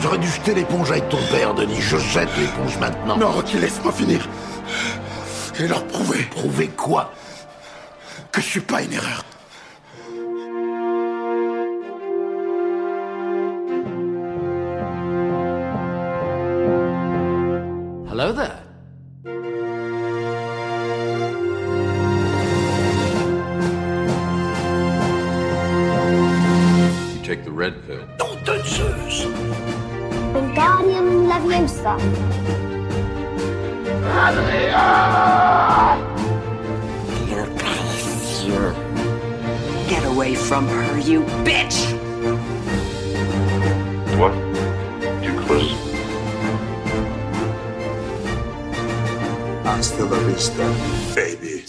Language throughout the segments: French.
J'aurais dû jeter l'éponge avec ton père, Denis. Je jette l'éponge maintenant. Non, Rocky, laisse-moi finir. Et leur prouver. Prouver quoi? Que je suis pas une erreur. Hello there.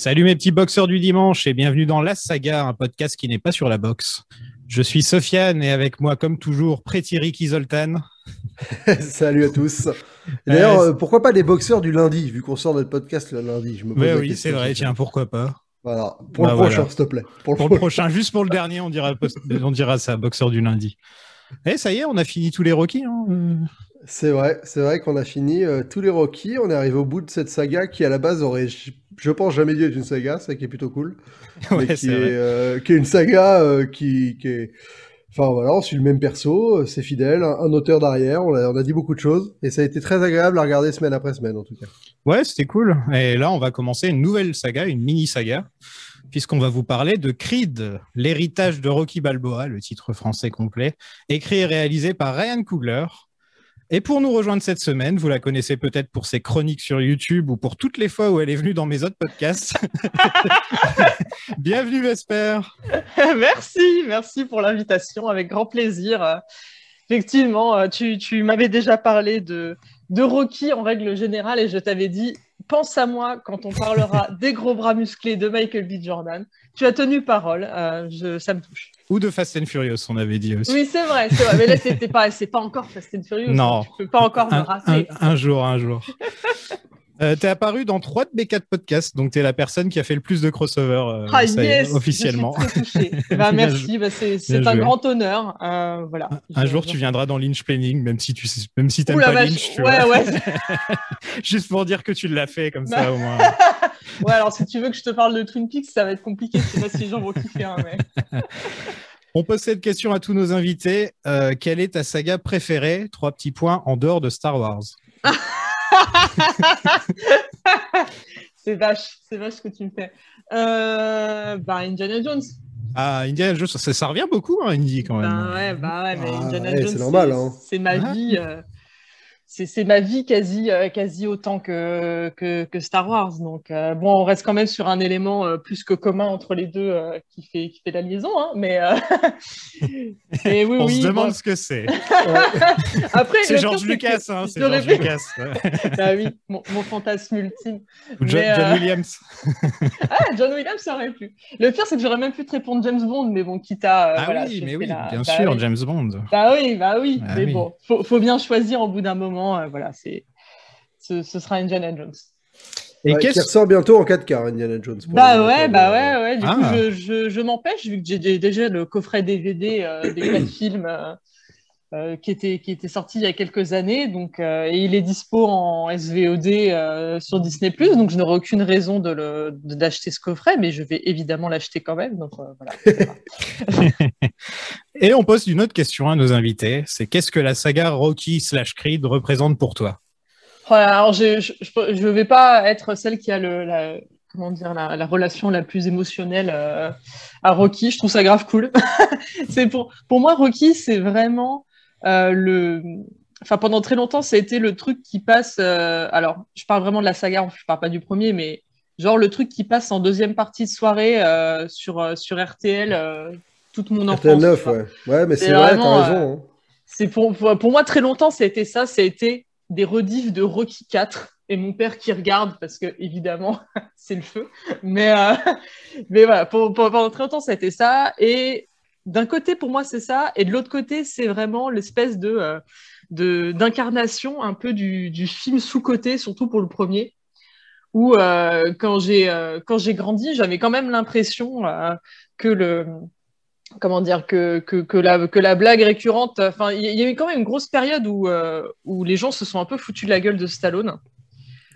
Salut mes petits boxeurs du dimanche et bienvenue dans La Saga, un podcast qui n'est pas sur la boxe. Je suis Sofiane et avec moi, comme toujours, Pretty Ricky Zoltan. Salut à tous. Et D'ailleurs, euh, pourquoi pas les boxeurs du lundi, vu qu'on sort notre podcast le lundi je me pose Ouais, la oui, c'est vrai, tiens, pourquoi pas. Voilà. Pour Bah, le prochain, voilà. s'il te plaît. Pour le Pour le prochain. prochain, juste pour le dernier, on dira, post- on dira ça, boxeur du lundi. Et ça y est, on a fini tous les Rocky. Hein. C'est vrai, c'est vrai qu'on a fini euh, tous les Rocky. On est arrivé au bout de cette saga qui, à la base, aurait, je, je pense, jamais dû être une saga, ça qui est plutôt cool. Ouais, mais qui c'est est, vrai. euh, qui est une saga euh, qui, qui est. Enfin voilà, on suit le même perso, c'est fidèle, un, un auteur derrière, on a, on a dit beaucoup de choses, et ça a été très agréable à regarder semaine après semaine en tout cas. Ouais, c'était cool. Et là, on va commencer une nouvelle saga, une mini-saga, puisqu'on va vous parler de Creed, l'héritage de Rocky Balboa, le titre français complet, écrit et réalisé par Ryan Coogler. Et pour nous rejoindre cette semaine, vous la connaissez peut-être pour ses chroniques sur YouTube ou pour toutes les fois où elle est venue dans mes autres podcasts. Bienvenue Vesper. merci, merci pour l'invitation, avec grand plaisir. Effectivement, euh, tu, tu m'avais déjà parlé de, de Rocky en règle générale et je t'avais dit, pense à moi quand on parlera des gros bras musclés de Michael B. Jordan. Tu as tenu parole, euh, je, ça me touche. Ou de Fast and Furious, on avait dit aussi. Oui, c'est vrai, mais là, c'était pas, c'est pas encore Fast and Furious. Non. Tu peux pas encore me un, un- un jour, un jour. Euh, t'es apparu dans trois de mes quatre podcasts, donc t'es la personne qui a fait le plus de crossover euh, Ah est, officiellement. Je suis très touchée. Bah, merci, bah, c'est un grand honneur. euh, voilà. Un jour, tu viendras dans Lynch Planning, même si tu même si t'aimes pas Lynch, tu ouais, vois. ouais. Juste pour dire que tu l'as fait comme ça au moins. Ouais, alors si tu veux que je te parle de Twin Peaks, ça va être compliqué. Je sais pas si les gens vont kiffer. hein, mais... On pose cette question à tous nos invités. Euh, quelle est ta saga préférée? Trois petits points en dehors de Star Wars. c'est vache, c'est vache ce que tu me fais. Euh, bah, Indiana Jones. Ah, Indiana Jones, ça, ça revient beaucoup, hein, Indy quand même. Bah ouais, bah ouais, mais Ah, Indiana ouais, Jones, c'est normal, hein. c'est ma Ah. vie. euh, c'est ma vie quasi, euh, quasi autant que, que, que Star Wars. Donc, euh, bon, on reste quand même sur un élément euh, plus que commun entre les deux euh, qui, fait, qui fait la liaison. Hein, mais, mais oui, On oui. se demande bon. ce que c'est. Après, C'est George que Lucas, hein, c'est George Lucas. Bah oui, mon, mon fantasme ultime. Ou John, Mais, John Williams. Ah, John Williams, ça aurait pu. Le pire, c'est que j'aurais même pu te répondre James Bond, mais bon, quitte à. ah voilà, oui, mais oui, la- bien bah sûr, oui. James Bond. Bah oui, bah oui. Ah mais oui. bon, faut, faut bien choisir au bout d'un moment. Euh, voilà, c'est. Ce, ce sera Indiana Jones. Et Ouais, qui qu'est-ce ressort bientôt en 4K, Indiana Jones. Bah ouais, bah de- ouais, ouais. Du Ah. coup, je, je, je m'empêche, vu que j'ai j'ai déjà le coffret DVD euh, des quatre films euh, euh, qui, était, qui était sorti il y a quelques années. Donc, euh, et il est dispo en SVOD euh, sur Disney. Donc, je n'aurai aucune raison de d'acheter ce coffret, mais je vais évidemment l'acheter quand même. Donc, voilà. Et on pose une autre question à nos invités. C'est qu'est-ce que la saga Rocky slash Creed représente pour toi? Voilà, alors je je vais pas être celle qui a le, la, comment dire, la, la relation la plus émotionnelle euh, à Rocky. Je trouve ça grave cool. c'est pour, pour moi, Rocky, c'est vraiment le. Enfin, pendant très longtemps, ça a été le truc qui passe. euh, alors, je parle vraiment de la saga, je parle pas du premier, mais genre le truc qui passe en deuxième partie de soirée euh, sur, euh, sur RTL euh, toute mon enfance. RTL 9, tu vois. ouais. Ouais, mais C'est vrai, t'as raison. hein. C'est pour, pour, pour moi, très longtemps, ça a été ça. Ça a été des rediffs de Rocky 4 et mon père qui regarde parce que, évidemment, c'est le feu. Mais, euh, mais voilà, pour, pour- pendant très longtemps, ça a été ça. Et d'un côté, pour moi, c'est ça. Et de l'autre côté, c'est vraiment l'espèce de, euh, d'incarnation un peu du, film sous-côté, surtout pour le premier. Où euh, quand j'ai euh, quand j'ai grandi, j'avais quand même l'impression que le comment dire que, la, blague récurrente. Il y, a eu quand même une grosse période où, où les gens se sont un peu foutus de la gueule de Stallone.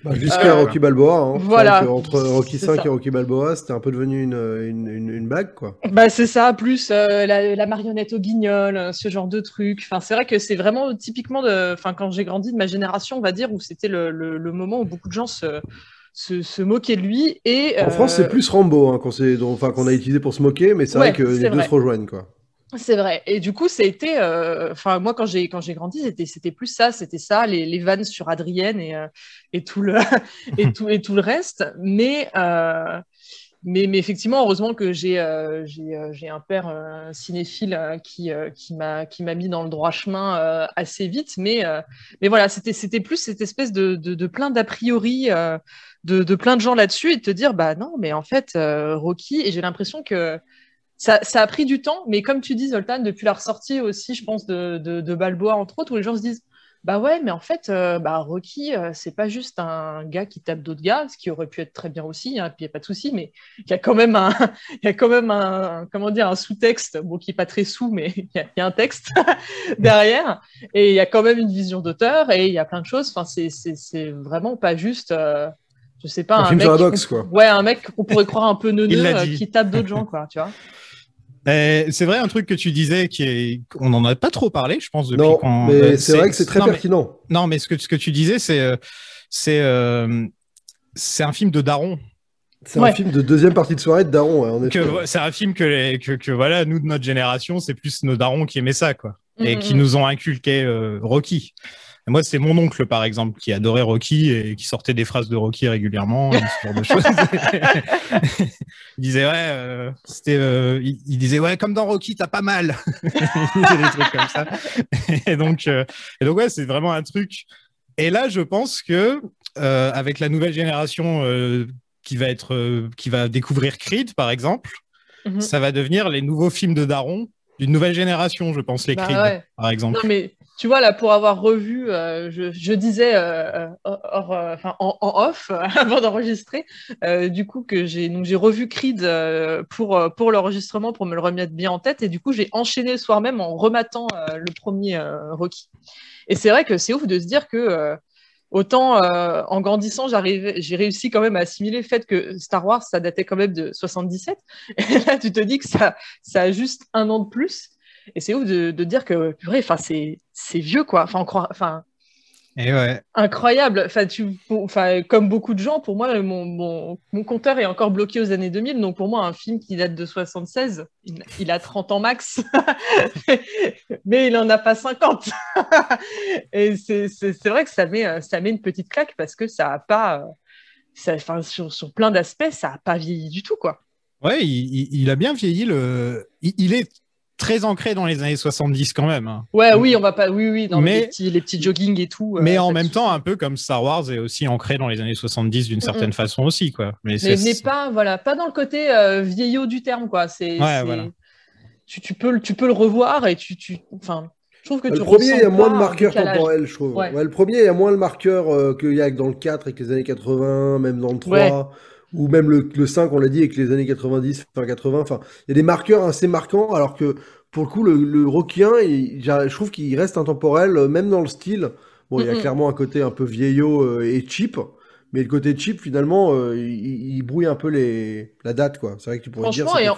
Bah, Jusqu'à Euh, Rocky Balboa. Hein. voilà. Entre Rocky C'est 5 ça. et Rocky Balboa, c'était un peu devenu une, une, une, une blague, quoi. Bah, c'est ça, plus euh, la, la marionnette au guignol, euh, ce genre de truc. Enfin, c'est vrai que c'est vraiment typiquement de, enfin, quand j'ai grandi de ma génération, on va dire, où c'était le, le, le moment où beaucoup de gens se, se, de lui. Et, En France, c'est plus Rambo hein, qu'on a utilisé pour se moquer, mais c'est Ouais, vrai que les deux se rejoignent, quoi. C'est vrai. Et du coup, ça a été. euh, Enfin, moi, quand j'ai quand j'ai grandi, c'était c'était plus ça, c'était ça, les, les vannes sur Adrienne et euh, et tout le et tout et tout le reste. Mais euh, mais, mais effectivement, heureusement que j'ai un père cinéphile qui qui m'a qui m'a mis dans le droit chemin assez vite. Mais mais voilà, c'était c'était plus cette espèce de de, de plein d'a priori. de, de plein de gens là-dessus et de te dire bah non mais en fait Rocky et j'ai l'impression que ça, ça a pris du temps, mais comme tu dis, Zoltan, depuis la ressortie aussi, je pense, de, de, de Balboa, entre autres, où les gens se disent Bah ouais, mais en fait, euh, bah, Rocky, euh, c'est pas juste un gars qui tape d'autres gars, ce qui aurait pu être très bien aussi, hein, puis il n'y a pas de souci, mais il y a quand même un, y a quand même un, comment dire, un sous-texte, bon, qui est pas très sous, mais il y, a- il y a un texte derrière, et il y a quand même une vision d'auteur, et il y a plein de choses. Enfin, c'est- c'est c'est vraiment pas juste. euh, je sais pas, Un un, film mec, sur la qu'on- boxe, quoi. ouais, un mec qu'on pourrait croire un peu neuneux, qui tape d'autres gens, quoi, tu vois. Euh, c'est vrai un truc que tu disais qui est, on n'en a pas trop parlé, je pense depuis Non, qu'on. mais c'est vrai que c'est très non, mais- pertinent. Non, mais ce que ce que tu disais, c'est euh, c'est euh, c'est un film de daron. C'est Ouais. un film de deuxième partie de soirée de Daron, en effet. Que c'est un film que, les, que que voilà, nous de notre génération, c'est plus nos darons qui aimaient ça, quoi, et Mhm. qui nous ont inculqué euh, Rocky. Et moi, c'est mon oncle, par exemple, qui adorait Rocky et qui sortait des phrases de Rocky régulièrement, et ce genre de choses. il disait ouais, euh, c'était, euh, il, il disait ouais, comme dans Rocky, t'as pas mal. il disait des trucs comme ça. Et donc, euh, et donc ouais, c'est vraiment un truc. Et là, je pense que avec la nouvelle génération qui va être, qui va découvrir Creed, par exemple, Mhm. ça va devenir les nouveaux films de Daron d'une nouvelle génération, je pense, les Bah Creed, ouais. par exemple. Non, mais tu vois, là, pour avoir revu, euh, je, disais euh, euh, en, off, avant d'enregistrer, du coup, que j'ai revu Creed pour, pour l'enregistrement, pour me le remettre bien en tête, et du coup, j'ai enchaîné le soir même en rematant le premier Rocky. Et c'est vrai que c'est ouf de se dire que. Autant en grandissant, j'ai réussi quand même à assimiler le fait que Star Wars, ça datait quand même de 77. Et là, tu te dis que ça, ça a juste un an de plus. Et c'est ouf de, de dire que, purée, c'est, c'est vieux, quoi. Enfin, on croit, enfin, Et ouais. incroyable. Enfin, tu, enfin, comme beaucoup de gens, pour moi, mon, mon, mon compteur est encore bloqué aux années 2000. Donc, pour moi, un film qui date de 76, il, il a 30 ans max. Mais il en a pas 50. Et c'est, vrai que ça met, ça met une petite claque parce que ça a pas, ça, enfin, sur, sur plein d'aspects, ça a pas vieilli du tout, quoi. Ouais, il, il- il a bien vieilli. Le... Il, il est très ancré dans les années 70 quand même. hein. Ouais, oui, on va pas, oui, oui, dans Mais- les petits, les petits jogging et tout. euh, Mais en même temps, un peu comme Star Wars est aussi ancré dans les années 70 d'une certaine façon aussi, quoi. Mais, mais, c'est- mais pas voilà pas dans le côté euh, vieillot du terme quoi c'est Ouais, voilà. tu, tu peux le- tu peux le revoir et tu tu enfin je trouve que Le tu premier, il y a moins de marqueurs temporels, je trouve. Ouais. Ouais, le premier, il y a moins le marqueur euh, qu'il y a que dans le 4 avec les années 80, même dans le 3, Ouais. Ou même le, le 5, on l'a dit, avec les années 90, fin 80. Enfin, il y a des marqueurs assez marquants, alors que pour le coup, le, le Rocky 1, il- j'a- je trouve qu'il reste intemporel, euh, même dans le style. Bon, il y a clairement un côté un peu vieillot euh, et cheap. Mais le côté cheap, finalement, euh, il, il brouille un peu les... la date, quoi. C'est vrai que tu pourrais dire Franchement, et en-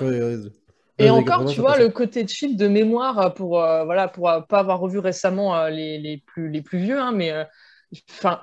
et encore 80, tu ça vois le côté cheap de mémoire pour euh, voilà pour euh, pas avoir revu récemment les, les plus les plus vieux hein, mais enfin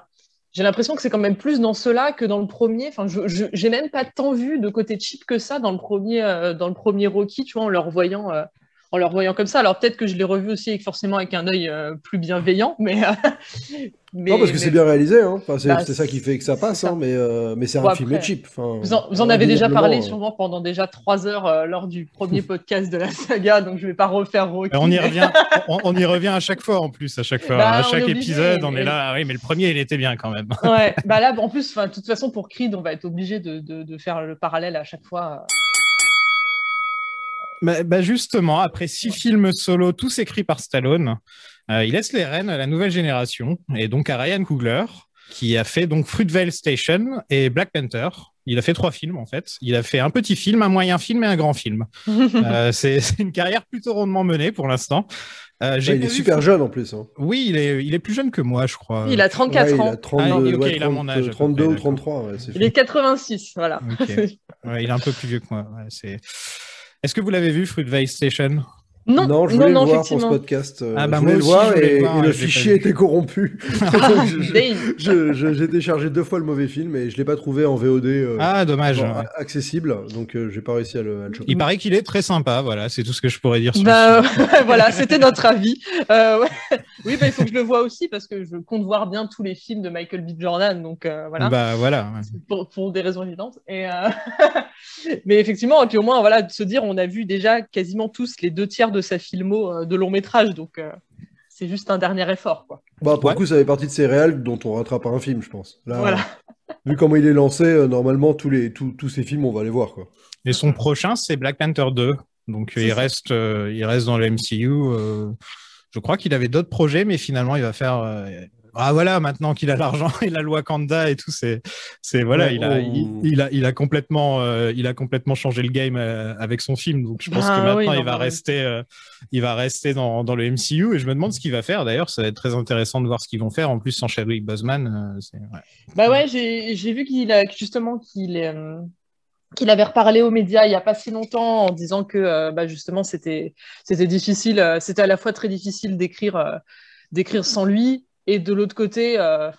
j'ai l'impression que c'est quand même plus dans cela que dans le premier. Enfin, j'ai même pas tant vu de côté cheap que ça dans le premier euh, dans Rocky, tu vois, en le revoyant euh, en le revoyant comme ça. Alors peut-être que je l'ai revu aussi avec, forcément avec un œil euh, plus bienveillant, mais, euh, mais non, parce que mais c'est bien réalisé, hein. Enfin, c'est Bah, c'est ça qui fait que ça passe, ça. hein. Mais, euh, mais c'est Bon, un film cheap. Enfin, Vous en, vous en avez déjà parlé euh. sûrement pendant déjà trois heures euh, lors du premier podcast de la saga, donc je vais pas refaire Rocky. on y mais- revient, on, on y revient à chaque fois en plus, à chaque fois, Bah, à chaque obligé, épisode, on mais- est là. Ah oui, mais le premier, il était bien quand même. Ouais, bah là, en plus, de toute façon, pour Creed, on va être obligé de, de, de faire le parallèle à chaque fois. Bah, bah, justement, après six films solo, tous écrits par Stallone, euh, il laisse les rênes à la nouvelle génération et donc à Ryan Coogler, qui a fait donc Fruitvale Station et Black Panther. Il a fait trois films en fait. Il a fait un petit film, un moyen film et un grand film. euh, c'est une carrière plutôt rondement menée pour l'instant. Euh, Ouais, il est super jeune en plus. hein. Oui, il est, il est plus jeune que moi, je crois. Il a 34 Ouais, il ans. a 32, Ah, ok, ouais, il a mon 30, âge, à peu 32 près, ou d'accord. 33. ouais, c'est Il est 86, voilà. Il est un peu plus vieux que moi. ouais, c'est... Est-ce que vous l'avez vu, Fruitvale Station? Non, Non, je voulais non, le voir pour ce podcast. euh, Ah, bah, je voulais moi le aussi, voir je voulais et, le voir, et fichier était corrompu. J'ai téléchargé deux fois le mauvais film et je l'ai pas trouvé en VOD euh, Ah, dommage. bon, ouais. accessible, donc euh, j'ai pas réussi à le, à le choper. Il paraît qu'il est très sympa, voilà, c'est tout ce que je pourrais dire sur Bah, voilà, c'était notre avis. Euh, ouais. Oui, bah, il faut que je le voie aussi parce que je compte voir bien tous les films de Michael B. Jordan, donc euh, voilà. Bah voilà. ouais. pour, pour des raisons évidentes. Et euh, Mais effectivement, et puis au moins, voilà, de se dire, on a vu déjà quasiment tous les deux tiers de sa filmo euh, de long métrage, donc euh, c'est juste un dernier effort, quoi. Bah, pour Ouais. le coup, ça fait partie de ces réels dont on rattrape un film, je pense. Là, Voilà. Vu comment il est lancé, euh, normalement, tous, les, tous, tous ces films, on va les voir. Quoi. Et son prochain, c'est Black Panther 2. Donc il ça. reste, euh, il reste dans le MCU. euh, je crois qu'il avait d'autres projets, mais finalement, il va faire. euh, Ah voilà, maintenant qu'il a l'argent et la loi Kanda et tout, c'est, c'est voilà, Ouais, il a, on- il, il a, il a complètement, euh, il a complètement changé le game euh, avec son film. Donc je pense Ah que maintenant oui, non, il va rester, euh, il va rester dans, dans le MCU. Et je me demande ce qu'il va faire. D'ailleurs, ça va être très intéressant de voir ce qu'ils vont faire. En plus, sans Chadwick Boseman, c'est, ouais. Bah ouais, j'ai j'ai vu qu'il a justement qu'il est, qu'il avait reparlé aux médias il y a pas si longtemps en disant que bah, justement c'était c'était difficile, c'était à la fois très difficile d'écrire d'écrire sans lui et de l'autre côté, euh,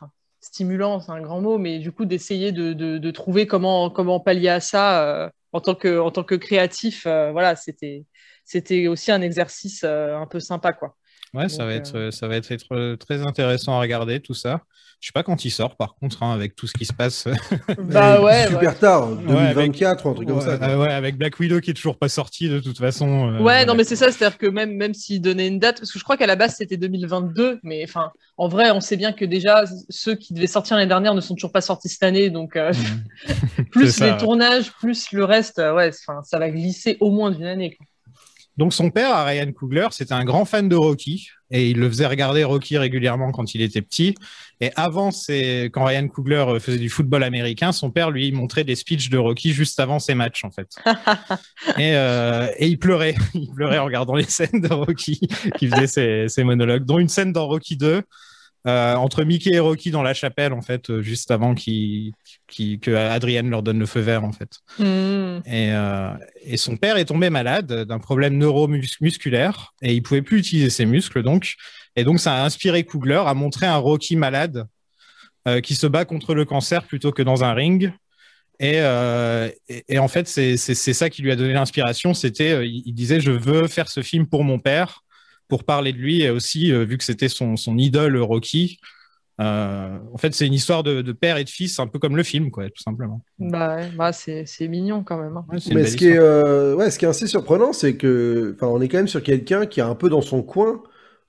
stimulant, c'est un grand mot, mais du coup d'essayer de, trouver comment pallier à ça euh, en tant que créatif, euh, voilà, c'était aussi un exercice un peu sympa quoi. Ouais, ça Donc, va être, ça va être, être très intéressant à regarder tout ça. Je sais pas quand il sort, par contre, hein, avec tout ce qui se passe. Bah ouais, Super tard, avec- 2024 ou un truc comme ouais, ça. euh, ouais, avec Black Widow qui est toujours pas sorti de toute façon. euh, Ouais, non, mais c'est ça, c'est-à-dire que même, même s'il donnait une date, parce que je crois qu'à la base c'était 2022, mais enfin, en vrai, on sait bien que déjà ceux qui devaient sortir l'année dernière ne sont toujours pas sortis cette année, donc euh, Mhm. plus ça, les ouais. tournages, plus le reste, euh, ouais, enfin, ça va glisser au moins d'une année. quoi. Donc son père, Ryan Coogler, c'était un grand fan de Rocky et il le faisait regarder Rocky régulièrement quand il était petit. Et avant, c'est quand Ryan Coogler faisait du football américain, son père lui montrait des speeches de Rocky juste avant ses matchs en fait. et, euh, et il pleurait, il pleurait en regardant les scènes de Rocky qui faisait ses, ses monologues, dont une scène dans Rocky 2. Euh, entre Mickey et Rocky dans la chapelle en fait euh, juste avant qu'il qu'il- que Adrienne leur donne le feu vert en fait Hmm. et, euh, et son père est tombé malade d'un problème neuromusculaire et il pouvait plus utiliser ses muscles donc. Et donc ça a inspiré Coogler à montrer un Rocky malade qui se bat contre le cancer plutôt que dans un ring. Et, et, et en fait, c'est ça qui lui a donné l'inspiration. C'était, il, il disait, je veux faire ce film pour mon père, pour parler de lui et aussi euh, vu que c'était son, son idole Rocky. euh, en fait, c'est une histoire de, de père et de fils, un peu comme le film, quoi, tout simplement. Bah, ouais, bah, c'est c'est mignon quand même. hein. Ouais, c'est une Mais ce qui, est, euh, ouais, ce qui est assez surprenant, c'est que, enfin, on est quand même sur quelqu'un qui a un peu dans son coin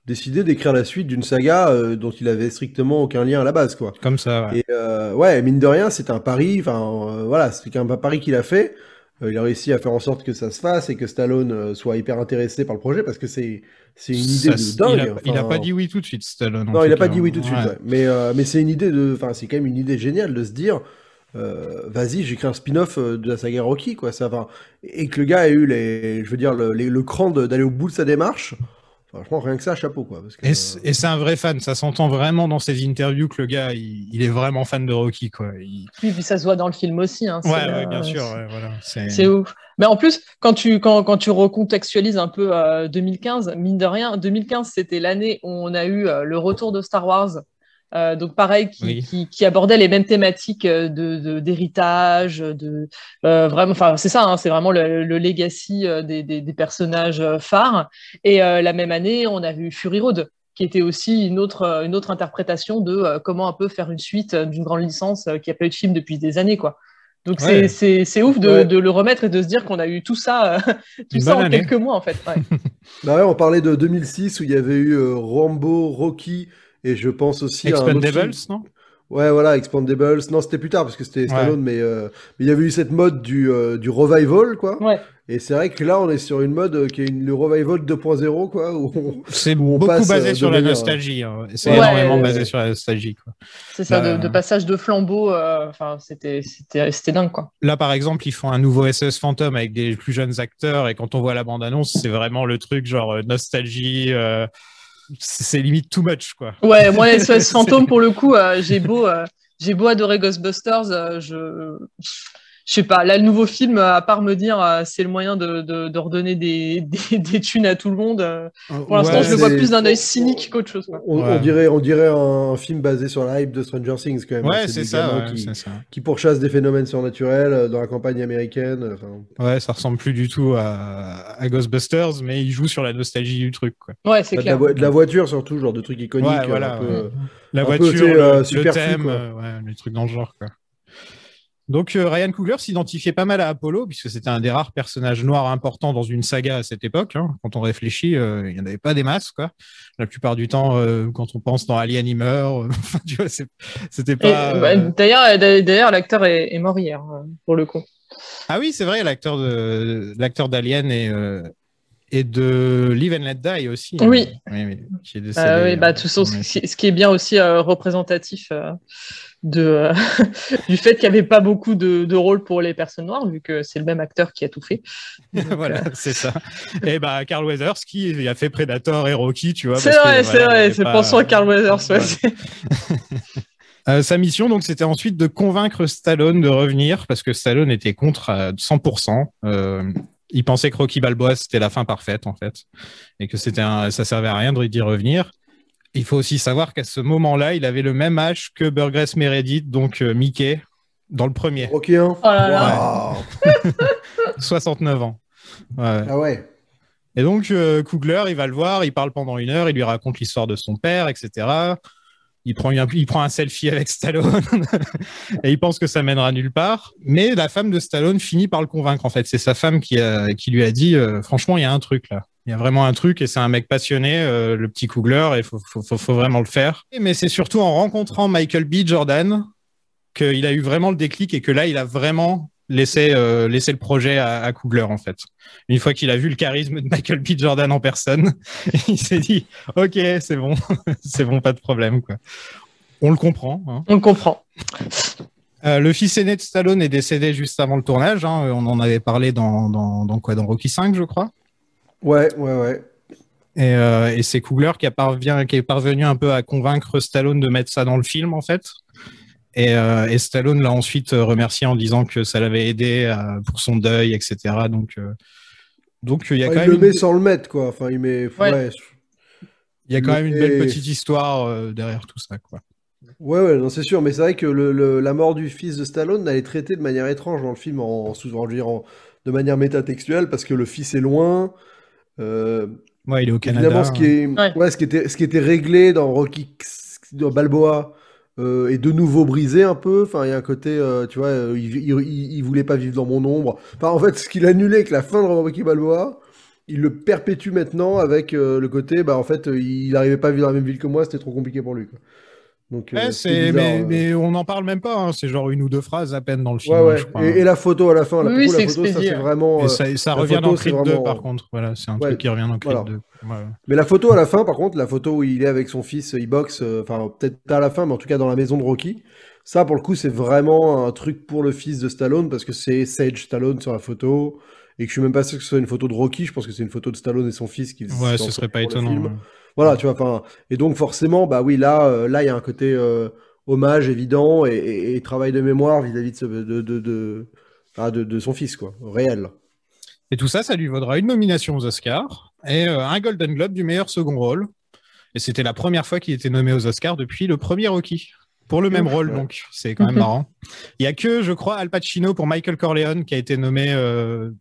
décidé d'écrire la suite d'une saga euh, dont il avait strictement aucun lien à la base, quoi. Comme ça, ouais. Et euh, ouais, mine de rien, c'est un pari. Enfin, euh, voilà, c'est un pari qu'il a fait. Euh, il a réussi à faire en sorte que ça se fasse et que Stallone euh, soit hyper intéressé par le projet parce que c'est c'est une idée Ça, de dingue. Il a, il a pas dit oui tout de suite, Stallone. Non, il tout a pas cas. dit oui tout de suite. Ouais. Mais euh, mais c'est une idée de. Enfin, c'est quand même une idée géniale de se dire. Euh, vas-y, j'écris un spin-off de la saga Rocky, quoi. Ça va. Et que le gars ait eu les, je veux dire, le, les- le cran d'aller au bout de sa démarche. Franchement, rien que ça, chapeau, quoi. Parce que, Et c'est un vrai fan, ça s'entend vraiment dans ses interviews que le gars, il, il est vraiment fan de Rocky, quoi. Il- Puis, puis ça se voit dans le film aussi. Hein, Ouais, ouais, euh, bien sûr, ouais, voilà. C'est C'est ouf. Mais en plus, quand tu, quand, quand tu recontextualises un peu euh, 2015, mine de rien, 2015, c'était l'année où on a eu euh, le retour de Star Wars. Euh, donc pareil, qui, Oui. qui, qui abordait les mêmes thématiques euh, de d'héritage, de, euh, vraiment, enfin c'est ça, hein, c'est vraiment le, le legacy des, des, des personnages phares. Et euh, la même année, on a vu Fury Road, qui était aussi une autre une autre interprétation de euh, comment un peu faire une suite d'une grande licence qui a pas eu de film depuis des années, quoi. Donc Ouais. c'est c'est c'est ouf de, Ouais. de le remettre et de se dire qu'on a eu tout ça, tout ça en année. quelques mois en fait. Ouais. Bah ouais, on parlait de 2006 où il y avait eu euh, Rambo, Rocky et je pense aussi à Expendables, non? Ouais, voilà, Expandables. Non, c'était plus tard parce que c'était Stallone, mais euh, mais il y avait eu cette mode du, euh, du revival, quoi. Ouais. Et c'est vrai que là, on est sur une mode euh, qui est une, le revival 2.0, quoi. C'est beaucoup passe, basé euh, sur la nostalgie. hein. C'est Ouais. énormément basé sur la nostalgie. Quoi. C'est ça, Bah, de, de passage de flambeau. Enfin, c'était, c'était, c'était dingue, quoi. Là, par exemple, ils font un nouveau SOS Phantom avec des plus jeunes acteurs. Et quand on voit la bande-annonce, c'est vraiment le truc genre euh, nostalgie. C'est c'est limite too much, quoi. Ouais, moi, SOS Fantôme, pour le coup, euh, j'ai beau, euh, j'ai beau adorer Ghostbusters, euh, je, je sais pas. Là, le nouveau film, euh, à part me dire, euh, c'est le moyen de, de, de redonner des, des, des thunes à tout le monde. euh, pour l'instant, Ouais, je le vois plus d'un œil cynique qu'autre chose. quoi. on, Ouais. on dirait, on dirait un, film basé sur la hype de Stranger Things, quand même. Ouais, c'est ça, qui, c'est ça. qui pourchassent des phénomènes surnaturels dans la campagne américaine. Ouais, ça ressemble plus du tout à, à Ghostbusters, mais ils jouent sur la nostalgie du truc, quoi. Ouais, c'est de, la clair. vo- de la voiture, surtout, genre de trucs iconiques. Ouais, euh, voilà, un peu, La Un peu, voiture, tu sais, le, le thème, quoi. ouais, les trucs dans le genre, quoi. Donc euh, Ryan Coogler s'identifiait pas mal à Apollo, puisque c'était un des rares personnages noirs importants dans une saga à cette époque. hein. Quand on réfléchit, euh, il n'y en avait pas des masses. Quoi. La plupart du temps, euh, quand on pense dans Alien, il meurt. C'était pas... bah, D'ailleurs, d'ailleurs, l'acteur est, est mort hier, pour le coup. Ah oui, c'est vrai, l'acteur d'Alien et, euh, et de Live and Let Die aussi. hein. Oui. oui, oui, qui est décédé, oui, bah, toute façon, en ce, qui- ce qui est bien aussi représentatif de, euh, du fait qu'il n'y avait pas beaucoup de, de rôles pour les personnes noires, vu que c'est le même acteur qui a tout fait. Donc, voilà, euh, c'est ça. Et bah, Carl Weathers qui a fait Predator et Rocky, tu vois. c'est vrai, c'est vrai, c'est pas- pensant à Carl Weathers. ouais, Euh, sa mission, donc, c'était ensuite de convaincre Stallone de revenir parce que Stallone était contre à 100%. Euh, il pensait que Rocky Balboa c'était la fin parfaite en fait et que c'était ça servait à rien de d'y revenir. Il faut aussi savoir qu'à ce moment-là, il avait le même âge que Burgess Meredith, donc euh, Mickey, dans le premier, Rocky 1. Oh là là. Waouh. 69 ans. Ouais. Ah ouais. Et donc, euh, Coogler, il va le voir, il parle pendant une heure, il lui raconte l'histoire de son père, etc. Il prend, un, il prend un selfie avec Stallone et il pense que ça mènera nulle part. Mais la femme de Stallone finit par le convaincre, en fait. C'est sa femme qui, a- qui lui a dit euh, Franchement, il y a un truc là. Il y a vraiment un truc et c'est un mec passionné, euh, le petit Coogler, et il faut, faut, faut, faut vraiment le faire. Mais c'est surtout en rencontrant Michael B. Jordan qu'il a eu vraiment le déclic et que là, il a vraiment laissé, euh, laissé le projet à, à Coogler, en fait. Une fois qu'il a vu le charisme de Michael B. Jordan en personne, il s'est dit Ok, c'est bon, c'est bon, pas de problème. Quoi. On le comprend. hein. On le comprend. Euh, le fils aîné de Stallone est décédé juste avant le tournage. hein. On en avait parlé dans, dans, dans quoi? Dans Rocky 5, je crois. Ouais, ouais, ouais. Et, euh, et c'est Coogler qui, a parvient- qui est parvenu un peu à convaincre Stallone de mettre ça dans le film, en fait. Et, euh, et Stallone l'a ensuite euh, remercié en disant que ça l'avait aidé pour son deuil, etc. Donc, euh, donc il y a Enfin, quand il même le met une, sans le mettre, quoi. Enfin, il met. Ouais. Ouais, il y a quand même une belle Et- petite histoire euh, derrière tout ça, quoi. ouais, ouais, non, c'est sûr. Mais c'est vrai que le, le- la mort du fils de Stallone, elle est traitée de manière étrange dans le film, en, en, je veux dire, en- de manière métatextuelle, parce que le fils est loin. Euh, Ouais, il est au Canada. Évidemment, ce qui, est, Ouais. ouais, ce, qui était, ce qui était réglé dans Rocky dans Balboa euh, est de nouveau brisé un peu. Enfin, il y a un côté, euh, tu vois, euh, il, il, il- il voulait pas vivre dans mon ombre. Enfin, en fait, ce qu'il annulait avec la fin de Rocky Balboa, il le perpétue maintenant avec euh, le côté, bah en fait, il n'arrivait pas à vivre dans la même ville que moi, c'était trop compliqué pour lui. Quoi. Donc, euh, Ouais, c'était c'est, bizarre, mais, euh. mais on n'en parle même pas. hein. C'est genre une ou deux phrases à peine dans le film. Ouais, ouais. je crois. Et, et la photo à la fin, là, Oui, coup, la photo, ça c'est vraiment. Et euh, ça, ça la revient photo, dans Creed 2, vraiment- par contre. Voilà, c'est un Ouais, truc qui revient dans Creed voilà. 2. Ouais. Mais la photo à la fin, par contre, la photo où il est avec son fils, il boxe, euh, enfin peut-être pas à la fin, mais en tout cas dans la maison de Rocky, ça pour le coup c'est vraiment un truc pour le fils de Stallone parce que c'est Sage Stallone sur la photo et que je suis même pas sûr que ce soit une photo de Rocky, je pense que c'est une photo de Stallone et son fils qui Ouais, ce serait pas étonnant. Voilà, tu vois, enfin et donc forcément, bah oui, là, euh, là il y a un côté euh, hommage évident et, et- et travail de mémoire vis-à-vis de, ce- de, de, son fils, quoi, réel. Et tout ça, ça lui vaudra une nomination aux Oscars et euh, un Golden Globe du meilleur second rôle. Et c'était la première fois qu'il était nommé aux Oscars depuis le premier Rocky. Pour le même rôle, donc c'est quand même marrant. Il y a que, je crois, Al Pacino pour Michael Corleone qui a été nommé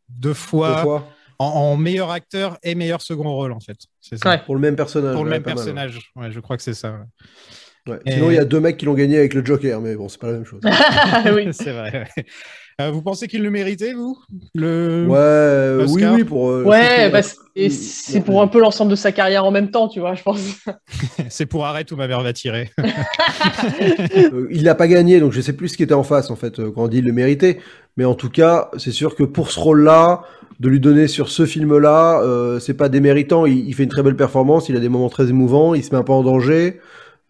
deux, fois Deux fois En, en meilleur acteur et meilleur second rôle, en fait. C'est ça. Ouais. pour le même personnage. Pour le ouais, même pas mal, ouais. personnage. Ouais, je crois que c'est ça. ouais. Ouais. Et- Sinon, il y a deux mecs qui l'ont gagné avec le Joker, mais bon, c'est pas la même chose. oui. c'est vrai. Euh, vous pensez qu'il le méritait, vous? Le... Ouais, euh, oui, oui, pour. euh, Ouais, bah, euh, c'est- et c'est pour un peu l'ensemble de sa carrière en même temps, tu vois, je pense. C'est pour arrête où ma mère va tirer. Euh, il n'a pas gagné, donc je sais plus ce qui était en face en fait quand on dit il le méritait. Mais en tout cas, c'est sûr que pour ce rôle-là, de lui donner sur ce film-là, euh, c'est pas déméritant. Il, il fait une très belle performance, il a des moments très émouvants, il se met un peu en danger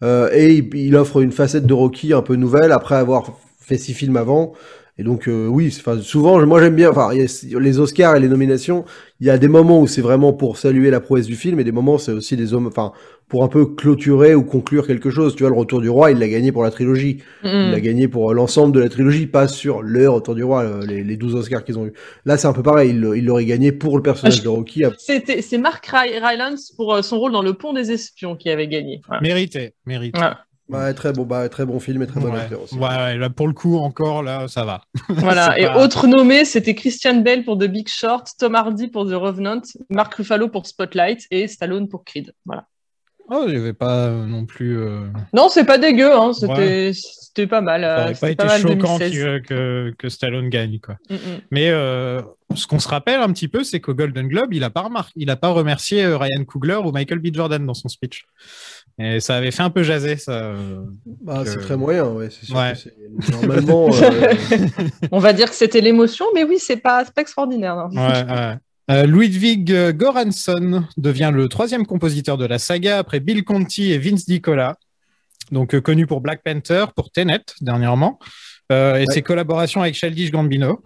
euh, et il, il offre une facette de Rocky un peu nouvelle après avoir fait six films avant. Et donc euh, oui, souvent, moi j'aime bien. Enfin, les Oscars et les nominations. Il y a des moments où c'est vraiment pour saluer la prouesse du film, et des moments c'est aussi des hommes, enfin pour un peu clôturer ou conclure quelque chose. Tu vois, le Retour du Roi, il l'a gagné pour la trilogie. Il Mm. a gagné pour l'ensemble de la trilogie, pas sur le Retour du Roi, euh, les, les 12 Oscars qu'ils ont eu. Là, c'est un peu pareil, il l'aurait gagné pour le personnage Ah, je- de Rocky. C'était- C'est Mark Ry- Rylance pour euh, son rôle dans Le Pont des Espions qui avait gagné. Voilà. Mérité, mérité. Ouais. Ouais, très bon, bah, très bon film et très bon Ouais. acteur aussi. Ouais, ouais, là, pour le coup, encore, là, ça va. Voilà. Et pas- autres nommés, c'était Christian Bale pour The Big Short, Tom Hardy pour The Revenant, Mark Ruffalo pour Spotlight et Stallone pour Creed. Voilà. Oh, il n'y avait pas euh, non plus. euh, Non, c'est pas dégueu, hein. c'était Ouais. pas mal. Ça euh, n'aurait pas c'était été choquant 2016. qu'il- que, que Stallone gagne, quoi. Mm, mm. Mais euh, ce qu'on se rappelle un petit peu, c'est qu'au Golden Globe, il a pas remarqué, il a pas remercié Ryan Coogler ou Michael B. Jordan dans son speech. Et ça avait fait un peu jaser, ça. Bah, c'est très moyen, ouais, c'est sûr. Ouais. que c'est- Normalement, euh, On va dire que c'était l'émotion, mais oui, c'est pas, pas extraordinaire. non. Ouais, ouais. Euh, Ludwig Göransson devient le troisième compositeur de la saga après Bill Conti et Vince DiCola, donc euh, connu pour Black Panther, pour Tenet dernièrement, euh, et Ouais. ses collaborations avec Childish Gambino.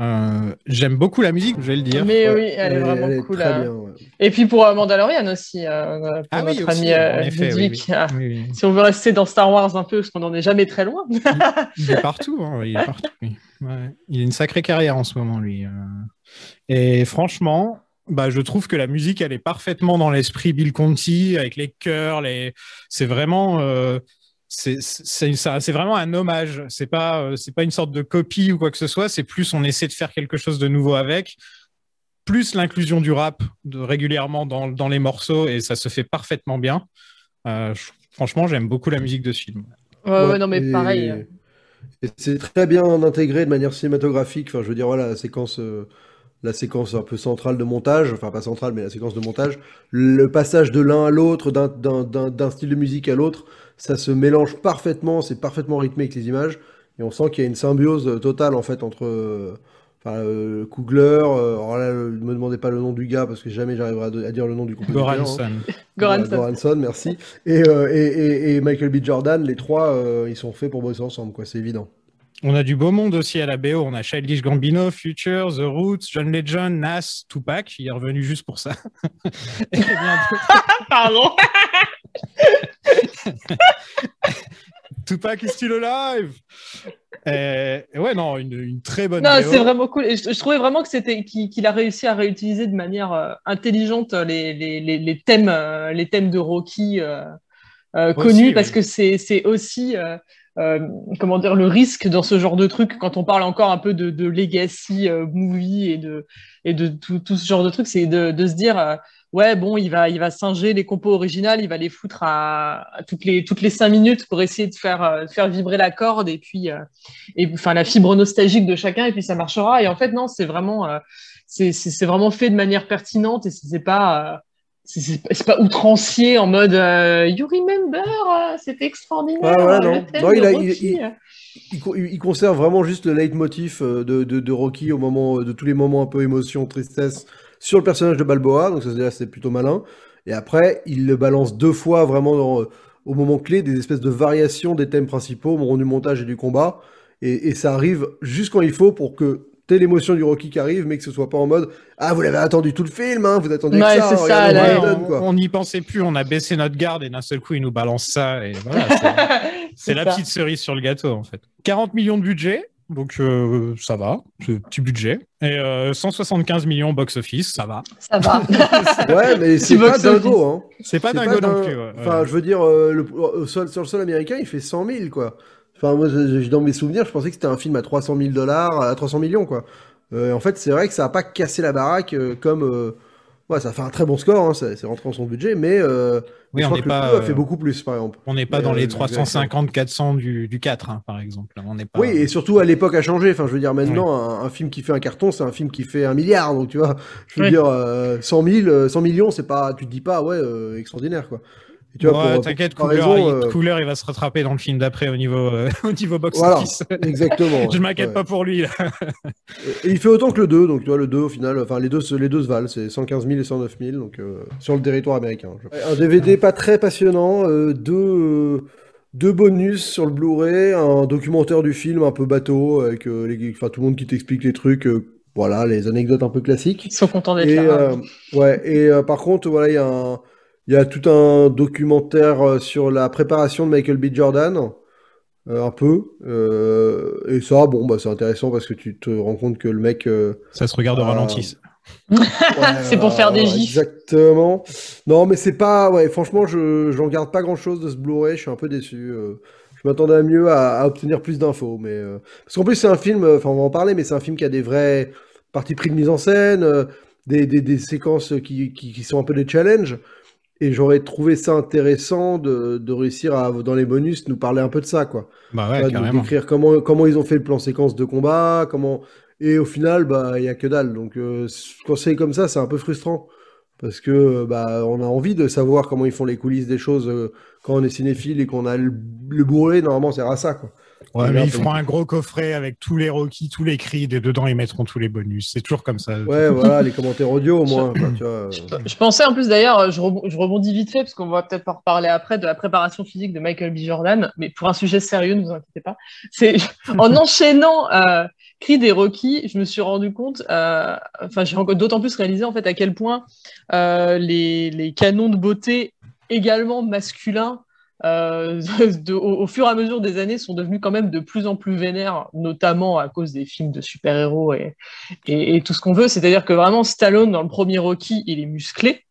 Euh, J'aime beaucoup la musique, je vais le dire. Mais ouais, oui, elle, est vraiment elle est cool. très hein. bien, ouais. Et puis pour euh, Mandalorian aussi, euh, pour Ah oui, aussi, ami euh, en effet, oui, Ludwig. oui. Ah, Oui, oui. Si on veut rester dans Star Wars un peu, parce qu'on n'en est jamais très loin. Il est partout, hein, il est partout. Ouais. Il a une sacrée carrière en ce moment, lui. euh. Et franchement, bah, je trouve que la musique, elle est parfaitement dans l'esprit Bill Conti, avec les chœurs, les... c'est vraiment, euh, c'est c'est- ça- c'est vraiment un hommage. C'est pas, euh, c'est pas une sorte de copie ou quoi que ce soit. C'est plus on essaie de faire quelque chose de nouveau avec, plus l'inclusion du rap de, régulièrement dans, dans les morceaux et ça se fait parfaitement bien. Euh, franchement, j'aime beaucoup la musique de ce film. Ouais, ouais, Ouais, non, mais et- pareil. et c'est très bien intégré de manière cinématographique. Enfin, je veux dire, voilà, la séquence, euh, la séquence un peu centrale de montage, enfin pas centrale, mais la séquence de montage, le passage de l'un à l'autre, d'un- d'un d'un- d'un style de musique à l'autre, ça se mélange parfaitement, c'est parfaitement rythmé avec les images, et on sent qu'il y a une symbiose totale en fait entre euh, enfin, euh, Coogler, euh, alors là, ne me demandez pas le nom du gars parce que jamais j'arriverai à, à dire le nom du compositeur. hein. Goranson. Goranson. Merci. Et, euh, et, et- et Michael B. Jordan, les trois, euh, ils sont faits pour bosser ensemble, quoi, c'est évident. On a du beau monde aussi à la BO. On a Childish Gambino, Future, The Roots, John Legend, Nas, Tupac. Il est revenu juste pour ça. Et bien d'autres. Pardon. Tupac is still alive. Et, et ouais, non, une, une très bonne Non, c'est vraiment cool. Et je, je trouvais vraiment que c'était qu'il a réussi à réutiliser de manière euh, intelligente les, les, les, les thèmes, euh, les thèmes de Rocky euh, euh, Aussi, connus, oui. parce que c'est c'est aussi euh, euh, comment dire le risque dans ce genre de truc quand on parle encore un peu de, de legacy euh, movie et de et de tout, tout ce genre de truc, c'est de, de se dire euh, ouais bon il va il va singer les compos originales, il va les foutre à, à toutes les toutes les cinq minutes pour essayer de faire euh, de faire vibrer la corde et puis et enfin la fibre nostalgique de chacun et puis ça marchera. Et en fait non c'est vraiment c'est vraiment fait de manière pertinente et c'est pas c'est- pas- outrancier en mode euh, you remember euh, c'était extraordinaire ouais, euh, non. le thème Non, il de a- il- Rocky. il- Il, co- il conserve vraiment juste le leitmotiv euh, de, de, de Rocky au moment de tous les moments un peu émotion, tristesse sur le personnage de Balboa, donc ça c'est- plutôt malin. Et après, il le balance deux fois vraiment dans, au moment clé, des espèces de variations des thèmes principaux, au moment du montage et du combat. Et, et ça arrive juste quand il faut pour que t'aies l'émotion du Rocky qui arrive, mais que ce soit pas en mode Ah, vous l'avez attendu tout le film, hein, vous attendez que Ouais, ça, c'est ça, regardez là, quoi. on n'y pensait plus, on a baissé notre garde et d'un seul coup, il nous balance ça. Et voilà, c'est- c'est la ça. petite cerise sur le gâteau, en fait. 40 millions de budget, donc euh, ça va, c'est un petit budget. Et euh, 175 millions box-office, ça va. ça va Ouais, mais c'est box pas office. dingo, hein. C'est pas C'est dingo non plus. ouais. Enfin, je veux dire, euh, le, sur le sol américain, il fait 100 000, quoi. Enfin, moi, je- dans mes souvenirs, je pensais que c'était un film à 300 000 dollars, à 300 millions, quoi. Euh, en fait, c'est vrai que ça a pas cassé la baraque euh, comme, euh, Ouais, ça fait un très bon score, hein, c'est rentré dans son budget, mais euh, Oui, je on crois que pas, 2 a fait beaucoup plus, par exemple. On n'est pas Mais, dans euh, les exactement. 350-400 du, du 4, hein, par exemple. On n'est pas... Oui, et surtout à l'époque a changé. Enfin, je veux dire, maintenant, un, un film qui fait un carton, c'est un film qui fait un milliard. Donc, tu vois, je veux Oui. dire, euh, 100 000, euh, 100 millions, c'est pas, tu te dis pas, ouais, euh, extraordinaire, quoi. Et tu vois, Ouais, pour- T'inquiète, pour Cooler, euh, Cooler, il va se rattraper dans le film d'après au niveau, euh, au niveau Voilà, box-office. exactement. Je ouais. m'inquiète Ouais. pas pour lui. Là. Et il fait autant que le 2, donc tu vois, le 2 au final, enfin les deux, se- les deux se valent, c'est 115 000 et 109 000, donc euh, sur le territoire américain. je- Un DVD pas très passionnant, euh, deux, euh, deux bonus sur le Blu-ray, un documentaire du film un peu bateau, avec euh, les, enfin, tout le monde qui t'explique les trucs, euh, voilà, les anecdotes un peu classiques. Ils sont contents d'être Et, là. euh, ouais, et euh, par contre, voilà, il y a un, il y a tout un documentaire euh, sur la préparation de Michael B. Jordan, euh, un peu. euh, et ça, bon, bah, c'est intéressant parce que tu te rends compte que le mec. euh, Ça se regarde au ralenti. ouais, C'est pour faire des gifs. Exactement. Non, mais c'est pas. Ouais, franchement, je j'en garde pas grand chose de ce Blu-ray. Je suis un peu déçu. euh, je m'attendais à mieux à, à obtenir plus d'infos, mais euh, parce qu'en plus c'est un film. Enfin, on va en parler, mais c'est un film qui a des vrais parties pris de mise en scène, euh, des, des, des séquences qui, qui, qui sont un peu des challenges. Et j'aurais trouvé ça intéressant de, de réussir à, dans les bonus, nous parler un peu de ça, quoi. Bah ouais, de- d'écrire comment, comment ils ont fait le plan séquence de combat, comment... Et au final, bah, il y a que dalle. Donc, euh, quand c'est comme ça, c'est un peu frustrant. Parce que, bah, on a envie de savoir comment ils font les coulisses des choses euh, quand on est cinéphile et qu'on a le, le bourré, normalement, c'est à ça, quoi. Ouais, mais ils feront un gros coffret avec tous les Rocky, tous les cris, et dedans ils mettront tous les bonus. C'est toujours comme ça. Ouais, voilà, les commentaires audio, au moins. quoi, tu vois, euh. Je pensais en plus d'ailleurs, je, rebond- je rebondis vite fait parce qu'on va peut-être pas reparler après de la préparation physique de Michael B. Jordan, mais pour un sujet sérieux, ne vous inquiétez pas. C'est en enchaînant euh, Creed et Rocky, je me suis rendu compte, euh, enfin j'ai encore d'autant plus réalisé en fait à quel point euh, les, les canons de beauté également masculins euh, de- au, au fur et à mesure des années sont devenus quand même de plus en plus vénères, notamment à cause des films de super-héros et, et, et tout ce qu'on veut. C'est-à-dire que vraiment Stallone dans le premier Rocky, il est musclé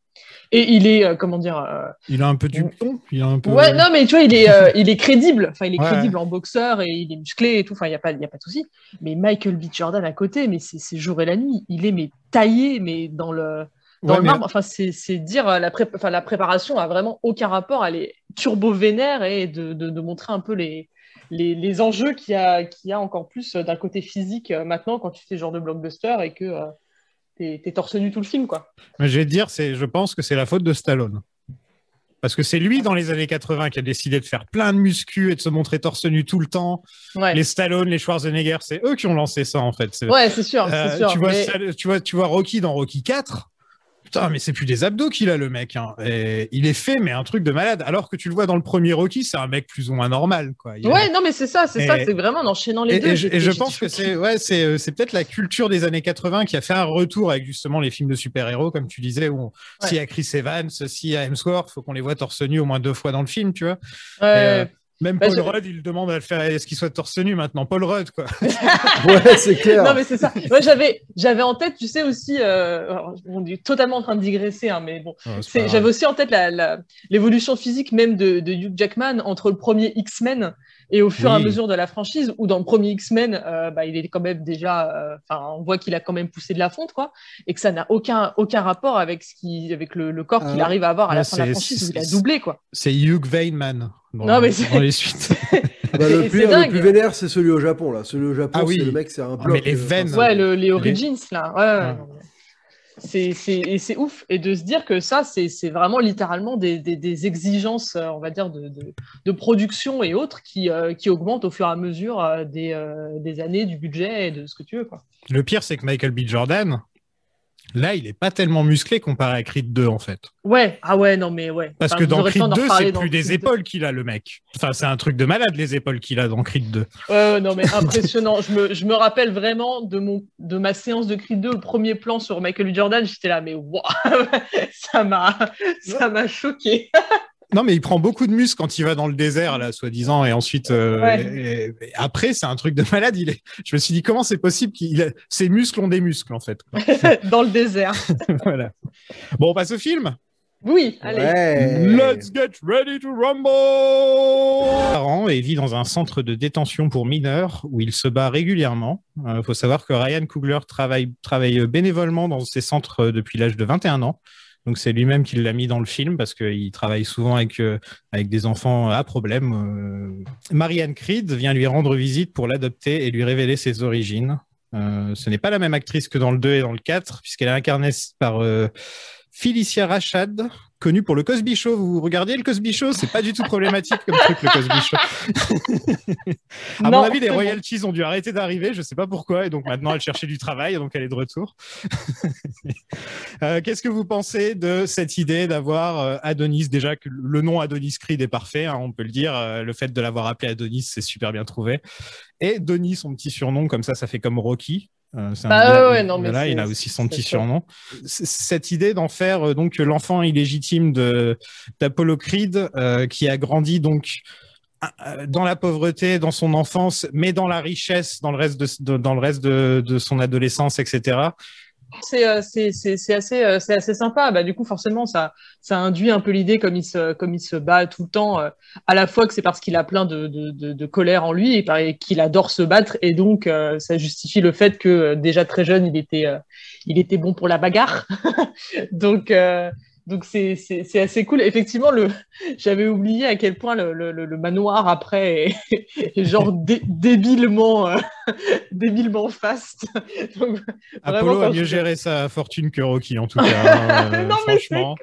et il est euh, comment dire euh, Il a un peu du ton. Il a un peu... Ouais, non, mais tu vois, il est, il est crédible. Enfin, il est Ouais. crédible en boxeur et il est musclé et tout. Enfin, il n'y a, pas- y a pas de souci. Mais Michael B. Jordan à côté, mais c'est c'est jour et la nuit. Il est mais taillé, mais dans le, dans Ouais, le mais- marbre. Enfin, c'est dire euh, la, pré- enfin, la préparation a vraiment aucun rapport. Elle est turbo vénère et de, de, de montrer un peu les, les, les enjeux qu'il y, a- qu'il y a encore plus euh, d'un côté physique euh, maintenant quand tu fais ce genre de blockbuster et que euh, t'es t'es torse nu tout le film, quoi. Mais je vais te dire, je pense que c'est la faute de Stallone. Parce que c'est lui, dans les années 80, qui a décidé de faire plein de muscu et de se montrer torse nu tout le temps. Ouais, Les Stallone, les Schwarzenegger, c'est eux qui ont lancé ça, en fait. Ouais c'est sûr, Euh, tu, vois, mais- tu, vois, tu vois Rocky dans Rocky 4. Putain, mais c'est plus des abdos qu'il a, le mec. hein. Et il est fait, mais un truc de malade. Alors que tu le vois dans le premier Rocky, c'est un mec plus ou moins normal. Quoi. Il a- Ouais, non, mais c'est ça, c'est Et- ça, c'est vraiment en enchaînant les Et, deux. et je, et pense que c'est ouais, c'est euh, c'est peut-être la culture des années 80 qui a fait un retour avec justement les films de super-héros, comme tu disais, où on- y a Chris Evans, s'il y a Hemsworth, faut qu'on les voit torse nu au moins deux fois dans le film, tu vois. Ouais, euh, même Bah, Paul je- Rudd, il demande à le faire, est-ce qu'il soit torse nu maintenant? Paul Rudd, quoi. Ouais, c'est clair. Non, mais c'est ça. Moi, j'avais, j'avais en tête, tu sais, aussi, euh, on est totalement en train de digresser, hein, mais bon, Oh, grave. j'avais aussi en tête la, la- l'évolution physique même de, de Hugh Jackman entre le premier X-Men et au fur et à mesure de la franchise, où dans le premier X-Men, euh, bah, il est quand même déjà, euh, enfin, on voit qu'il a quand même poussé de la fonte, quoi, et que ça n'a aucun, aucun rapport avec ce qui, avec le, le corps qu'il Ah. arrive à avoir à la fin de la franchise, où il a c'est- doublé, quoi. C'est Hugh Weinman Non, mais c'est- dans les suites. Bah, le, c'est le dingue. plus vénère, c'est celui au Japon, là. Celui au Japon, Ah oui. c'est le mec, c'est un Ah, bloc. mais les veines. enfin, Ouais, le, les Origins, là. Ouais, ouais, mais C'est, c'est, et c'est ouf. Et de se dire que ça, c'est, c'est vraiment littéralement des, des, des exigences, euh, on va dire, de, de, de production et autres qui, euh, qui augmentent au fur et à mesure euh, des, euh, des années, du budget et de ce que tu veux. Quoi. Le pire, c'est que Michael B. Jordan, là, il est pas tellement musclé comparé à Creed 2, en fait. Ouais, ah ouais, non, mais ouais. Parce Enfin, que dans Creed temps d'en 2, reparler c'est plus des Creed 2. épaules qu'il a, le mec. Enfin, c'est un truc de malade, les épaules qu'il a dans Creed 2. Ouais, ouais, non, mais impressionnant. je, me, je me rappelle vraiment de, mon, de ma séance de Creed 2, le premier plan sur Michael. Jordan. J'étais là, mais waouh, ça m'a, ça m'a choqué. Non, mais il prend beaucoup de muscles quand il va dans le désert, là, soi-disant, et ensuite, euh, Ouais. et- et après, c'est un truc de malade. Il est... Je me suis dit, comment c'est possible qu'il a... Ses muscles ont des muscles, en fait. dans le désert. voilà. Bon, on passe au film? Oui, allez. Ouais. Let's get ready to rumble et vit dans un centre de détention pour mineurs où il se bat régulièrement. Il faut savoir que Ryan Coogler travaille, travaille bénévolement dans ces centres euh, depuis l'âge de 21 ans. Donc c'est lui-même qui l'a mis dans le film parce qu'il travaille souvent avec, euh, avec des enfants à problème. Euh, Marianne Creed vient lui rendre visite pour l'adopter et lui révéler ses origines. Euh, ce n'est pas la même actrice que dans le 2 et dans le 4 puisqu'elle est incarnée par Felicia Rachad, connue pour le Cosby Show. Vous regardez le Cosby Show? C'est pas du tout problématique comme truc, le Cosby Show. à Non, mon avis, les royalties ont dû arrêter d'arriver, je sais pas pourquoi, et donc maintenant elle cherchait du travail, donc elle est de retour. Euh, Qu'est-ce que vous pensez de cette idée d'avoir euh, Adonis? Déjà que le nom Adonis Creed est parfait, hein, on peut le dire. Euh, le fait de l'avoir appelé Adonis, c'est super bien trouvé. Et Denis, son petit surnom, comme ça, ça fait comme Rocky. Euh, Bah il a- ouais, ouais, non, mais voilà, c'est- il a aussi son petit surnom. Cette idée d'en faire euh, donc l'enfant illégitime de d'Apollo Creed, euh, qui a grandi donc dans la pauvreté, dans son enfance, mais dans la richesse, dans le reste de, de- dans le reste de, de son adolescence, etc. C'est euh, c'est- c'est- assez, euh, c'est assez sympa. Bah, du coup, forcément, ça, ça induit un peu l'idée, comme il se, comme il se bat tout le temps, euh, à la fois que c'est parce qu'il a plein de, de, de, colère en lui et qu'il adore se battre. Et donc, euh, ça justifie le fait que euh, déjà très jeune, il était, euh, il était bon pour la bagarre. donc, donc c'est assez cool. Effectivement, le, j'avais oublié à quel point le, le, le- le manoir après est, est genre dé- débilement, euh, débilement fast. Donc, Vraiment, Apollo a mieux je- géré sa fortune que Rocky, en tout cas. hein, euh, Non, mais c'est- franchement,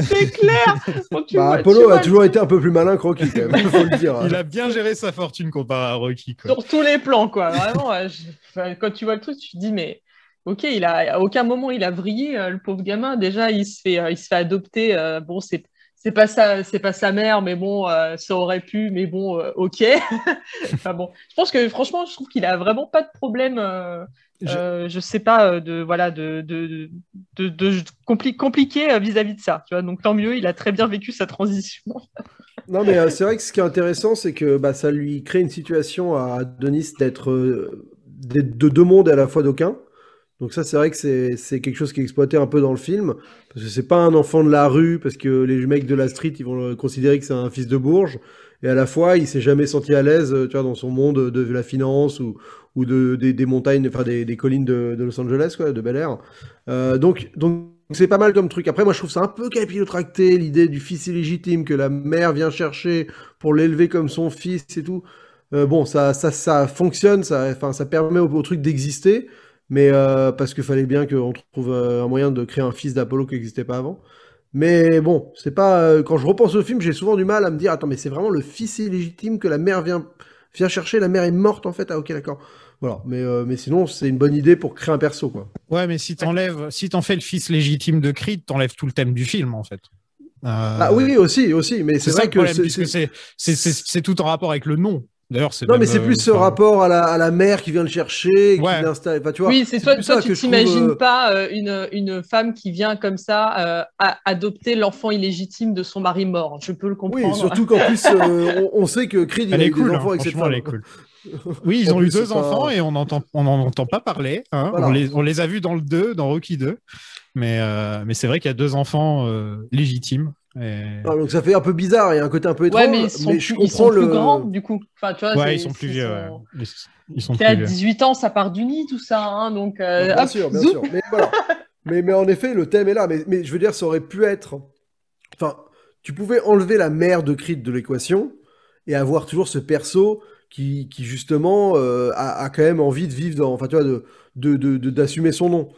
C'est clair. Quand tu Bah, vois- tu Apollo vois a toujours été un peu plus malin que Rocky, quand même, faut le dire. il a bien géré sa fortune comparé à Rocky. Quoi. sur tous les plans, quoi. Vraiment, je- enfin, quand tu vois le truc, tu te dis, mais ok, il a, à aucun moment il a vrillé, euh, le pauvre gamin. Déjà, il se fait, euh, il se fait adopter. euh, bon, c'est, c'est pas ça, c'est pas sa mère, mais bon, euh, ça aurait pu, mais bon, euh, ok. enfin bon, je pense que franchement, je trouve qu'il a vraiment pas de problème. euh, Je- je sais pas de voilà de de de, de, de compli- compliqué vis-à-vis de ça tu vois donc tant mieux il a très bien vécu sa transition Non, mais c'est vrai que ce qui est intéressant, c'est que bah, ça lui crée une situation à Denis d'être d'être de deux mondes et à la fois d'aucun. Donc ça, c'est vrai que c'est quelque chose qui est exploité un peu dans le film, parce que c'est pas un enfant de la rue, parce que les mecs de la street, ils vont considérer que c'est un fils de Bourges, et à la fois, il s'est jamais senti à l'aise, euh, tu vois, dans son monde de la finance ou, ou de, des, des montagnes, enfin des, des collines de, Los Angeles, quoi, de Bel Air. Euh, donc, donc c'est pas mal comme truc. Après, moi, je trouve ça un peu capillotracté, l'idée du fils illégitime que la mère vient chercher pour l'élever comme son fils et tout. Euh, bon, ça, ça, ça fonctionne, ça, ça permet au, au truc d'exister, mais euh, parce qu'il fallait bien qu'on trouve euh, un moyen de créer un fils d'Apollo qui n'existait pas avant. Mais bon, c'est pas. euh, quand je repense au film, j'ai souvent du mal à me dire attends, mais c'est vraiment le fils illégitime que la mère vient, vient chercher. La mère est morte en fait. Ah ok, d'accord. Voilà. Mais, euh, mais sinon, c'est une bonne idée pour créer un perso, quoi. Ouais, mais si t'enlèves, si t'en fais le fils légitime de Creed, t'enlèves tout le thème du film, en fait. Euh, Ah oui, aussi, aussi. Mais c'est vrai que c'est tout en rapport avec le nom. D'ailleurs, c'est Non, même, mais c'est euh, plus ce enfin, rapport à la, à la mère qui vient le chercher, et Ouais. qui l'installe. Enfin, tu vois, Oui, c'est toi, ça tu trouve, t'imagines euh, pas euh, une, une femme qui vient comme ça euh, à adopter l'enfant illégitime de son mari mort. Je peux le Oui, comprendre. surtout qu'en plus, euh, on, on sait que Creed, il Elle a est eu cool, des hein, avec cette elle est cool. Oui, ils En ont eu deux pas- enfants et on n'entend on en entend pas parler. hein. Voilà. On, les, on les a vus dans le 2, dans Rocky 2. Mais, euh, mais c'est vrai qu'il y a deux enfants euh, légitimes. Et... Ah, donc ça fait un peu bizarre, il y a un côté un peu étrange, Ouais, mais ils sont, je plus, ils comprends sont plus le. grands, du coup. Enfin, tu vois, Ouais, ils sont plus vieux. son- ouais. Ils, ils sont T'es à plus vieux. 18 ans, ça part du nid, tout ça. Hein, donc, euh, bien hop, sûr, bien sûr. Mais voilà. mais, mais en effet, le thème est là. Mais, mais je veux dire, ça aurait pu être. Enfin, tu pouvais enlever la mère de Creed de l'équation et avoir toujours ce perso qui, qui justement, euh, a, a quand même envie de vivre dans. Enfin, tu vois, de, de, de- de- d'assumer son nom.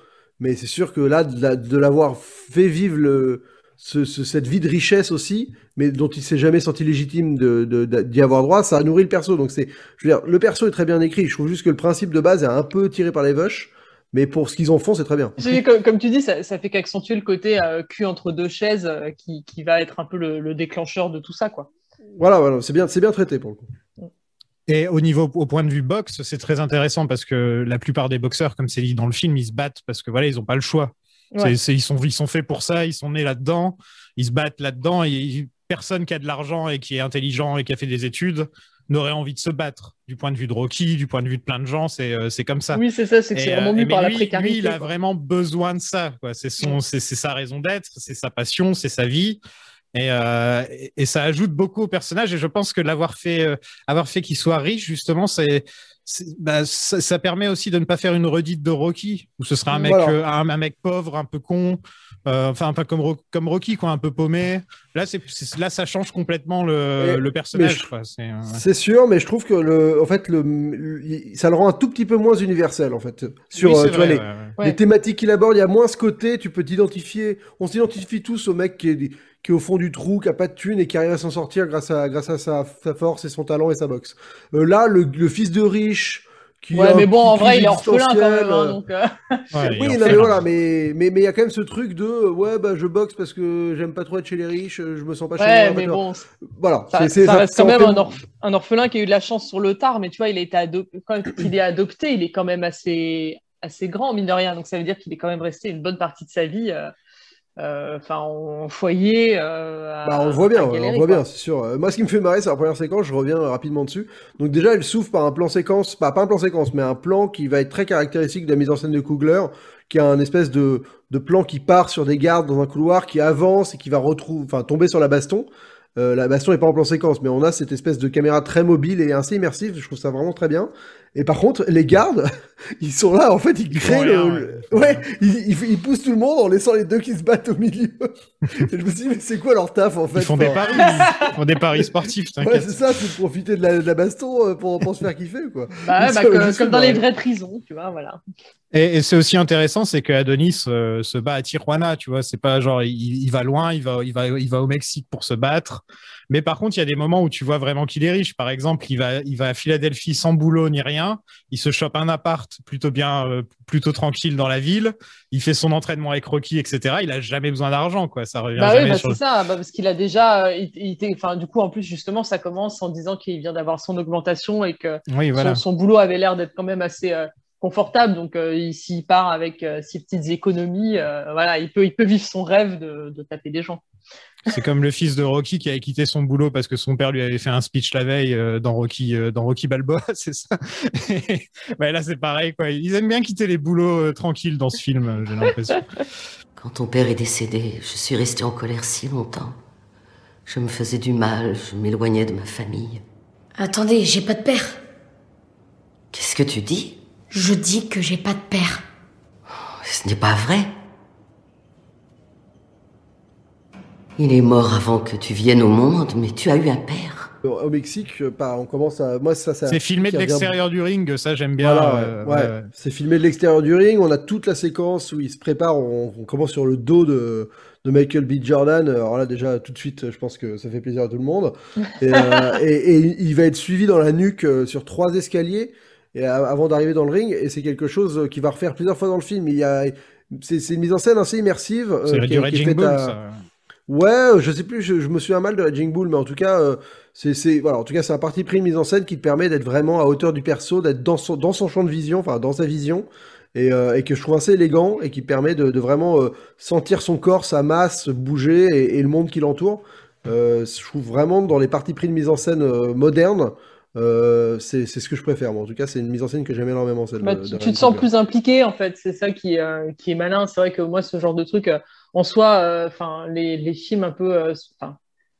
Mais c'est sûr que là, de, de l'avoir fait vivre le, ce- ce- cette vie de richesse aussi, mais dont il s'est jamais senti légitime de, de- de- d'y avoir droit, ça a nourri le perso. Donc c'est, je veux dire, le perso est très bien écrit. Je trouve juste que le principe de base est un peu tiré par les vaches, mais pour ce qu'ils en font, c'est très bien. Comme, comme tu dis, ça, ça fait qu'accentuer le côté euh, cul entre deux chaises euh, qui, qui va être un peu le, le déclencheur de tout ça, quoi. Voilà, voilà, c'est bien, c'est bien traité pour le coup. Et au niveau, au point de vue boxe, c'est très intéressant parce que la plupart des boxeurs, comme c'est dit dans le film, ils se battent parce que voilà, ils n'ont pas le choix. Ouais. C'est- c'est- ils, sont, ils sont faits pour ça, ils sont nés là-dedans, ils se battent là-dedans. Et personne qui a de l'argent et qui est intelligent et qui a fait des études n'aurait envie de se battre. Du point de vue de Rocky, du point de vue de plein de gens, c'est euh, comme ça. Oui, c'est ça, c'est que Et, c'est vraiment euh, mu mais par la lui, précarité. lui, il a quoi. vraiment besoin de ça. quoi. C'est sa raison d'être, c'est sa passion, c'est sa vie. Et, euh, et- et ça ajoute beaucoup au personnage. Et je pense que l'avoir fait, avoir fait qu'il soit riche, justement, c'est- bah, ça, ça permet aussi de ne pas faire une redite de Rocky, où ce sera un mec, Voilà. euh, un, un mec pauvre, un peu con, euh, enfin un peu comme, comme Rocky, quoi, un peu paumé. Là, c'est, là, ça change complètement le, le personnage. C'est, euh, C'est sûr, mais je trouve que le, en fait, le, le- ça le rend un tout petit peu moins universel, en fait. Sur, oui, tu vois, les, ouais, ouais. Ouais. les thématiques qu'il aborde, il y a moins ce côté, tu peux t'identifier, on s'identifie tous au mec qui est, qui est au fond du trou, qui a pas de thune et qui arrive à s'en sortir grâce à, grâce à sa, sa force et son talent et sa boxe. Euh, là, le, le fils de riche, qui Ouais, mais bon, en vrai, il est orphelin quand même. hein, euh, donc, euh, Ouais, oui, non, orphelin. mais voilà, mais mais mais il y a quand même ce truc de ouais bah je boxe parce que j'aime pas trop être chez les riches, je me sens pas chez Ouais, moi. mais tu vois. bon, voilà, ça, reste ça quand même un, orph- un orphelin qui a eu de la chance sur le tard, mais tu vois, il a été ado- quand il est adopté, il est quand même assez, assez grand, mine de rien. Donc ça veut dire qu'il est quand même resté une bonne partie de sa vie euh, enfin, en foyer. euh, à- Bah, on le voit bien, on galérer, le voit quoi. bien, c'est sûr. Euh, Moi, ce qui me fait marrer, c'est la première séquence, je reviens euh, rapidement dessus. Donc déjà, elle s'ouvre par un plan séquence, pas, pas un plan séquence, mais un plan qui va être très caractéristique de la mise en scène de Kugler, qui a un espèce de, de plan qui part sur des gardes dans un couloir, qui avance et qui va retrouver, enfin, tomber sur la baston. Euh, la baston est pas en plan séquence, mais on a cette espèce de caméra très mobile et assez immersive. Je trouve ça vraiment très bien. Et par contre, les gardes, ils sont là, en fait, ils créent le, rien, le- ouais, ils font ouais, ils, ils- ils poussent tout le monde en laissant les deux qui se battent au milieu. et je me suis dit, mais c'est quoi leur taf, en fait? Ils font des paris, ils font des paris sportifs, Ouais, c'est ça, c'est de profiter de la, de la baston euh, pour, pour se faire kiffer, quoi. Bah, ouais, bah, comme dans les vraies prisons, tu vois, voilà. Et, et c'est aussi intéressant, c'est que Adonis euh, se bat à Tijuana, tu vois. C'est pas genre il, il va loin, il va, il va, il va au Mexique pour se battre. Mais par contre, il y a des moments où tu vois vraiment qu'il est riche. Par exemple, il va, il va à Philadelphie sans boulot ni rien. Il se chope un appart plutôt bien, euh, plutôt tranquille dans la ville. Il fait son entraînement avec Rocky, etc. Il a jamais besoin d'argent, quoi. Ça revient Bah oui, jamais bah, sur c'est ça, bah, parce qu'il a déjà, euh, il, il était, enfin, du coup, en plus, justement, ça commence en disant qu'il vient d'avoir son augmentation et que. Oui, voilà. son, son boulot avait l'air d'être quand même assez euh, confortable. Donc, euh, il- s'il part avec euh, ses petites économies, euh, voilà, il peut, il peut vivre son rêve de, de taper des gens. C'est comme le fils de Rocky qui avait quitté son boulot parce que son père lui avait fait un speech la veille euh, dans Rocky, euh, dans Rocky Balboa, c'est ça. bah, là, c'est pareil, quoi. Ils aiment bien quitter les boulots euh, tranquilles dans ce film, j'ai l'impression. Quand ton père est décédé, je suis restée en colère si longtemps. Je me faisais du mal, je m'éloignais de ma famille. Attendez, j'ai pas de père. Qu'est-ce que tu dis? Je dis que j'ai pas de père. Ce n'est pas vrai. Il est mort avant que tu viennes au monde, mais tu as eu un père. Au Mexique, euh, pas, on commence à. Moi, ça, ça C'est filmé de qui l'extérieur du ring, ça j'aime bien. Voilà, ouais, euh, ouais. ouais, ouais. C'est filmé de l'extérieur du ring. On a toute la séquence où il se prépare. On, on commence sur le dos de, de Michael B. Jordan. Alors là, déjà, tout de suite, je pense que ça fait plaisir à tout le monde. Et, euh, et- et il va être suivi dans la nuque euh, sur trois escaliers et, avant d'arriver dans le ring. Et c'est quelque chose euh, qu'il va refaire plusieurs fois dans le film. Il y a, c'est, c'est une mise en scène assez immersive. euh, C'est qui du qui est faite à- ça. Ouais, euh, je sais plus, je, je me souviens mal de Raging Bull, mais en tout cas, euh, c'est, c'est, voilà, en tout cas, c'est un parti pris de mise en scène qui te permet d'être vraiment à hauteur du perso, d'être dans son, dans son champ de vision, enfin, dans sa vision, et, euh, et que je trouve assez élégant et qui permet de, de vraiment euh, sentir son corps, sa masse bouger et, et le monde qui l'entoure. Euh, je trouve vraiment dans les parties pris de mise en scène euh, modernes, euh, c'est, c'est ce que je préfère. Moi, en tout cas, c'est une mise en scène que j'aime énormément. Celle Bah, de- tu, de tu Ryan te sens plus impliqué, en fait. C'est ça qui, euh, qui est malin. C'est vrai que moi, ce genre de truc, euh, en soi, euh, enfin, les, les films un peu, euh,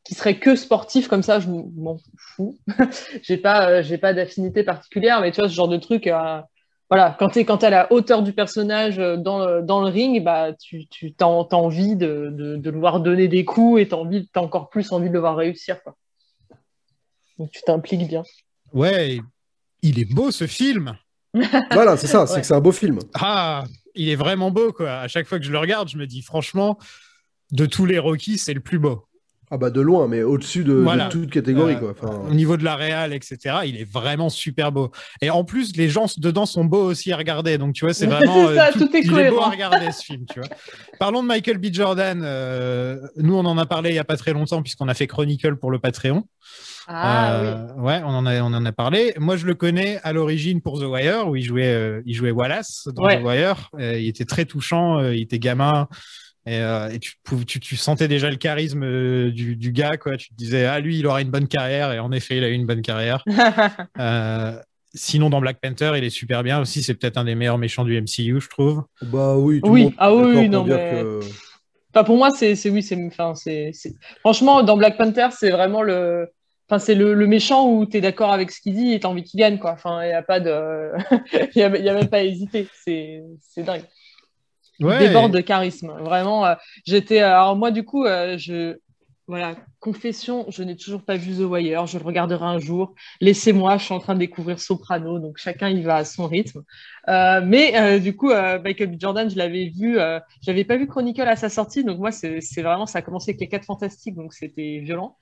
qui seraient que sportifs comme ça, je m'en fous. j'ai pas, euh, j'ai pas d'affinité particulière, mais tu vois, ce genre de truc, euh, voilà, quand tu es, quand t'es à la hauteur du personnage euh, dans le, dans le ring, bah, tu, tu t'as, t'as envie de, de, de le voir donner des coups et t'as envie, t'as encore plus envie de le voir réussir, quoi. Donc, tu t'impliques bien. Ouais, il est beau ce film. Voilà, c'est ça, c'est Ouais. que c'est un beau film. Ah, il est vraiment beau, quoi. À chaque fois que je le regarde, je me dis, franchement, de tous les Rocky, c'est le plus beau. Ah bah de loin, mais au-dessus de, toute catégorie, Euh, quoi. Enfin, Au niveau de la réal, etc., il est vraiment super beau. Et en plus, les gens dedans sont beaux aussi à regarder. Donc, tu vois, c'est vraiment. C'est ça, tout est il est beau à regarder ce film, tu vois. Parlons de Michael B. Jordan. euh, nous, on en a parlé il y a pas très longtemps, puisqu'on a fait Chronicle pour le Patreon. Ah Euh, Ouais, on en, a, on en a parlé. Moi, je le connais à l'origine pour The Wire, où il jouait, euh, il jouait Wallace dans Ouais. The Wire. Euh, il était très touchant, euh, il était gamin. Et, euh, et tu, pou- tu, tu sentais déjà le charisme euh, du, du gars, quoi. Tu te disais, ah, lui, il aura une bonne carrière. Et en effet, il a eu une bonne carrière. oui. Euh, sinon, dans Black Panther, il est super bien aussi. C'est peut-être un des meilleurs méchants du MCU, je trouve. Bah oui, tout Oui, monde ah oui, oui, non, mais- que- Enfin, pour moi, c'est c'est- oui, c'est enfin, c'est c'est- franchement dans Black Panther, c'est vraiment le Enfin, c'est le, le méchant où tu es d'accord avec ce qu'il dit et tu as envie qu'il gagne, quoi. Enfin, il n'y a pas de. Il y a, il y a même pas à hésiter. C'est dingue. Ouais, déborde de charisme. Vraiment, euh, j'étais. Alors, moi, du coup, euh, je. Voilà, confession, je n'ai toujours pas vu The Wire. Je le regarderai un jour. Laissez-moi, je suis en train de découvrir Soprano, donc chacun y va à son rythme. Euh, mais euh, du coup, euh, Michael B. Jordan, je l'avais vu. Euh, j'avais pas vu Chronicle à sa sortie, donc moi, c'est c'est vraiment. Ça a commencé avec les 4 Fantastiques, donc c'était violent.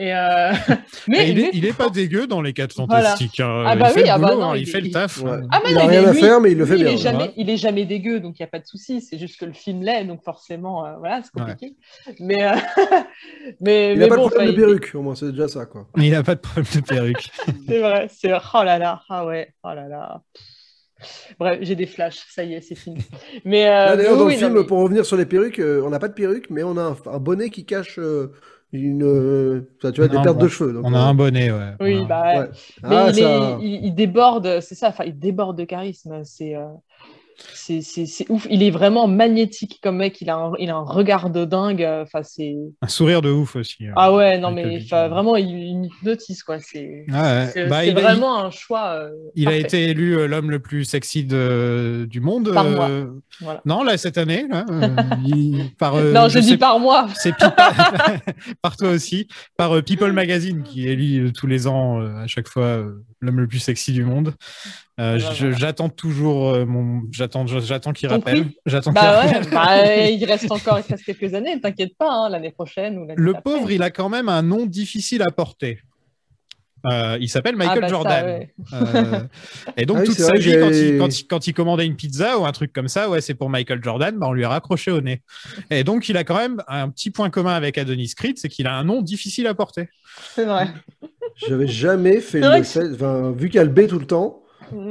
Et euh, Mais, il, mais- est, il est pas dégueu dans les 4 Voilà. fantastiques. hein. Ah bah il fait oui, le ah bah boulot, non, hein, il, il- fait le il- taf. Ouais. Ah, mais Il non, a mais rien à faire, mais il le fait lui, bien. Il est, jamais, Ouais. il est jamais dégueu, donc il n'y a pas de souci. C'est juste que le film l'est, donc forcément, euh, voilà, c'est compliqué. Mais, euh, mais, Il n'a pas bon, de problème de perruque, au moins, c'est déjà ça, quoi. Mais il a pas de problème de perruque. C'est vrai, c'est oh là là, ah ouais, oh là là. Bref, j'ai des flashs, ça y est, c'est fini. Mais, euh, d'ailleurs, dans oui, le film, mais- pour revenir sur les perruques, on n'a pas de perruque, mais on a un, un bonnet qui cache une, euh, enfin, tu vois, des pertes bon, de cheveux. donc, On a euh, un bonnet, ouais. Oui, bah, ouais. ouais. Mais Ah, il, ça- est, il, il déborde, c'est ça, enfin, il déborde de charisme. C'est euh, c'est c'est- c'est ouf. Il est vraiment magnétique comme mec. Il a un, il a un regard de dingue. euh, Enfin, c'est. Un sourire de ouf aussi. euh. Ah ouais, non, mais Jordan. vraiment, il, il hypnotise, quoi. C'est Ah ouais. c'est- Bah, a- vraiment un choix. euh, Il a été élu euh, l'homme le plus sexy de- du monde. Par euh. Voilà. Non, là, cette année. Là, euh, il- par, euh, non, je, dis sais- par mois. C'est par toi aussi, par euh, People Magazine qui élit euh, tous les ans euh, à chaque fois euh, l'homme le plus sexy du monde. Euh, voilà. J'attends toujours euh, mon, j'attends, j'attends qu'il rappelle. J'attends qu'il Bah rappelle. ouais, bah, il reste encore il reste quelques années, t'inquiète pas, hein, l'année prochaine ou l'année Le pauvre, il a quand même un nom difficile à porter. Euh, il s'appelle Michael Ah bah ça, Jordan. ouais. Euh, et donc Ah oui, toute sa vie, quand il, quand, il, quand il commandait une pizza ou un truc comme ça, ouais, c'est pour Michael Jordan, bah, on lui a raccroché au nez. Et donc il a quand même un petit point commun avec Adonis Creed, c'est qu'il a un nom difficile à porter. C'est vrai. J'avais jamais fait le fait, enfin, vu qu'il y a le B tout le temps.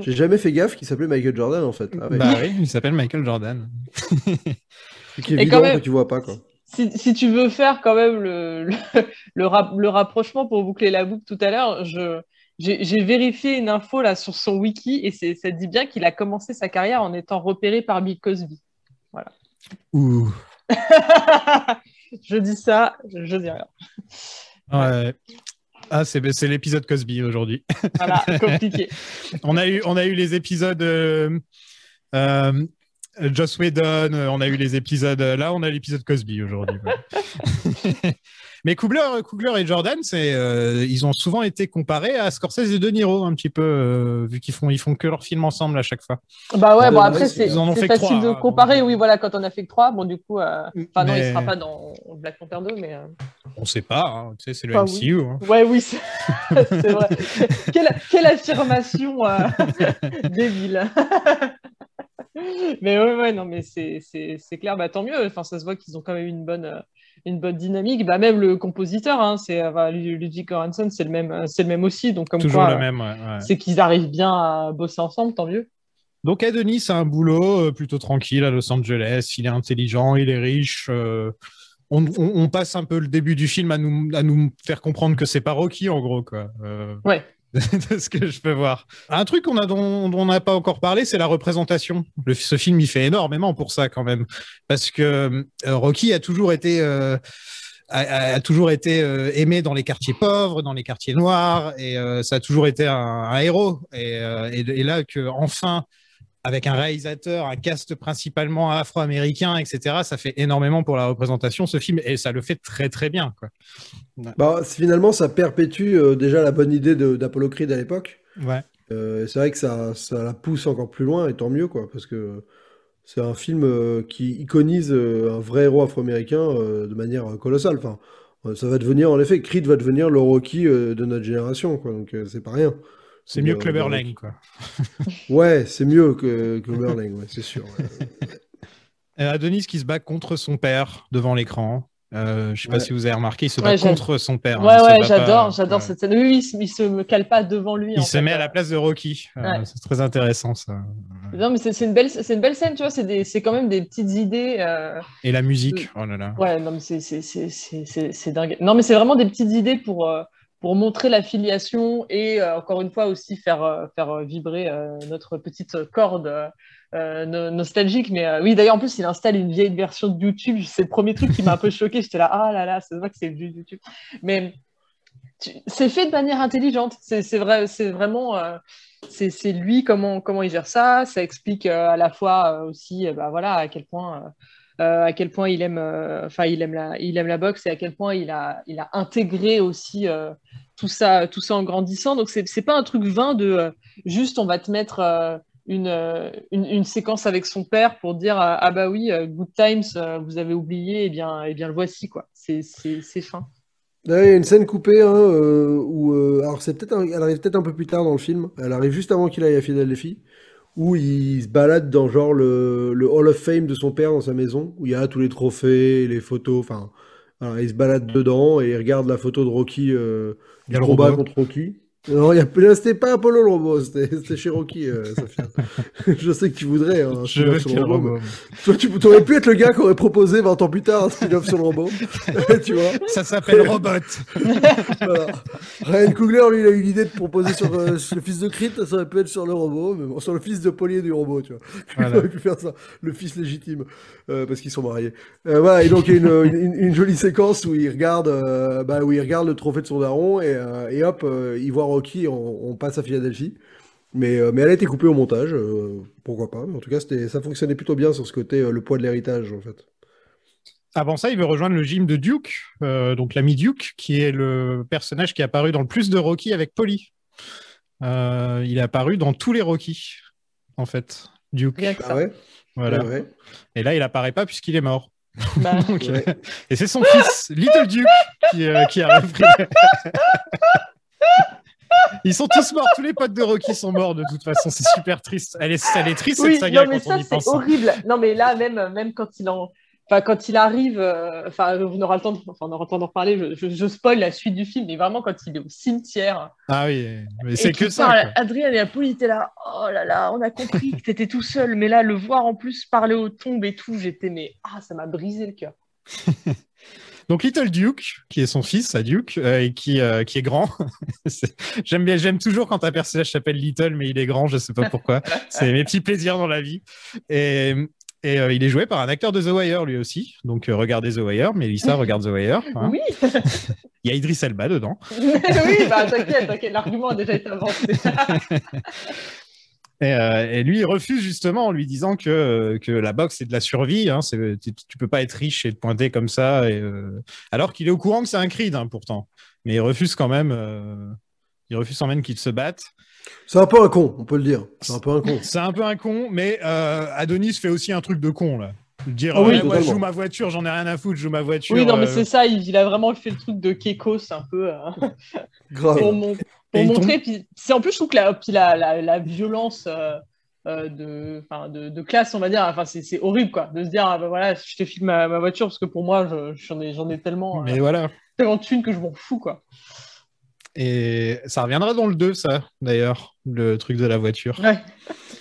J'ai jamais fait gaffe qu'il s'appelait Michael Jordan en fait. Ah ouais. Bah oui, il s'appelle Michael Jordan. Ce qui est évident quand même- que tu vois pas quoi. Si, si tu veux faire quand même le, le, le, rap- le rapprochement pour boucler la boucle tout à l'heure, je, j'ai, j'ai vérifié une info là sur son wiki et c'est, ça dit bien qu'il a commencé sa carrière en étant repéré par Bill Cosby. Ouh. je dis ça, je dis rien. Ouais. Ah, c'est c'est l'épisode Cosby aujourd'hui. Voilà, compliqué. on, a eu, on a eu les épisodes euh, euh, Joss Whedon, euh, on a eu les épisodes. euh, Là, on a l'épisode Cosby aujourd'hui. ouais. Mais Coogler, Coogler et Jordan, c'est, euh, ils ont souvent été comparés à Scorsese et De Niro, un petit peu, euh, vu qu'ils font, ils font que leurs films ensemble à chaque fois. Bah ouais, bon Ouais, après c'est, facile trois, de hein, comparer, oui voilà, quand on a fait que trois, bon du coup, euh... enfin non, il Mais- sera pas dans Black Panther 2, mais... euh, On sait pas, hein, tu sais, c'est le Bah MCU. hein. Ouais, oui, c'est c'est vrai. quelle, quelle affirmation euh, débile. mais ouais, ouais, non, mais c'est- c'est c'est clair, bah, tant mieux. Enfin, ça se voit qu'ils ont quand même une bonne, euh, une bonne dynamique. Bah, même le compositeur, hein, c'est bah, Lu- Ludwig Göransson, c'est le même, euh, c'est le même aussi. Donc comme Toujours quoi, le euh, même. ouais, ouais. c'est qu'ils arrivent bien à bosser ensemble, tant mieux. Donc Adonis a un boulot euh, plutôt tranquille à Los Angeles, il est intelligent, il est riche. euh, on, on- on passe un peu le début du film à nous, à nous faire comprendre que c'est pas Rocky en gros quoi. Euh, Ouais. de ce que je peux voir. Un truc qu'on dont, on n'a pas encore parlé, c'est la représentation. Ce film, il fait énormément pour ça quand même, parce que euh, Rocky a toujours été euh, euh, aimé dans les quartiers pauvres, dans les quartiers noirs, et ça a toujours été un, héros. Et, et, et là, que enfin, avec un réalisateur, un cast principalement afro-américain, etc., ça fait énormément pour la représentation ce film, et ça le fait très très bien. Quoi. Bah, finalement, ça perpétue euh, déjà la bonne idée d'Apollo Creed à l'époque. Ouais. Euh, c'est vrai que ça, ça la pousse encore plus loin, et tant mieux, quoi, parce que c'est un film euh, qui iconise euh, un vrai héros afro-américain euh, de manière colossale. Enfin, ça va devenir, en effet, Creed va devenir le Rocky euh, de notre génération, quoi, donc euh, c'est pas rien. C'est mieux Euh, que Clubber bah, Lang, quoi. Ouais, c'est mieux que, que Merlin, ouais, c'est sûr. ouais. Euh, Adonis qui se bat contre son père devant l'écran. Euh, je sais pas Ouais. si vous avez remarqué, il se Ouais, bat contre son père. hein, Ouais, ouais, j'adore, pas- j'adore ouais. cette scène. Oui, il se- il se me cale pas devant lui. Il en se fait. met à la place de Rocky. Euh, c'est très intéressant ça. Non, mais c'est une belle, c'est une belle scène, tu vois. C'est des- c'est quand même des petites idées. euh, Et la musique, oh là là. Ouais, non, mais c'est- c'est- c'est c'est- c'est- c'est dingue. Non, mais c'est vraiment des petites idées pour, euh, pour montrer la filiation et euh, encore une fois aussi faire, euh, faire euh, vibrer notre petite corde no- nostalgique. Mais oui, d'ailleurs, en plus, il installe une vieille version de YouTube. C'est le premier truc qui m'a un peu choqué. J'étais là, ah là là, ça se voit que c'est vieux YouTube. Mais c'est fait de manière intelligente. C'est vrai, vraiment, euh, c'est lui comment comment il gère ça. Ça explique à la fois aussi, bah voilà, à quel point. Euh, à quel point il aime, euh, enfin il aime la, il aime la boxe et à quel point il a, il a intégré aussi euh, tout ça, tout ça en grandissant. Donc c'est, c'est pas un truc vain de juste on va te mettre une, une, séquence avec son père pour dire ah bah oui, Good Times, vous avez oublié, et bien, et bien le voici quoi. C'est, c'est, fin. Il y a une scène coupée hein, où, alors c'est peut-être, elle arrive peut-être un peu plus tard dans le film. Elle arrive juste avant qu'il aille à Philadelphie, où il se balade dans genre le, le Hall of Fame de son père dans sa maison, où il y a tous les trophées, les photos. Enfin, il se balade dedans et il regarde la photo de Rocky, euh, du combat contre Rocky. Non, y a, là, c'était pas Apollo le robot, c'était Rocky, euh, Sophia. Je sais que tu voudrais. hein, un spin-off sur le robot, Toi, tu aurais pu être le gars qui aurait proposé 20 ans plus tard un spin-off sur le robot. tu vois Ça s'appelle Robot. voilà. Ryan Coogler, lui, il a eu l'idée de proposer sur, euh, sur le fils de Crit, ça aurait pu être sur le robot, mais bon, sur le fils de Polier du robot, tu vois. Voilà. Il aurait pu faire ça, le fils légitime, euh, parce qu'ils sont mariés. Voilà, et donc il y a une, une, une jolie séquence où il regarde, bah, où il regarde le trophée de son daron, et, et hop, il voit Rocky, on, on passe à Philadelphie. Mais, euh, mais elle a été coupée au montage, euh, pourquoi pas, en tout cas, c'était, ça fonctionnait plutôt bien sur ce côté, euh, le poids de l'héritage, en fait. Avant ça, il veut rejoindre le gym de Duke, euh, donc l'ami Duke, qui est le personnage qui est apparu dans le plus de Rocky avec Polly. Euh, il est apparu dans tous les Rocky, en fait, Duke. Ah ouais? Voilà. Ouais, ouais. Et là, il apparaît pas puisqu'il est mort. Bah, Donc, Ouais. Et c'est son fils, Little Duke, qui, euh, qui a repris. Ils sont tous morts, tous les potes de Rocky sont morts de toute façon, c'est super triste. Elle est, elle est triste oui, cette saga non mais quand on ça y c'est pense. horrible. Non mais là même, même quand il en, enfin quand il arrive, euh, enfin on aura le temps, de... enfin, on aura le temps d'en reparler. Je, je, je spoil la suite du film, mais vraiment quand il est au cimetière. Ah oui, mais c'est que ça. parle, quoi. Adrien et Apollo étaient là. Oh là là, on a compris que t'étais tout seul, mais là le voir en plus parler aux tombes et tout, j'étais mais ah ça m'a brisé le cœur. Donc Little Duke, qui est son fils à Duke, euh, et qui, euh, qui est grand. J'aime bien, j'aime toujours quand un personnage s'appelle Little, mais il est grand, je sais pas pourquoi. C'est mes petits plaisirs dans la vie. Et, et euh, il est joué par un acteur de The Wire lui aussi. Donc euh, regardez The Wire, Mélissa regarde The Wire. hein. Oui, Il y a Idris Elba dedans. oui, bah t'inquiète, t'inquiète, l'argument a déjà été avancé. Et, euh, et lui, il refuse justement en lui disant que, que la boxe, c'est de la survie. Hein, c'est- tu, tu peux pas être riche et te pointer comme ça. Et, euh, alors qu'il est au courant que c'est un creed, hein, pourtant. Mais il refuse quand même, euh, il refuse quand même qu'ils se battent. C'est un peu un con, on peut le dire. C'est un peu un con. C'est un peu un con, mais euh, Adonis fait aussi un truc de con, là. Dire, Ah oui, ouais, moi, je joue ma voiture, j'en ai rien à foutre, je joue ma voiture. Oui, non mais euh, c'est ça, il, il a vraiment fait le truc de Kekos un peu. euh, Grave. Pour, Et montrer. Puis c'est en plus, je trouve que la, puis la, la, la violence euh, euh, de, enfin, de, de classe, on va dire, enfin, c'est c'est horrible quoi, de se dire, ah, bah, voilà, je te filme ma, ma voiture parce que pour moi, je- j'en ai, j'en ai tellement, Mais euh, voilà. tellement de thunes que je m'en fous quoi. Et ça reviendra dans le 2, ça, d'ailleurs, le truc de la voiture. Ouais.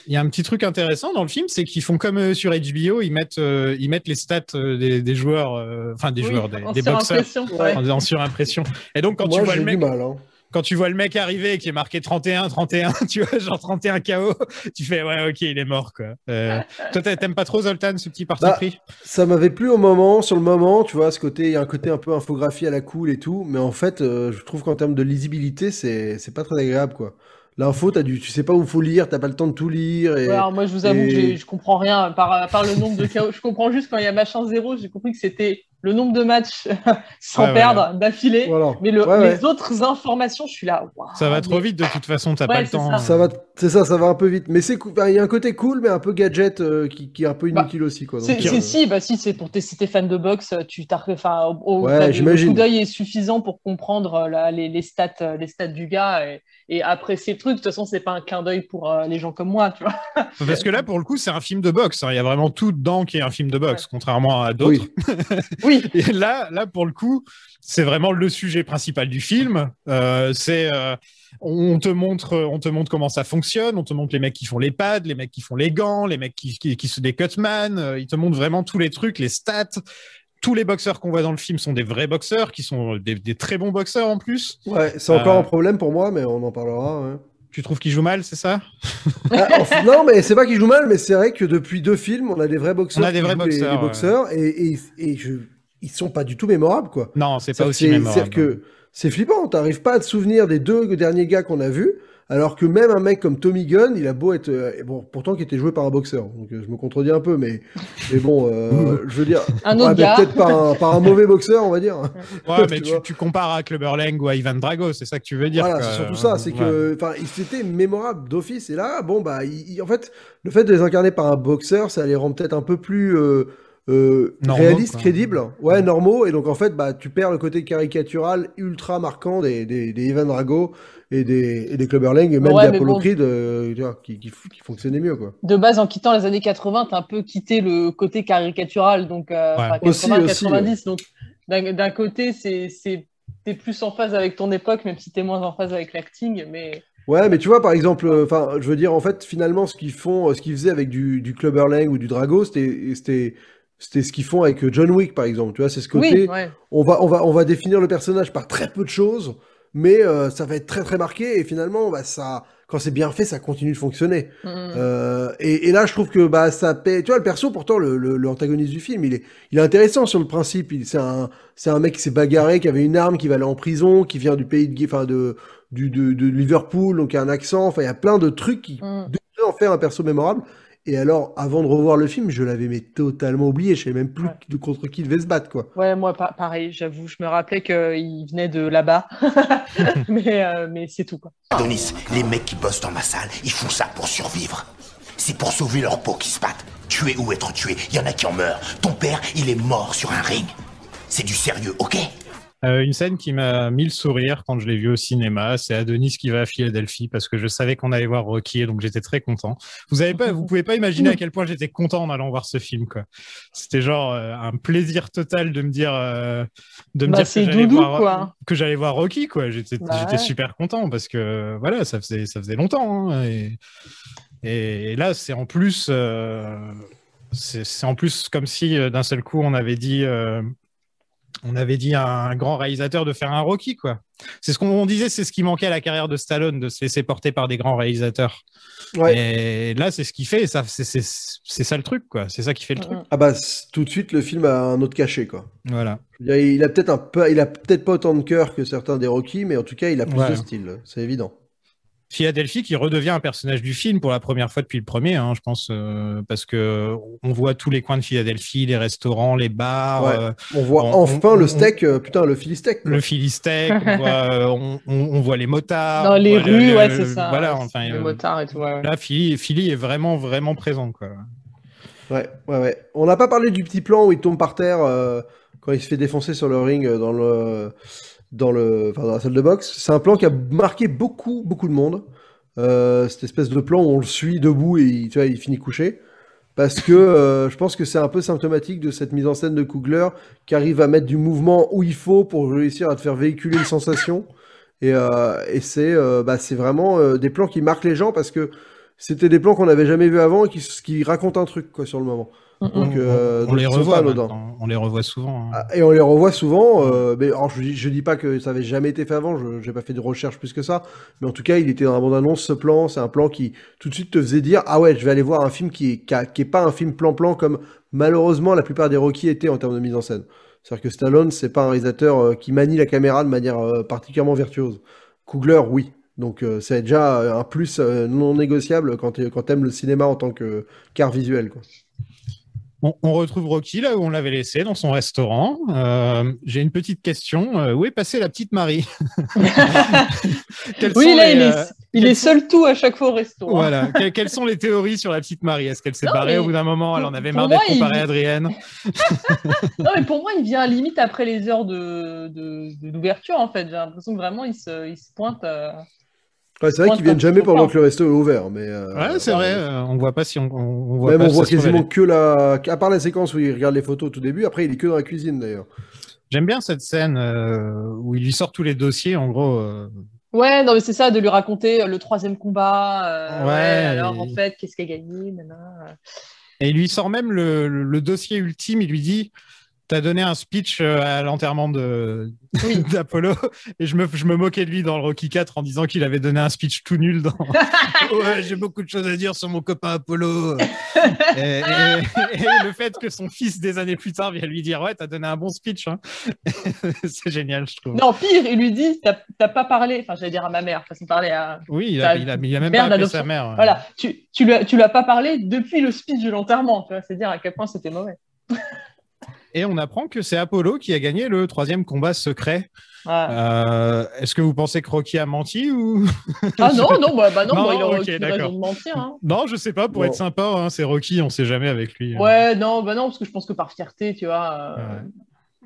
Il y a un petit truc intéressant dans le film, c'est qu'ils font comme sur HBO, ils mettent, euh, ils mettent les stats des, des joueurs, euh, enfin des Oui, joueurs, des, en des boxeurs Ouais. en, en surimpression. Et donc quand Moi, tu vois le du mec, mal. Hein. Quand tu vois le mec arriver qui est marqué 31, 31, tu vois, genre 31 KO, tu fais ouais, ok, il est mort quoi. Euh, toi, t'a- t'aimes pas trop Zoltan, ce petit parti Bah, pris? Ça m'avait plu au moment, sur le moment, tu vois, ce côté, il y a un côté un peu infographie à la cool et tout, mais en fait, euh, je trouve qu'en termes de lisibilité, c'est c'est pas très agréable, quoi. L'info, t'as du, tu sais pas où faut lire, t'as pas le temps de tout lire. Et... Ouais, alors moi, je vous avoue et- que je comprends rien par, par le nombre de KO. Je comprends juste quand il y a machin zéro, j'ai compris que c'était le nombre de matchs sans Ouais, ouais. perdre d'affilée. Voilà. Mais le, Ouais, ouais. les autres informations, je suis là. Ça va trop vite de toute façon, t'as Ouais, pas le temps. ça. Ça va, c'est ça, ça va un peu vite. Mais c'est, il y a un côté cool, mais un peu gadget euh, qui, qui est un peu Bah, inutile aussi, quoi. Donc, C'est euh, si, bah si, c'est pour tes, si t'es fan de boxe, tu t'as, enfin, au- au- Ouais, t'as- le j'imagine. coup d'œil est suffisant pour comprendre euh, la- les, les stats, euh, les stats du gars et, et apprécier le truc. De toute façon, c'est pas un clin d'œil pour euh, les gens comme moi, tu vois. Parce que là, pour le coup, c'est un film de boxe. hein. Il y a vraiment tout dedans qui est un film de boxe, contrairement à d'autres. Oui, Et là, là, pour le coup, c'est vraiment le sujet principal du film. Euh, c'est euh, on te montre, on te montre comment ça fonctionne. On te montre les mecs qui font les pads, les mecs qui font les gants, les mecs qui qui, qui sont des cutman. Euh, ils te montrent vraiment tous les trucs, les stats. Tous les boxeurs qu'on voit dans le film sont des vrais boxeurs, qui sont des, des très bons boxeurs en plus. Ouais, c'est encore Euh, un problème pour moi, mais on en parlera. Tu trouves qu'il joue mal, c'est ça? Ah, enfin, non, mais c'est pas qu'il joue mal, mais c'est vrai que depuis deux films, on a des vrais boxeurs. On a des vrais les- boxeurs, les ouais. boxeurs, et, et, et je- ils sont pas du tout mémorables, quoi. Non, c'est pas aussi c'est- mémorable. C'est-à-dire que c'est flippant, t'arrives pas à te souvenir des deux derniers gars qu'on a vus, alors que même un mec comme Tommy Gunn, il a beau être, euh, et bon, pourtant qui était joué par un boxeur, donc euh, je me contredis un peu, mais, mais bon, euh, je veux dire, Un autre mais gars. peut-être par un, par un mauvais boxeur, on va dire. Ouais, mais Tu tu, vois. tu compares à Clubber Lang ou à Ivan Drago, c'est ça que tu veux dire. Voilà, c'est surtout ça, c'est Ouais. que, enfin, il s'était mémorable d'office, et là, bon, bah, il- il- en fait, le fait de les incarner par un boxeur, ça les rend peut-être un peu plus euh, euh, Normaux, réalistes, quoi. crédibles, ouais, normaux, et donc en fait, bah, tu perds le côté caricatural ultra marquant des, des, des Ivan Drago et des, et des Clubber Lang, et même Ouais, des Apollo bon. Creed, euh, tu vois, qui, qui, qui fonctionnaient mieux, quoi. De base, en quittant les années 80, t'as un peu quitté le côté caricatural, donc euh, Ouais. enfin, Aussi, 80, aussi, 90. Donc d'un côté, c'est c'est- t'es plus en phase avec ton époque, même si t'es moins en phase avec l'acting, mais Ouais, mais tu vois, par exemple, euh, enfin, je veux dire, en fait, finalement, ce qu'ils font, euh, ce qu'ils faisaient avec du, du Clubber Lang ou du Drago, c'était, c'était, ce qu'ils font avec euh, John Wick, par exemple. Tu vois, c'est ce côté, oui, ouais. on va, on va, on va définir le personnage par très peu de choses, mais euh, ça va être très très marqué et finalement, bah, ça, quand c'est bien fait, ça continue de fonctionner. Mm. Euh, et, et là, je trouve que bah ça paie. Tu vois, le perso, pourtant, le, le, le antagoniste du film, il est, il est intéressant sur le principe. C'est un, c'est un mec qui s'est bagarré, qui avait une arme, qui va aller en prison, qui vient du pays de, enfin de, du, de, de Liverpool, donc il a un accent. Enfin, il y a plein de trucs qui Mm. devraient en faire un perso mémorable. Et alors, avant de revoir le film, je l'avais mais totalement oublié. Je savais même plus Ouais. de contre qui il devait se battre, quoi. Ouais, moi, pa- pareil, j'avoue, je me rappelais qu'il venait de là-bas, mais, euh, mais c'est tout, quoi. Denis, les mecs qui bossent dans ma salle, ils font ça pour survivre. C'est pour sauver leur peau qu'ils se battent. Tuer ou être tué, il y en a qui en meurent. Ton père, il est mort sur un ring. C'est du sérieux, ok? Euh, une scène qui m'a mis le sourire quand je l'ai vu au cinéma, c'est Adonis qui va à Philadelphie parce que je savais qu'on allait voir Rocky et donc j'étais très content. Vous avez pas, vous pouvez pas imaginer à quel point j'étais content en allant voir ce film quoi. C'était genre euh, un plaisir total de me dire, euh, de me Bah, dire que j'allais voir, quoi. que j'allais voir Rocky quoi. J'étais, Bah ouais. super content parce que voilà, ça faisait, ça faisait longtemps hein, et, et là c'est en plus, c'est, en plus comme si d'un seul coup on avait dit. On avait dit à un grand réalisateur de faire un Rocky, quoi. C'est ce qu'on on disait, c'est ce qui manquait à la carrière de Stallone, de se laisser porter par des grands réalisateurs. Ouais. Et là, c'est ce qu'il fait, ça, c'est, ça le truc, quoi. C'est ça qui fait le truc. Ah bah tout de suite, le film a un autre cachet, quoi. Voilà. Dire, il a peut-être un peu, il a peut-être pas autant de cœur que certains des Rocky, mais en tout cas, il a plus Ouais. de style, c'est évident. Philadelphie qui redevient un personnage du film pour la première fois depuis le premier, hein, je pense, euh, parce que on voit tous les coins de Philadelphie, les restaurants, les bars, Ouais. euh, On voit On- enfin on- le steak, euh, putain, le Philly steak. quoi. le voit, euh, on, on- on voit les motards. Dans les rues, le- ouais, c'est ça. Voilà, enfin, les euh, motards et tout, ouais, ouais. là, Philly, Philly est vraiment, vraiment présent, quoi. Ouais, ouais, ouais. On n'a pas parlé du petit plan où il tombe par terre euh, quand il se fait défoncer sur le ring euh, dans le, dans la salle de boxe. C'est un plan qui a marqué beaucoup, beaucoup de monde. Euh, cette espèce de plan où on le suit debout et il, finit couché. Parce que euh, je pense que c'est un peu symptomatique de cette mise en scène de Kugler qui arrive à mettre du mouvement où il faut pour réussir à te faire véhiculer une sensation. Et, euh, euh, bah, c'est vraiment des plans qui marquent les gens parce que c'était des plans qu'on n'avait jamais vus avant et qui, racontent un truc sur le moment. Mm, mm. Donc, euh, on donc les revoit, on les revoit souvent. hein. Ah, Et on les revoit souvent. euh, mais alors je, dis- je dis pas que ça avait jamais été fait avant. Je j'ai pas fait de recherche plus que ça. Mais en tout cas, il était dans la bande annonce. Ce plan, c'est un plan qui tout de suite te faisait dire ah ouais, je vais aller voir un film qui est qui, a- qui est pas un film plan-plan comme malheureusement la plupart des Rocky étaient en termes de mise en scène. C'est-à-dire que Stallone, c'est pas un réalisateur euh, qui manie la caméra de manière euh, particulièrement virtuose. Kugler, oui. Donc euh, c'est déjà euh, un plus euh, non négociable quand tu quand t'aimes le cinéma en tant que qu'art visuel. Quoi. On, on retrouve Rocky là où on l'avait laissé, dans son restaurant. Euh, J'ai une petite question. Euh, où est passée la petite Marie Oui, là, les, il euh, est, est seul tout à chaque fois au resto. hein. Voilà. Que- quelles sont les théories sur la petite Marie? Est-ce qu'elle s'est barrée mais au bout d'un moment? Elle en avait marre d'être comparée il- à Adrienne Non, mais pour moi, il vient limite après les heures de, de- de- d'ouverture, en fait. J'ai l'impression que vraiment, il se, il se pointe. euh, Ouais, c'est vrai qu'ils viennent jamais pendant que le resto est ouvert. Mais, euh, Ouais, c'est vrai. euh, on voit pas si on, voit Même pas on voit quasiment que la. À part la séquence où il regarde les photos au tout début, après il est que dans la cuisine d'ailleurs. J'aime bien cette scène euh, où il lui sort tous les dossiers. En gros, euh, Ouais, non, mais c'est ça, de lui raconter le troisième combat. euh, Ouais, alors, et- en fait, qu'est-ce qu'il a gagné nanana. Et il lui sort même le, le- le dossier ultime. Il lui dit T'as donné un speech euh, à l'enterrement d'Apollo et je me, je me moquais de lui dans le Rocky 4 en disant qu'il avait donné un speech tout nul dans Ouais, j'ai beaucoup de choses à dire sur mon copain Apollo. et, et- et le fait que son fils des années plus tard vienne lui dire ouais, t'as donné un bon speech. hein. C'est génial, je trouve. Non, pire, il lui dit T'as pas parlé, enfin, j'allais dire à ma mère, façon de parler à. Oui, il a, il a, il a même mère pas appelé sa mère. ouais. Voilà, tu, tu, lui as, tu lui as pas parlé depuis le speech de l'enterrement, tu vois, c'est dire à quel point c'était mauvais. Et on apprend que c'est Apollo qui a gagné le troisième combat secret. Ouais. Euh, Est-ce que vous pensez que Rocky a menti ou Ah non, non, bah, bah non, Non, bah, il aurait ok, aucune d'accord. raison de mentir. Hein. Non, je sais pas, pour Non. être sympa, hein, c'est Rocky, on sait jamais avec lui. hein. Ouais, non, bah non, parce que je pense que par fierté, tu vois. euh,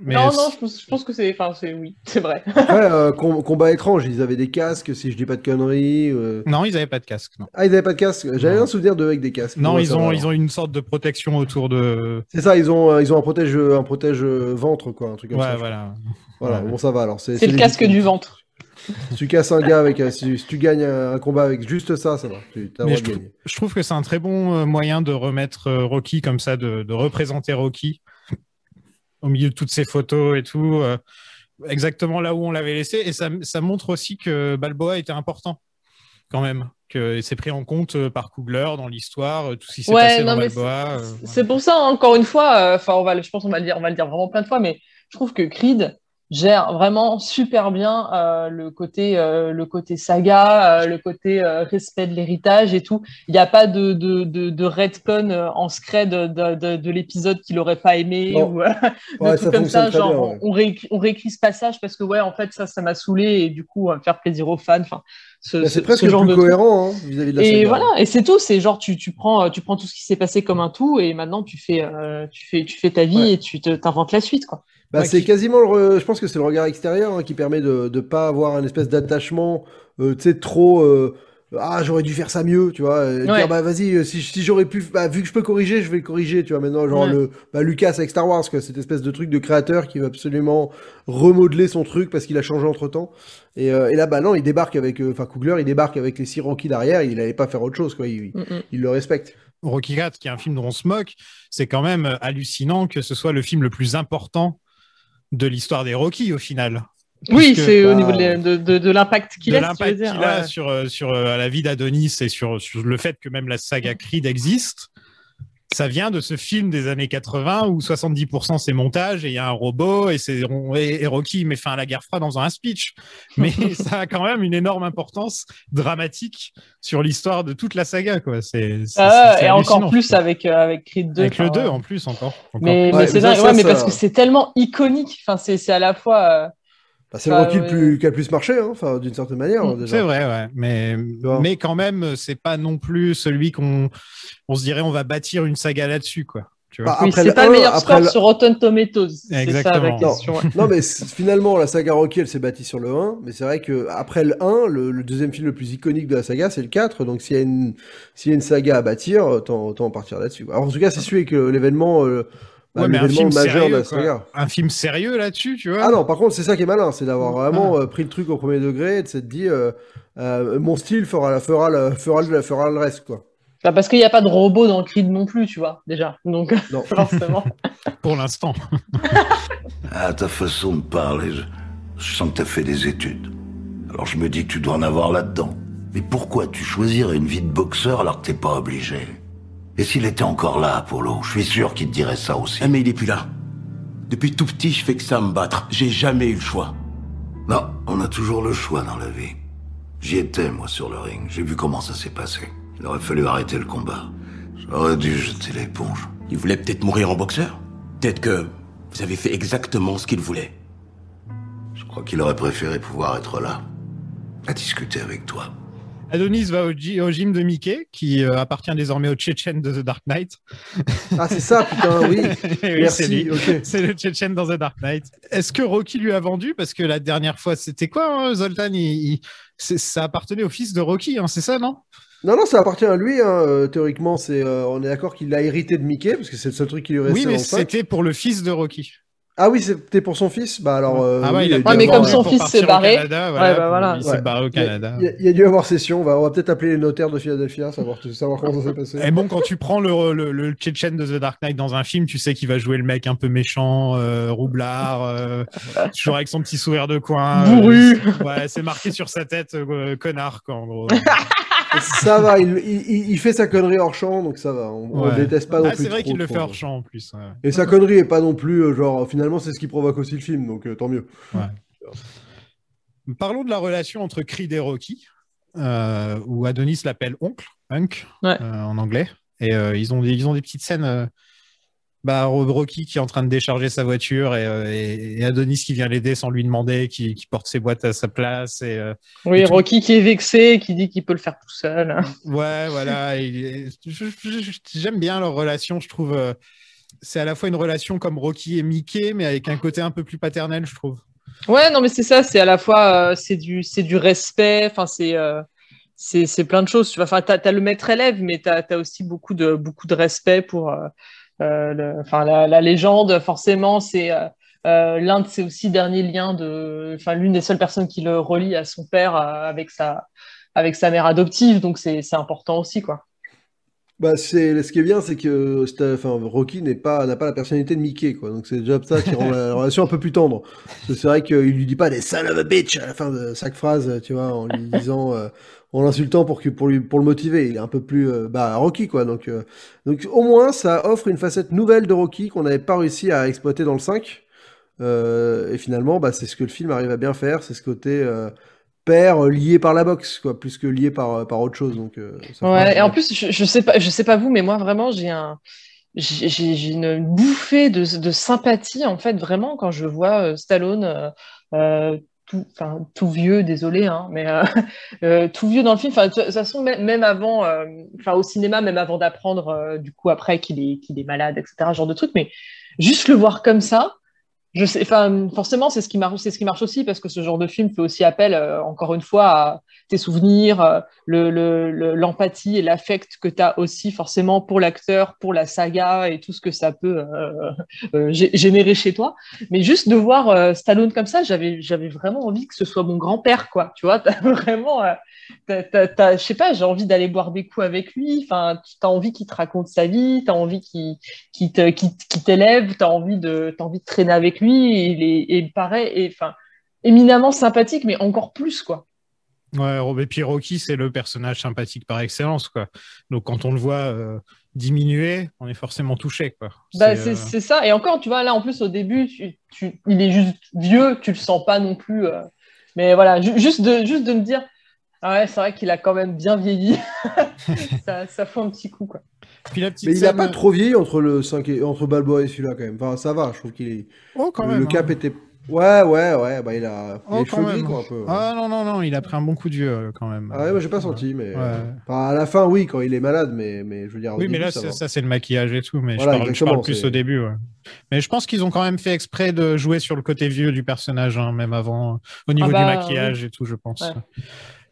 Mais non, non, je pense, je pense que c'est. Enfin, c'est oui, c'est vrai. Après, euh, com- combat étrange, ils avaient des casques, si je dis pas de conneries. euh. Non, ils avaient pas de casque. Non, Ah, ils avaient pas de casque? J'avais un souvenir d'eux avec des casques. non ils, ont, ils ont une sorte de protection autour de. C'est ça, ils ont, euh, ils ont un protège, un protège ventre, quoi, un truc comme Ouais, ça. voilà. Voilà, Ouais. bon, ça va alors. C'est le casque du ventre. Si tu casses un gars avec, un- si, tu gagnes un, combat avec juste ça, ça va. Tu as le Mais je, de trou- gagner. je trouve que c'est un très bon moyen de remettre Rocky comme ça, de, de représenter Rocky au milieu de toutes ces photos et tout, euh, exactement là où on l'avait laissé. Et ça, ça montre aussi que Balboa était important, quand même, que c'est pris en compte euh, par Coogler dans l'histoire, euh, tout ce qui s'est Ouais, passé non, dans Balboa. euh, C'est pour ça, encore une fois, enfin, on va, je pense qu'on va le dire, on va le dire vraiment plein de fois, mais je trouve que Creed gère vraiment super bien euh, le côté, euh, le côté saga, euh, le côté euh, respect de l'héritage et tout. Il n'y a pas de, de, de, de retcon euh, en secret de, de, de, de l'épisode qu'il aurait pas aimé ou euh, de Ouais, ça comme ça. Genre, bien, ouais. on, réécrit, on réécrit ce passage parce que ouais, en fait, ça, ça m'a saoulé et du coup, on va faire plaisir aux fans. Enfin, Bah, ce- c'est presque ce genre plus de truc. cohérent hein, vis-à-vis de la Et saga. voilà, et c'est tout. C'est genre tu, tu prends euh, tu prends tout ce qui s'est passé comme un tout et maintenant tu fais euh, tu fais tu fais ta vie Ouais. et tu te- t'inventes la suite quoi. Bah, Ouais, c'est qui- quasiment le. re- Je pense que c'est le regard extérieur hein, qui permet de ne pas avoir un espèce d'attachement, euh, tu sais, trop. euh, ah, j'aurais dû faire ça mieux, tu vois. Ouais. Dire, bah vas-y, euh, si, si j'aurais pu. Bah, vu que je peux corriger, je vais le corriger, tu vois. Maintenant, genre Ouais. le. Bah, Lucas avec Star Wars, quoi, cette espèce de truc de créateur qui va absolument remodeler son truc parce qu'il a changé entre temps. Et, euh, et là, bah non, il débarque avec. euh, Enfin, Coogler, il débarque avec les six Rocky derrière, il allait pas faire autre chose, quoi. Il, Mm, il le respecte. Rocky 4, qui est un film dont on se moque, c'est quand même hallucinant que ce soit le film le plus important de l'histoire des Rocky au final. Oui, c'est au niveau de, l'impact qu'il a. l'impact qu'il a ouais. sur, euh, sur euh, la vie d'Adonis et sur, sur le fait que même la saga Creed existe. Ça vient de ce film des années 80 où 70% c'est montage et il y a un robot et, c'est, et, et Rocky met fin à la guerre froide en faisant un speech. Mais ça a quand même une énorme importance dramatique sur l'histoire de toute la saga. Quoi. C'est, c'est- Ah, c'est et encore plus avec euh, avec Creed 2. Avec le enfin, 2 ouais. en plus encore. encore Mais, Ouais, mais c'est dingue, ouais, mais parce que c'est tellement iconique. Enfin, c'est c'est à la fois. euh, Bah, c'est le Rocky ouais. plus, qui a le plus marché, hein, enfin, d'une certaine manière. Mm, déjà. C'est vrai, ouais. Mais, mais quand même, c'est pas non plus celui qu'on on se dirait on va bâtir une saga là-dessus, quoi. Tu vois Bah, oui, c'est pas le 1, meilleur après score le- sur Rotten Tomatoes. C'est ça la Exactement. Non, mais finalement, la saga Rocky, elle s'est bâtie sur le 1. Mais c'est vrai que après le 1, le, le deuxième film le plus iconique de la saga, c'est le 4. Donc s'il y, a une- s'il y a une saga à bâtir, autant, autant en partir là-dessus. Alors, en tout cas, c'est celui avec euh, l'événement euh, Ouais, mais un film majeur de sérieux, la quoi. saga. Un film sérieux là-dessus, tu vois Ah non, par contre, c'est ça qui est malin, c'est d'avoir vraiment euh, pris le truc au premier degré et de s'être dit, euh, euh, mon style fera, la, fera, le, fera, le, fera le reste, quoi. Bah, parce qu'il n'y a pas de robot dans Creed non plus, tu vois, déjà. Donc, Non. forcément. Pour l'instant. À ta façon de parler, je, je sens que t'as fait des études. Alors je me dis que tu dois en avoir là-dedans. Mais pourquoi tu choisirais une vie de boxeur alors que t'es pas obligé? Et s'il était encore là, Apollo, je suis sûr qu'il te dirait ça aussi. Ah, mais il est plus là. Depuis tout petit, je fais que ça me battre. J'ai jamais eu le choix. Non, on a toujours le choix dans la vie. J'y étais, moi, sur le ring. J'ai vu comment ça s'est passé. Il aurait fallu arrêter le combat. J'aurais dû jeter l'éponge. Il voulait peut-être mourir en boxeur Peut-être que vous avez fait exactement ce qu'il voulait. Je crois qu'il aurait préféré pouvoir être là, à discuter avec toi. Adonis va au, gy- au gym de Mickey, qui euh, appartient désormais au Tchétchène de The Dark Knight. Ah, c'est ça, putain, oui. Oui, Merci, c'est lui. ok. C'est le Tchétchène dans The Dark Knight. Est-ce que Rocky lui a vendu? Parce que la dernière fois, c'était quoi, hein, Zoltan? Il- il- c'est- Ça appartenait au fils de Rocky, hein, c'est ça, non? Non, non, ça appartient à lui. Hein. euh, Théoriquement, c'est, euh, on est d'accord qu'il l'a hérité de Mickey, parce que c'est le seul truc qui lui restait Oui, mais c'était pour le fils de Rocky. Ah oui, c'était pour son fils Bah alors. euh, Ah ouais, oui, il a Ouais, mais comme son fils s'est au barré. Canada, Ouais, voilà, bah voilà. Il s'est Ouais. barré au Canada. Il y, a- il y a dû avoir session. On va, on va peut-être appeler les notaires de Philadelphia, savoir, savoir comment ça s'est passé. Et bon, quand tu prends le, le, le Tchétchène de The Dark Knight dans un film, tu sais qu'il va jouer le mec un peu méchant, euh, roublard, euh, toujours avec son petit sourire de coin. euh, Bourru. ouais, c'est marqué sur sa tête, euh, connard, quoi, en gros. ça va, il, il- il fait sa connerie hors champ, donc ça va. On, Ouais. le déteste pas non Ah, plus. c'est vrai qu'il le fait hors champ en plus. ouais. Et sa connerie est pas non plus euh, genre finalement c'est ce qui provoque aussi le film donc euh, tant mieux. Parlons de la relation entre Creed et Rocky, euh, où Adonis l'appelle oncle, Hunk, Ouais. euh, en anglais. Et euh, ils, ont des, ils ont des petites scènes. euh, bah, Ro- Rocky qui est en train de décharger sa voiture et, euh, et- et Adonis qui vient l'aider sans lui demander, qui, qui porte ses boîtes à sa place. Et, euh, Oui, Et Rocky qui est vexé, qui dit qu'il peut le faire tout seul. Ouais, voilà. J'aime bien leur relation. Je trouve euh, c'est à la fois une relation comme Rocky et Mickey, mais avec un côté un peu plus paternel, je trouve. Ouais, non, mais c'est ça, c'est à la fois euh, c'est du, du respect, enfin, c'est euh, c'est c'est plein de choses. Tu enfin, t'as, t'as le maître élève, mais t'as, t'as aussi beaucoup de, beaucoup de respect pour euh, enfin, la, légende. Forcément, c'est l'un de ses aussi derniers liens de, enfin, l'une des seules personnes qui le relie à son père avec sa, avec sa mère adoptive, donc c'est, c'est important aussi, quoi. Bah c'est ce qui est bien c'est que enfin Rocky n'est pas n'a pas la personnalité de Mickey quoi. Donc c'est déjà ça qui rend la relation un peu plus tendre. C'est vrai qu'il lui dit pas des son of a bitch à la fin de chaque phrase tu vois en lui disant euh, en l'insultant pour pour lui pour le motiver. Il est un peu plus euh, bah Rocky quoi. Donc euh, donc au moins ça offre une facette nouvelle de Rocky qu'on n'avait pas réussi à exploiter dans le 5 Euh, et finalement bah c'est ce que le film arrive à bien faire. C'est ce côté euh, père euh, lié par la boxe quoi plus que lié par euh, par autre chose donc euh, ça Ouais, et en plus, je, je sais pas, je sais pas vous, mais moi vraiment, j'ai un, j'ai une bouffée de, de sympathie en fait vraiment quand je vois Stallone euh, tout, enfin tout vieux, désolé, hein, mais euh, tout vieux dans le film. Enfin, de toute façon, même, avant, euh, enfin au cinéma, même avant d'apprendre du coup après qu'il est qu'il est malade, etc. ce Genre de truc, mais juste le voir comme ça. Je sais, enfin, forcément, c'est ce qui marche, c'est ce qui marche aussi parce que ce genre de film fait aussi appel, euh, encore une fois, à tes souvenirs, euh, le- le- l'empathie et l'affect que tu as aussi forcément pour l'acteur, pour la saga et tout ce que ça peut euh, euh, gé- générer chez toi. Mais juste de voir Stallone comme ça, j'avais, vraiment envie que ce soit mon grand-père, quoi. Tu vois, t'as vraiment, t'as- t'as- t'as- je sais pas, j'ai envie d'aller boire des coups avec lui. Enfin, tu as envie qu'il te raconte sa vie, tu as envie qu'il qui te, t'élève, tu as envie de, t'as envie de traîner avec lui, il est, il paraît, éminemment sympathique, mais encore plus, quoi. Ouais, et puis Rocky, c'est le personnage sympathique par excellence, quoi. Donc quand on le voit euh, diminuer, on est forcément touché, quoi. Bah, C'est, euh, c'est ça. Et encore, tu vois, là, en plus, au début, tu, tu- il est juste vieux, tu le sens pas non plus. euh. Mais voilà, ju- juste, de, juste de me dire, ah ouais, c'est vrai qu'il a quand même bien vieilli. ça, ça fait un petit coup, quoi. Puis la petite Mais il a scène- pas trop vieilli entre le 5 et entre Balboa et celui-là quand même. Enfin, ça va, je trouve qu'il est. Oh, quand le, même, le cap hein. était. Ouais, ouais, ouais. Bah, il a. Il Oh, est quoi, un peu. Ah non, non, non, il a pris un bon coup de vieux, euh, quand même. Ah ouais, moi j'ai pas senti, mais. Ouais. Enfin, à la fin, oui, quand il est malade, mais, mais je veux dire. au Oui, mais là, ça ça, c'est le maquillage et tout. Mais Voilà, je parle, je exactement, parle plus au début. ouais. Mais je pense qu'ils ont quand même fait exprès de jouer sur le côté vieux du personnage, hein, même avant, au niveau Ah bah, du maquillage et tout, je pense. Ouais.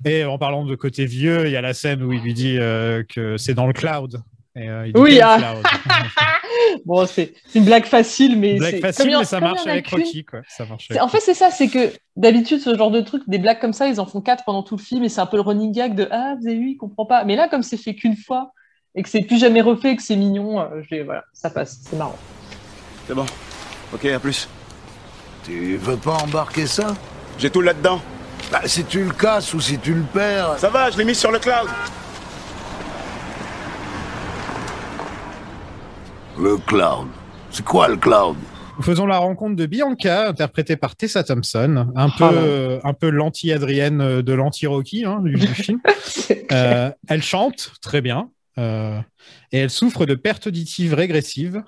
Et en parlant de côté vieux, il y a la scène où il lui dit euh, que c'est dans le cloud. Et, euh, il dit Oui, ah. Bon, c'est une blague facile, mais Blague c'est facile, mais ça marche avec. Rocky, quoi. Ça marche avec En fait, c'est ça, c'est que d'habitude, ce genre de truc, des blagues comme ça, ils en font quatre pendant tout le film et c'est un peu le running gag de Ah, vous avez vu, il comprend pas. Mais là, comme c'est fait qu'une fois et que c'est plus jamais refait, que c'est mignon, euh, voilà, ça passe, c'est marrant. C'est bon. Ok, à plus. Tu veux pas embarquer ça? J'ai tout là-dedans. Bah, si tu le casses ou si tu le perds. Ça va, je l'ai mis sur le cloud. Le cloud. C'est quoi le cloud Nous faisons la rencontre de Bianca, interprétée par Tessa Thompson, un peu, euh, un peu l'anti-Adrienne euh, de l'anti-Rocky hein, du, du film. Euh, elle chante très bien euh, et elle souffre de perte auditive régressive.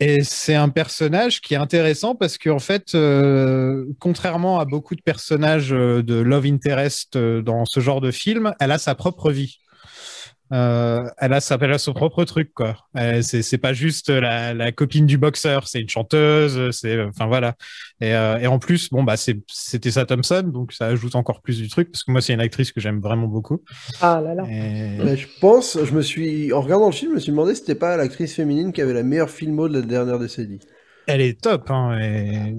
Et c'est un personnage qui est intéressant parce qu'en fait, euh, contrairement à beaucoup de personnages de love interest dans ce genre de film, elle a sa propre vie. Euh, elle a sa, elle a son propre truc quoi. Euh, c'est pas juste la, la copine du boxeur, c'est une chanteuse, c'est enfin voilà. Et, euh, et en plus bon bah c'est Tessa Thompson donc ça ajoute encore plus du truc parce que moi c'est une actrice que j'aime vraiment beaucoup. Ah là là. Et- Mais je pense, je me suis, en regardant le film, je me suis demandé si c'était pas l'actrice féminine qui avait la meilleure filmo de la dernière décennie. Elle est top. Hein, et...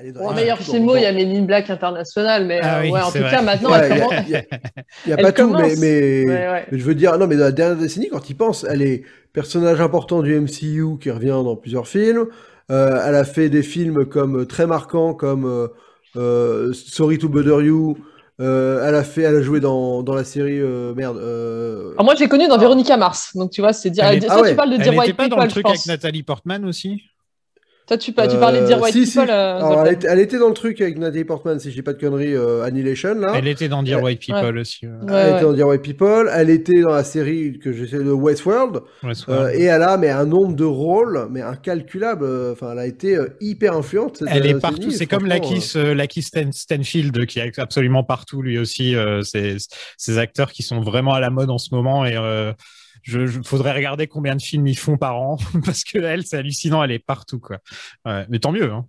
elle est Ouais, meilleur tout film, il y a Men in Black International, mais Ah euh, oui, ouais, en tout vrai. cas, maintenant, Ouais, elle il y a- commence. il y a- Il n'y a Elle pas tout, mais, commence. mais, Ouais, ouais. mais je veux dire, non, mais dans la dernière décennie, quand il pense, elle est personnage important du MCU qui revient dans plusieurs films. Euh, elle a fait des films comme euh, très marquants comme euh, euh, Sorry to Bother You. Euh, elle a fait, elle a joué dans, dans la série euh, merde. euh, Alors, moi, j'ai connu dans Véronica Mars, donc tu vois, c'est dire. Elle est- Ah ouais. tu parles de Elle n'était White pas dans People, le truc avec. Nathalie Portman aussi? Toi, tu, tu parlais de Dear euh, White si, si. People. euh, Alors, elle, elle était dans le truc avec Natalie Portman, si je dis pas de conneries, euh, Annihilation là. Elle était dans Dear. White People aussi. ouais. Elle ouais. était dans Dear White People. Elle était dans la série que j'essaie de Westworld. Euh, vrai. et elle a mais un nombre de rôles, mais incalculable. Enfin, elle a été euh, hyper influente. cette Elle est partout. C'est comme euh, Lakis Stan- Stanfield qui est absolument partout lui aussi. euh, ces acteurs qui sont vraiment à la mode en ce moment et euh, je, je- faudrait regarder combien de films ils font par an parce que elle, c'est hallucinant. Elle est partout quoi. Ouais, mais tant mieux. Hein.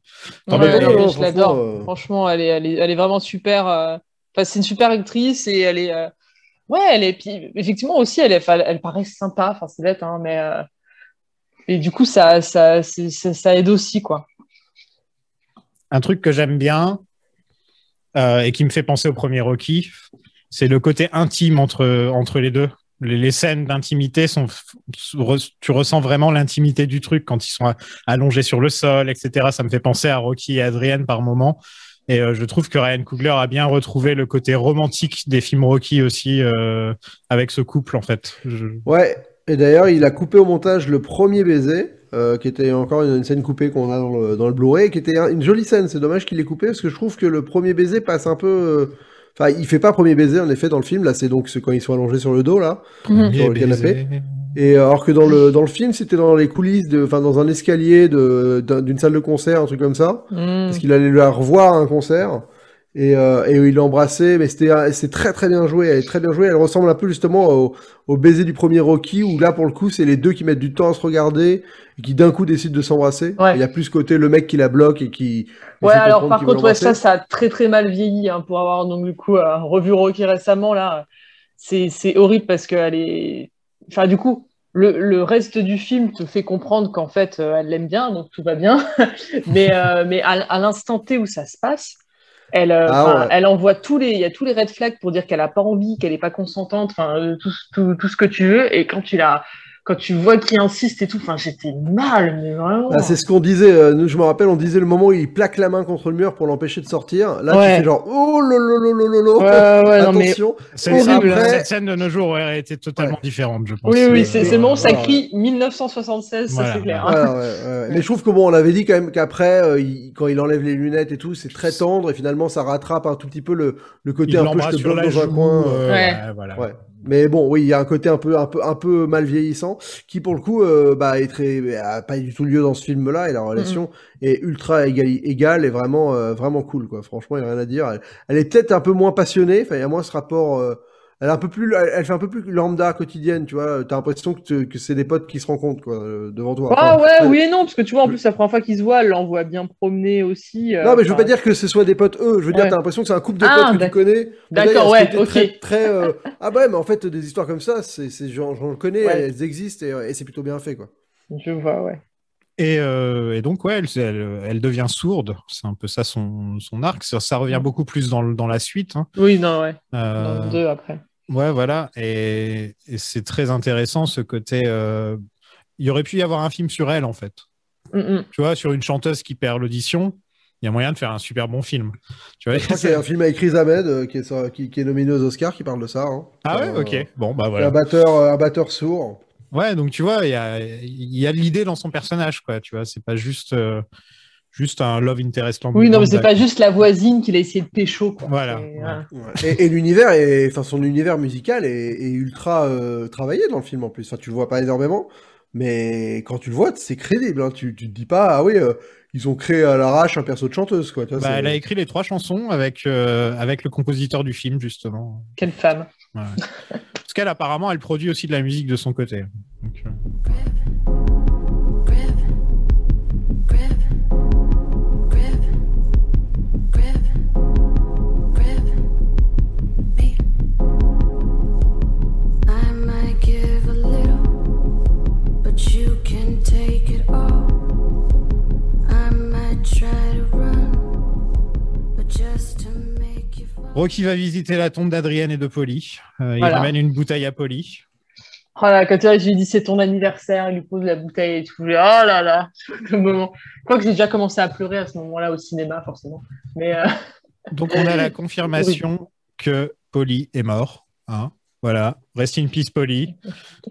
Tant Ouais, mieux. ouais, ouais, ouais, je franchement, l'adore. euh, Franchement, elle est, elle est, elle est vraiment super. euh, Enfin, c'est une super actrice et elle est. euh, Ouais, elle est. Puis, effectivement aussi, elle, est... elle paraît sympa. Enfin, c'est bête, hein, mais. euh, Et du coup, ça, ça, ça, ça aide aussi, quoi. Un truc que j'aime bien euh, et qui me fait penser au premier Rocky, c'est le côté intime entre entre les deux. Les, scènes d'intimité sont, tu ressens vraiment l'intimité du truc quand ils sont allongés sur le sol, etc. Ça me fait penser à Rocky et Adrienne par moment. Et euh, je trouve que Ryan Coogler a bien retrouvé le côté romantique des films Rocky aussi euh, avec ce couple en fait. Ouais. Et d'ailleurs, il a coupé au montage le premier baiser, euh, qui était encore une, scène coupée qu'on a dans le, dans le Blu-ray, qui était un- une jolie scène. C'est dommage qu'il l'ait coupé parce que je trouve que le premier baiser passe un peu. Enfin, il fait pas premier baiser en effet dans le film. Là, c'est donc ce- quand ils sont allongés sur le dos là. Mhm. Sur le canapé. Et euh, alors que dans le dans le film, c'était dans les coulisses, de, enfin dans un escalier d'une salle de concert, un truc comme ça, Mm. parce qu'il allait la revoir à un concert. Et, euh, et il l'embrassait, mais c'était euh, c'est très très bien joué, elle est très bien jouée. Elle ressemble un peu justement au, au baiser du premier Rocky, où là pour le coup c'est les deux qui mettent du temps à se regarder et qui d'un coup décident de s'embrasser. Ouais. Il y a plus ce côté le mec qui la bloque et qui. Ouais, alors par contre, ouais, ça, ça a très très mal vieilli hein, pour avoir donc du coup euh, revu Rocky récemment là. C'est c'est horrible parce qu'elle est. Enfin, du coup, le, le reste du film te fait comprendre qu'en fait, euh, elle l'aime bien, donc tout va bien. mais euh, mais à, à l'instant T où ça se passe, elle, euh, Ah ouais. elle envoie tous les, il y a tous les red flags pour dire qu'elle a pas envie, qu'elle est pas consentante, enfin euh, tout, tout, tout ce que tu veux. Et quand tu la, quand tu vois qu'il insiste et tout, enfin j'étais mal, mais vraiment. Ah, c'est ce qu'on disait, euh, nous je me rappelle, on disait le moment où il plaque la main contre le mur pour l'empêcher de sortir. Là Ouais. tu fais genre oh lolo lolo lolo. Ouais, ouais, mais- Attention. C'est- Horrible. après, Après- Cette scène de nos jours aurait été totalement différente, je pense. Oui, oui, Euh, c'est moment où ça crie 1976, Voilà. ça c'est clair. Voilà, ouais, ouais. Mais je trouve que bon, on avait dit quand même qu'après, euh, quand il enlève les lunettes et tout, c'est très tendre et finalement ça rattrape un tout petit peu le, le côté Il un peu je te bloque la dans un coin. euh, Ouais. ouais, voilà. Mais bon, oui, il y a un côté un peu, un peu, un peu mal vieillissant qui, pour le coup, euh, bah, est très, a pas du tout lieu dans ce film-là et la relation est ultra égali- égale et vraiment, euh, vraiment cool, quoi. Franchement, il y a rien à dire. Elle, elle est peut-être un peu moins passionnée. Enfin, il y a moins ce rapport. Elle est un peu plus, elle, fait un peu plus lambda quotidienne, tu vois. T'as l'impression que, te- que c'est des potes qui se rencontrent, quoi, euh, devant toi. Ah Enfin, ouais, oui et non, parce que tu vois, en plus, la première fois qu'ils se voient, elle l'envoie bien promener aussi. euh, Non, mais je veux enfin, pas dire que ce soit des potes eux. Je veux dire, t'as l'impression que c'est un couple de Ah, potes que tu connais. D'accord, ouais, ok. Très, très, euh, Ah bah ouais, mais en fait, des histoires comme ça, c'est, c'est, j'en, connais, Ouais. elles existent et, et c'est plutôt bien fait, quoi. Je vois, ouais. Et, euh, et donc, ouais, elle, elle, elle devient sourde. C'est un peu ça son, son arc. Ça, ça revient beaucoup plus dans, la suite. hein. Oui, non, ouais. Euh, Dans deux après. Ouais, voilà. Et, et c'est très intéressant ce côté. euh, Il y aurait pu y avoir un film sur elle, en fait. Mm, mm. Tu vois, sur une chanteuse qui perd l'audition, il y a moyen de faire un super bon film. Tu vois, Je crois qu'il y a un film avec Chris Ahmed euh, qui, est, sur- qui, qui est nominé aux Oscars qui parle de ça. hein. Ah ouais, ok. Bon, bah Un voilà. batteur, euh, un batteur sourd. Ouais, donc tu vois, il y a, y a l'idée dans son personnage, quoi. Tu vois, c'est pas juste, euh, juste un love interest lambda. Oui, non, mais c'est pas juste la voisine qu'il a essayé de pécho, quoi. Voilà, ouais. Et, et l'univers, enfin son univers musical est, est ultra euh, travaillé dans le film en plus. Enfin, tu le vois pas énormément, mais quand tu le vois, c'est crédible. Hein. Tu, tu te dis pas, ah oui, euh, ils ont créé à l'arrache un perso de chanteuse, quoi. Tu vois, Bah, elle a écrit les trois chansons avec, euh, avec le compositeur du film, justement. Quelle femme. Parce qu'elle, apparemment, elle produit aussi de la musique de son côté. Euh, Rocky va visiter la tombe d'Adrienne et de Polly. Euh, il ramène une bouteille à Polly. Oh là, quand je lui dis c'est ton anniversaire, il lui pose la bouteille et tout. Oh là là, le moment. Je crois que j'ai déjà commencé à pleurer à ce moment-là au cinéma, forcément. Mais euh, Donc on a la confirmation que Polly est mort. hein. Voilà, rest in peace Polly.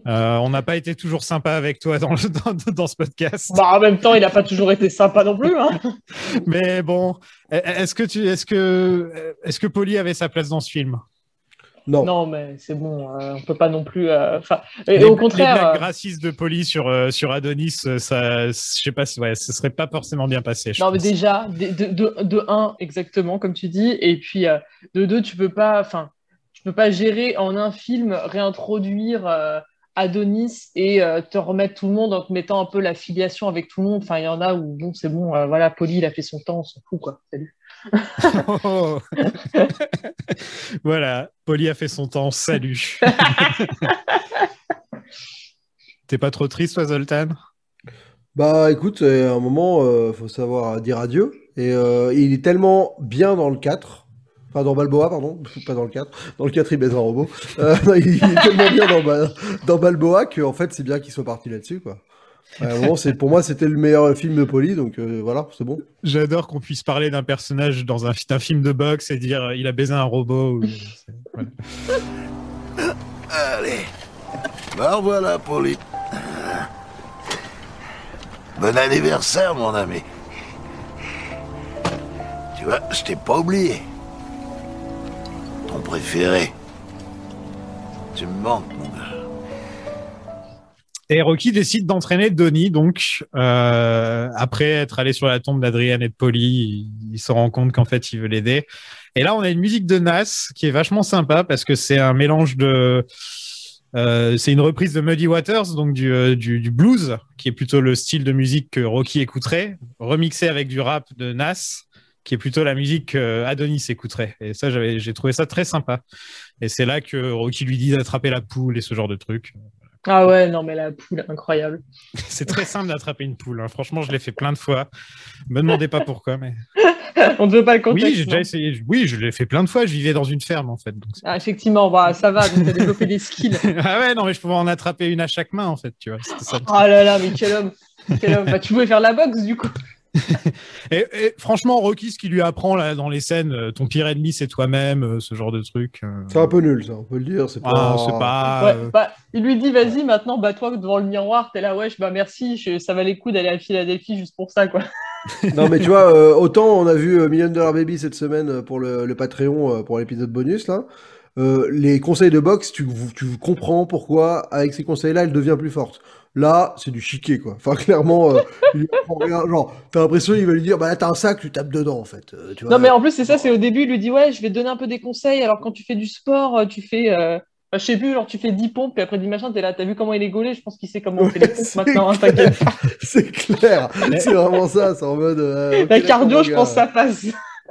Euh, on n'a pas été toujours sympa avec toi dans, le- dans, dans ce podcast. bah, en même temps, il n'a pas toujours été sympa non plus. Hein. Mais bon, est-ce que tu, est-ce que, est-ce que Polly avait sa place dans ce film? Non. Non, mais c'est bon, euh, on peut pas non plus. euh, Enfin, et, les, au les contraire. blagues euh, racistes de Polly sur euh, sur Adonis, ça, je sais pas, si- ouais, ce serait pas forcément bien passé. je Non, mais déjà, de, de, de, de un, exactement, comme tu dis, et puis euh, de deux, tu peux pas, enfin, peux pas gérer en un film, réintroduire euh, Adonis et euh, te remettre tout le monde en te mettant un peu la filiation avec tout le monde. Enfin, il y en a où, bon, c'est bon, euh, voilà, Polly, il a fait son temps, on s'en fout, quoi. Salut. Oh. voilà, Polly a fait son temps. Salut. T'es pas trop triste, toi, Zoltan? Bah écoute, à un moment, euh, faut savoir dire adieu. Et euh, il est tellement bien dans le 4, enfin dans Balboa, pardon, pas dans le 4. Dans le 4, il baise un robot. Euh, il, est tellement bien dans, Ba- dans Balboa que en fait, c'est bien qu'il soit parti là-dessus, quoi. C'est, pour moi, c'était le meilleur film de Poli, donc euh, voilà, c'est bon. J'adore qu'on puisse parler d'un personnage dans un, un film de boxe et dire euh, il a baisé un robot. ou- c'est- voilà. Allez. Ben voilà, Polly. Bon anniversaire, mon ami. Tu vois, je t'ai pas oublié. Préféré. Tu me manques, mon gars. Et Rocky décide d'entraîner Donnie, donc euh, après être allé sur la tombe d'Adrienne et de Polly, il, il se rend compte qu'en fait il veut l'aider. Et là, on a une musique de Nas qui est vachement sympa parce que c'est un mélange de, euh, c'est une reprise de Muddy Waters, donc du, euh, du, du blues, qui est plutôt le style de musique que Rocky écouterait, remixé avec du rap de Nas, qui est plutôt la musique que Adonis écouterait. Et ça, j'avais, j'ai trouvé ça très sympa. Et c'est là que Rocky lui dit d'attraper la poule et ce genre de trucs. Ah ouais, non, mais la poule, incroyable. C'est très simple d'attraper une poule. hein. Franchement, je l'ai fait plein de fois. Me demandez pas pourquoi, mais On ne veut pas le contexte. oui, j'ai déjà essayé. Oui, je l'ai fait plein de fois. Je vivais dans une ferme en fait. Donc Ah, effectivement, bah, ça va, tu as développé des skills. ah ouais, non, mais je pouvais en attraper une à chaque main en fait. Tu vois, ça. Oh là là, mais quel homme. Quel homme. Bah, tu pouvais faire la boxe, du coup. Et, et franchement, Rocky, ce qu'il lui apprend là dans les scènes, euh, ton pire ennemi, c'est toi-même, euh, ce genre de truc. euh. C'est un peu nul, ça, on peut le dire. C'est pas. Ah, c'est pas. Ouais, bah, il lui dit, vas-y, maintenant, bats-toi devant le miroir. T'es là, wesh, bah merci, je- ça valait le coup d'aller à Philadelphie juste pour ça, quoi. Non, mais tu vois, euh, autant on a vu Million Dollar Baby cette semaine pour le, le Patreon, pour l'épisode bonus, là. Euh, les conseils de boxe, tu, tu comprends pourquoi, avec ces conseils-là, elle devient plus forte. Là, c'est du chiquet, quoi. Enfin, clairement, euh, il rien. Genre, t'as l'impression qu'il va lui dire, bah là, t'as un sac, tu tapes dedans, en fait. Euh, tu vois. Non, mais en plus, c'est ça, c'est au début, il lui dit, ouais, je vais te donner un peu des conseils. Alors, quand tu fais du sport, euh, tu fais, euh, je sais plus, genre, tu fais 10 pompes, puis après 10 machins, t'es là, t'as vu comment il est gaulé? Je pense qu'il sait comment on fait les pompes maintenant, hein, t'inquiète pas. C'est clair. c'est vraiment ça, c'est en mode. euh, ok, La cardio, je pense, ça passe.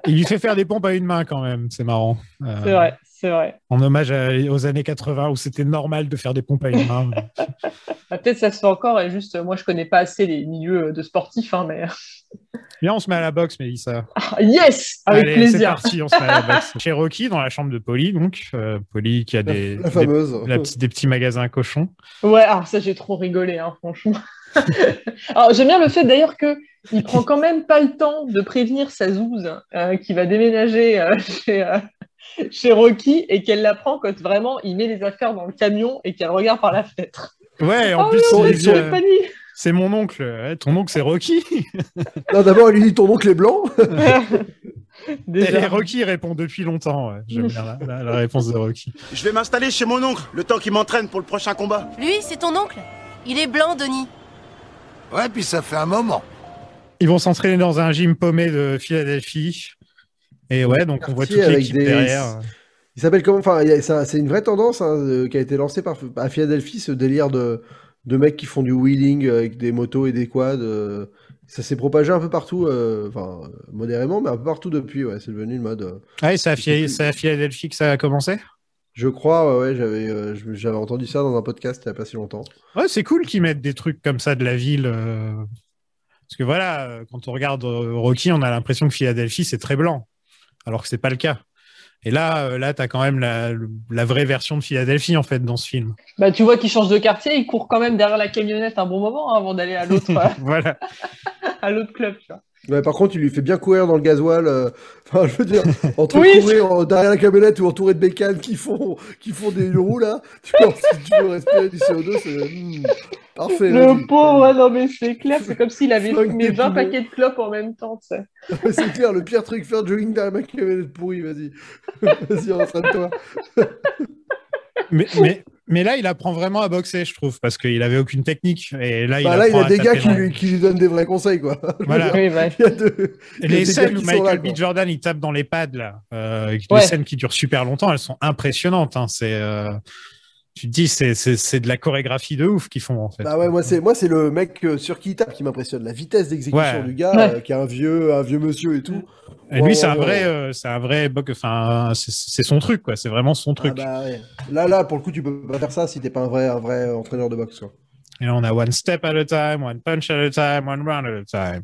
Il lui fait faire des pompes à une main quand même. C'est marrant. Euh, C'est vrai, c'est vrai. En hommage à- aux années 80 où c'était normal de faire des pompes à une main. Bah, peut-être ça se fait encore, et juste, moi, je connais pas assez les milieux euh, de sportifs, hein, mais. Viens, on se met à la boxe, Mélissa. Ah, yes! Avec Allez, plaisir. C'est parti, on se met à la boxe. Chez Rocky, dans la chambre de Polly, donc. euh, Polly qui a des, la fameuse. des, la petite- des petits magasins cochons. Ouais, alors ça, j'ai trop rigolé, hein, franchement. alors, j'aime bien le fait d'ailleurs que il prend quand même pas le temps de prévenir sa zouze euh, qui va déménager euh, chez, euh, chez Rocky et qu'elle l'apprend quand vraiment il met les affaires dans le camion et qu'elle regarde par la fenêtre. Ouais, en Oh plus, il dit, c'est euh, mon oncle. Ouais, ton oncle, c'est Rocky. Non, d'abord, il lui dit ton oncle est blanc. Déjà. Et Rocky répond depuis longtemps. ouais. J'aime bien la, la- la réponse de Rocky. Je vais m'installer chez mon oncle, le temps qu'il m'entraîne pour le prochain combat. Lui, c'est ton oncle Il est blanc, Denis. Ouais, puis ça fait un moment. Ils vont s'entraîner dans un gym paumé de Philadelphie. Et ouais, donc on voit toute l'équipe des- derrière. Il s'appelle comment Enfin, c'est une vraie tendance hein, qui a été lancée par à Philadelphie, ce délire de, de mecs qui font du wheeling avec des motos et des quads. euh, ça s'est propagé un peu partout, euh, enfin modérément, mais un peu partout depuis. Ouais, c'est devenu une mode. euh. Ah, et c'est à, Philadelphie que ça a commencé? Je crois, ouais, ouais, j'avais j'avais entendu ça dans un podcast il y a pas si longtemps. Ouais, c'est cool qu'ils mettent des trucs comme ça de la ville. Parce que voilà, quand on regarde Rocky, on a l'impression que Philadelphie, c'est très blanc. Alors que c'est pas le cas. Et là, euh, là, t'as quand même la, vraie version de Philadelphie en fait dans ce film. Bah, tu vois qu'il change de quartier, il court quand même derrière la camionnette un bon moment hein, avant d'aller à l'autre voilà. à l'autre club. Tu vois. Ouais, par contre, il lui fait bien courir dans le gazoil. euh, Enfin, je veux dire, entre Oui, courir en- derrière la camionnette ou entouré de bécanes qui font, qui font des roues là, tu vois, si tu veux respirer du CO2, c'est hmm, parfait. Le pauvre, ouais, non mais c'est clair, c'est comme s'il avait fumé tes 20 poumons. paquets de clopes en même temps, tu sais. C'est clair, le pire truc, faire jogging derrière ma camionnette pourrie, vas-y. vas-y, entraîne-toi. Mais, mais, mais là, il apprend vraiment à boxer, je trouve, parce qu'il avait aucune technique. Et là, il, Bah là, il a des gars qui lui, qui lui donnent des vrais conseils, quoi. Voilà. Oui. Il y a deux- il y a Les scènes où Michael. B. Jordan il tape dans les pads là, euh, les scènes qui durent super longtemps, elles sont impressionnantes. Hein. C'est, euh, tu te dis, c'est, c'est, c'est de la chorégraphie de ouf qu'ils font en fait. Bah ouais, moi c'est moi c'est le mec euh, sur qui il tape qui m'impressionne, la vitesse d'exécution Ouais. du gars, Ouais. euh, qui est un vieux, un vieux monsieur et tout. Et Ouais, lui, c'est un vrai, euh, c'est un vrai, enfin, c'est, son truc quoi. C'est vraiment son Ah truc. bah ouais. Là, là, pour le coup, tu peux pas faire ça si t'es pas un vrai, un vrai entraîneur de boxe. Quoi. Et là, on a one step at a time, one punch at a time, one round at a time.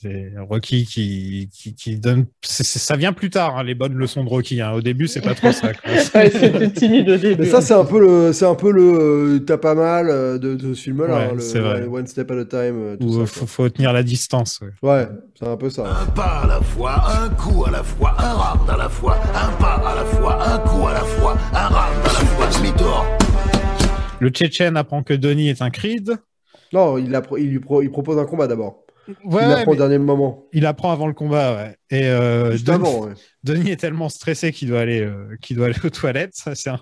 C'est Rocky qui, qui, qui donne. c'est- c'est- ça vient plus tard, hein, les bonnes leçons de Rocky. hein. Au début, c'est pas trop ça. Ouais, c'était timide au début. Mais ça, c'est un peu le, c'est un peu le, euh, t'as pas mal euh, de, de ce film-là, Ouais, hein, c'est One Step at a Time. euh, tout Où ça, faut, faut tenir la distance. ouais. Ouais, c'est un peu ça. Un pas à la fois, un coup à la fois, un round à la fois, un pas à la fois, un coup à la fois, un round à la fois, demi-tour. Le Tchétchène apprend que Donnie est un Creed. Non, il, il lui pro- il propose un combat d'abord. Ouais, il apprend au dernier moment. il apprend avant le combat. Ouais. Et euh, Denis, avant, ouais. Denis est tellement stressé qu'il doit aller, euh, qu'il doit aller aux toilettes. Un-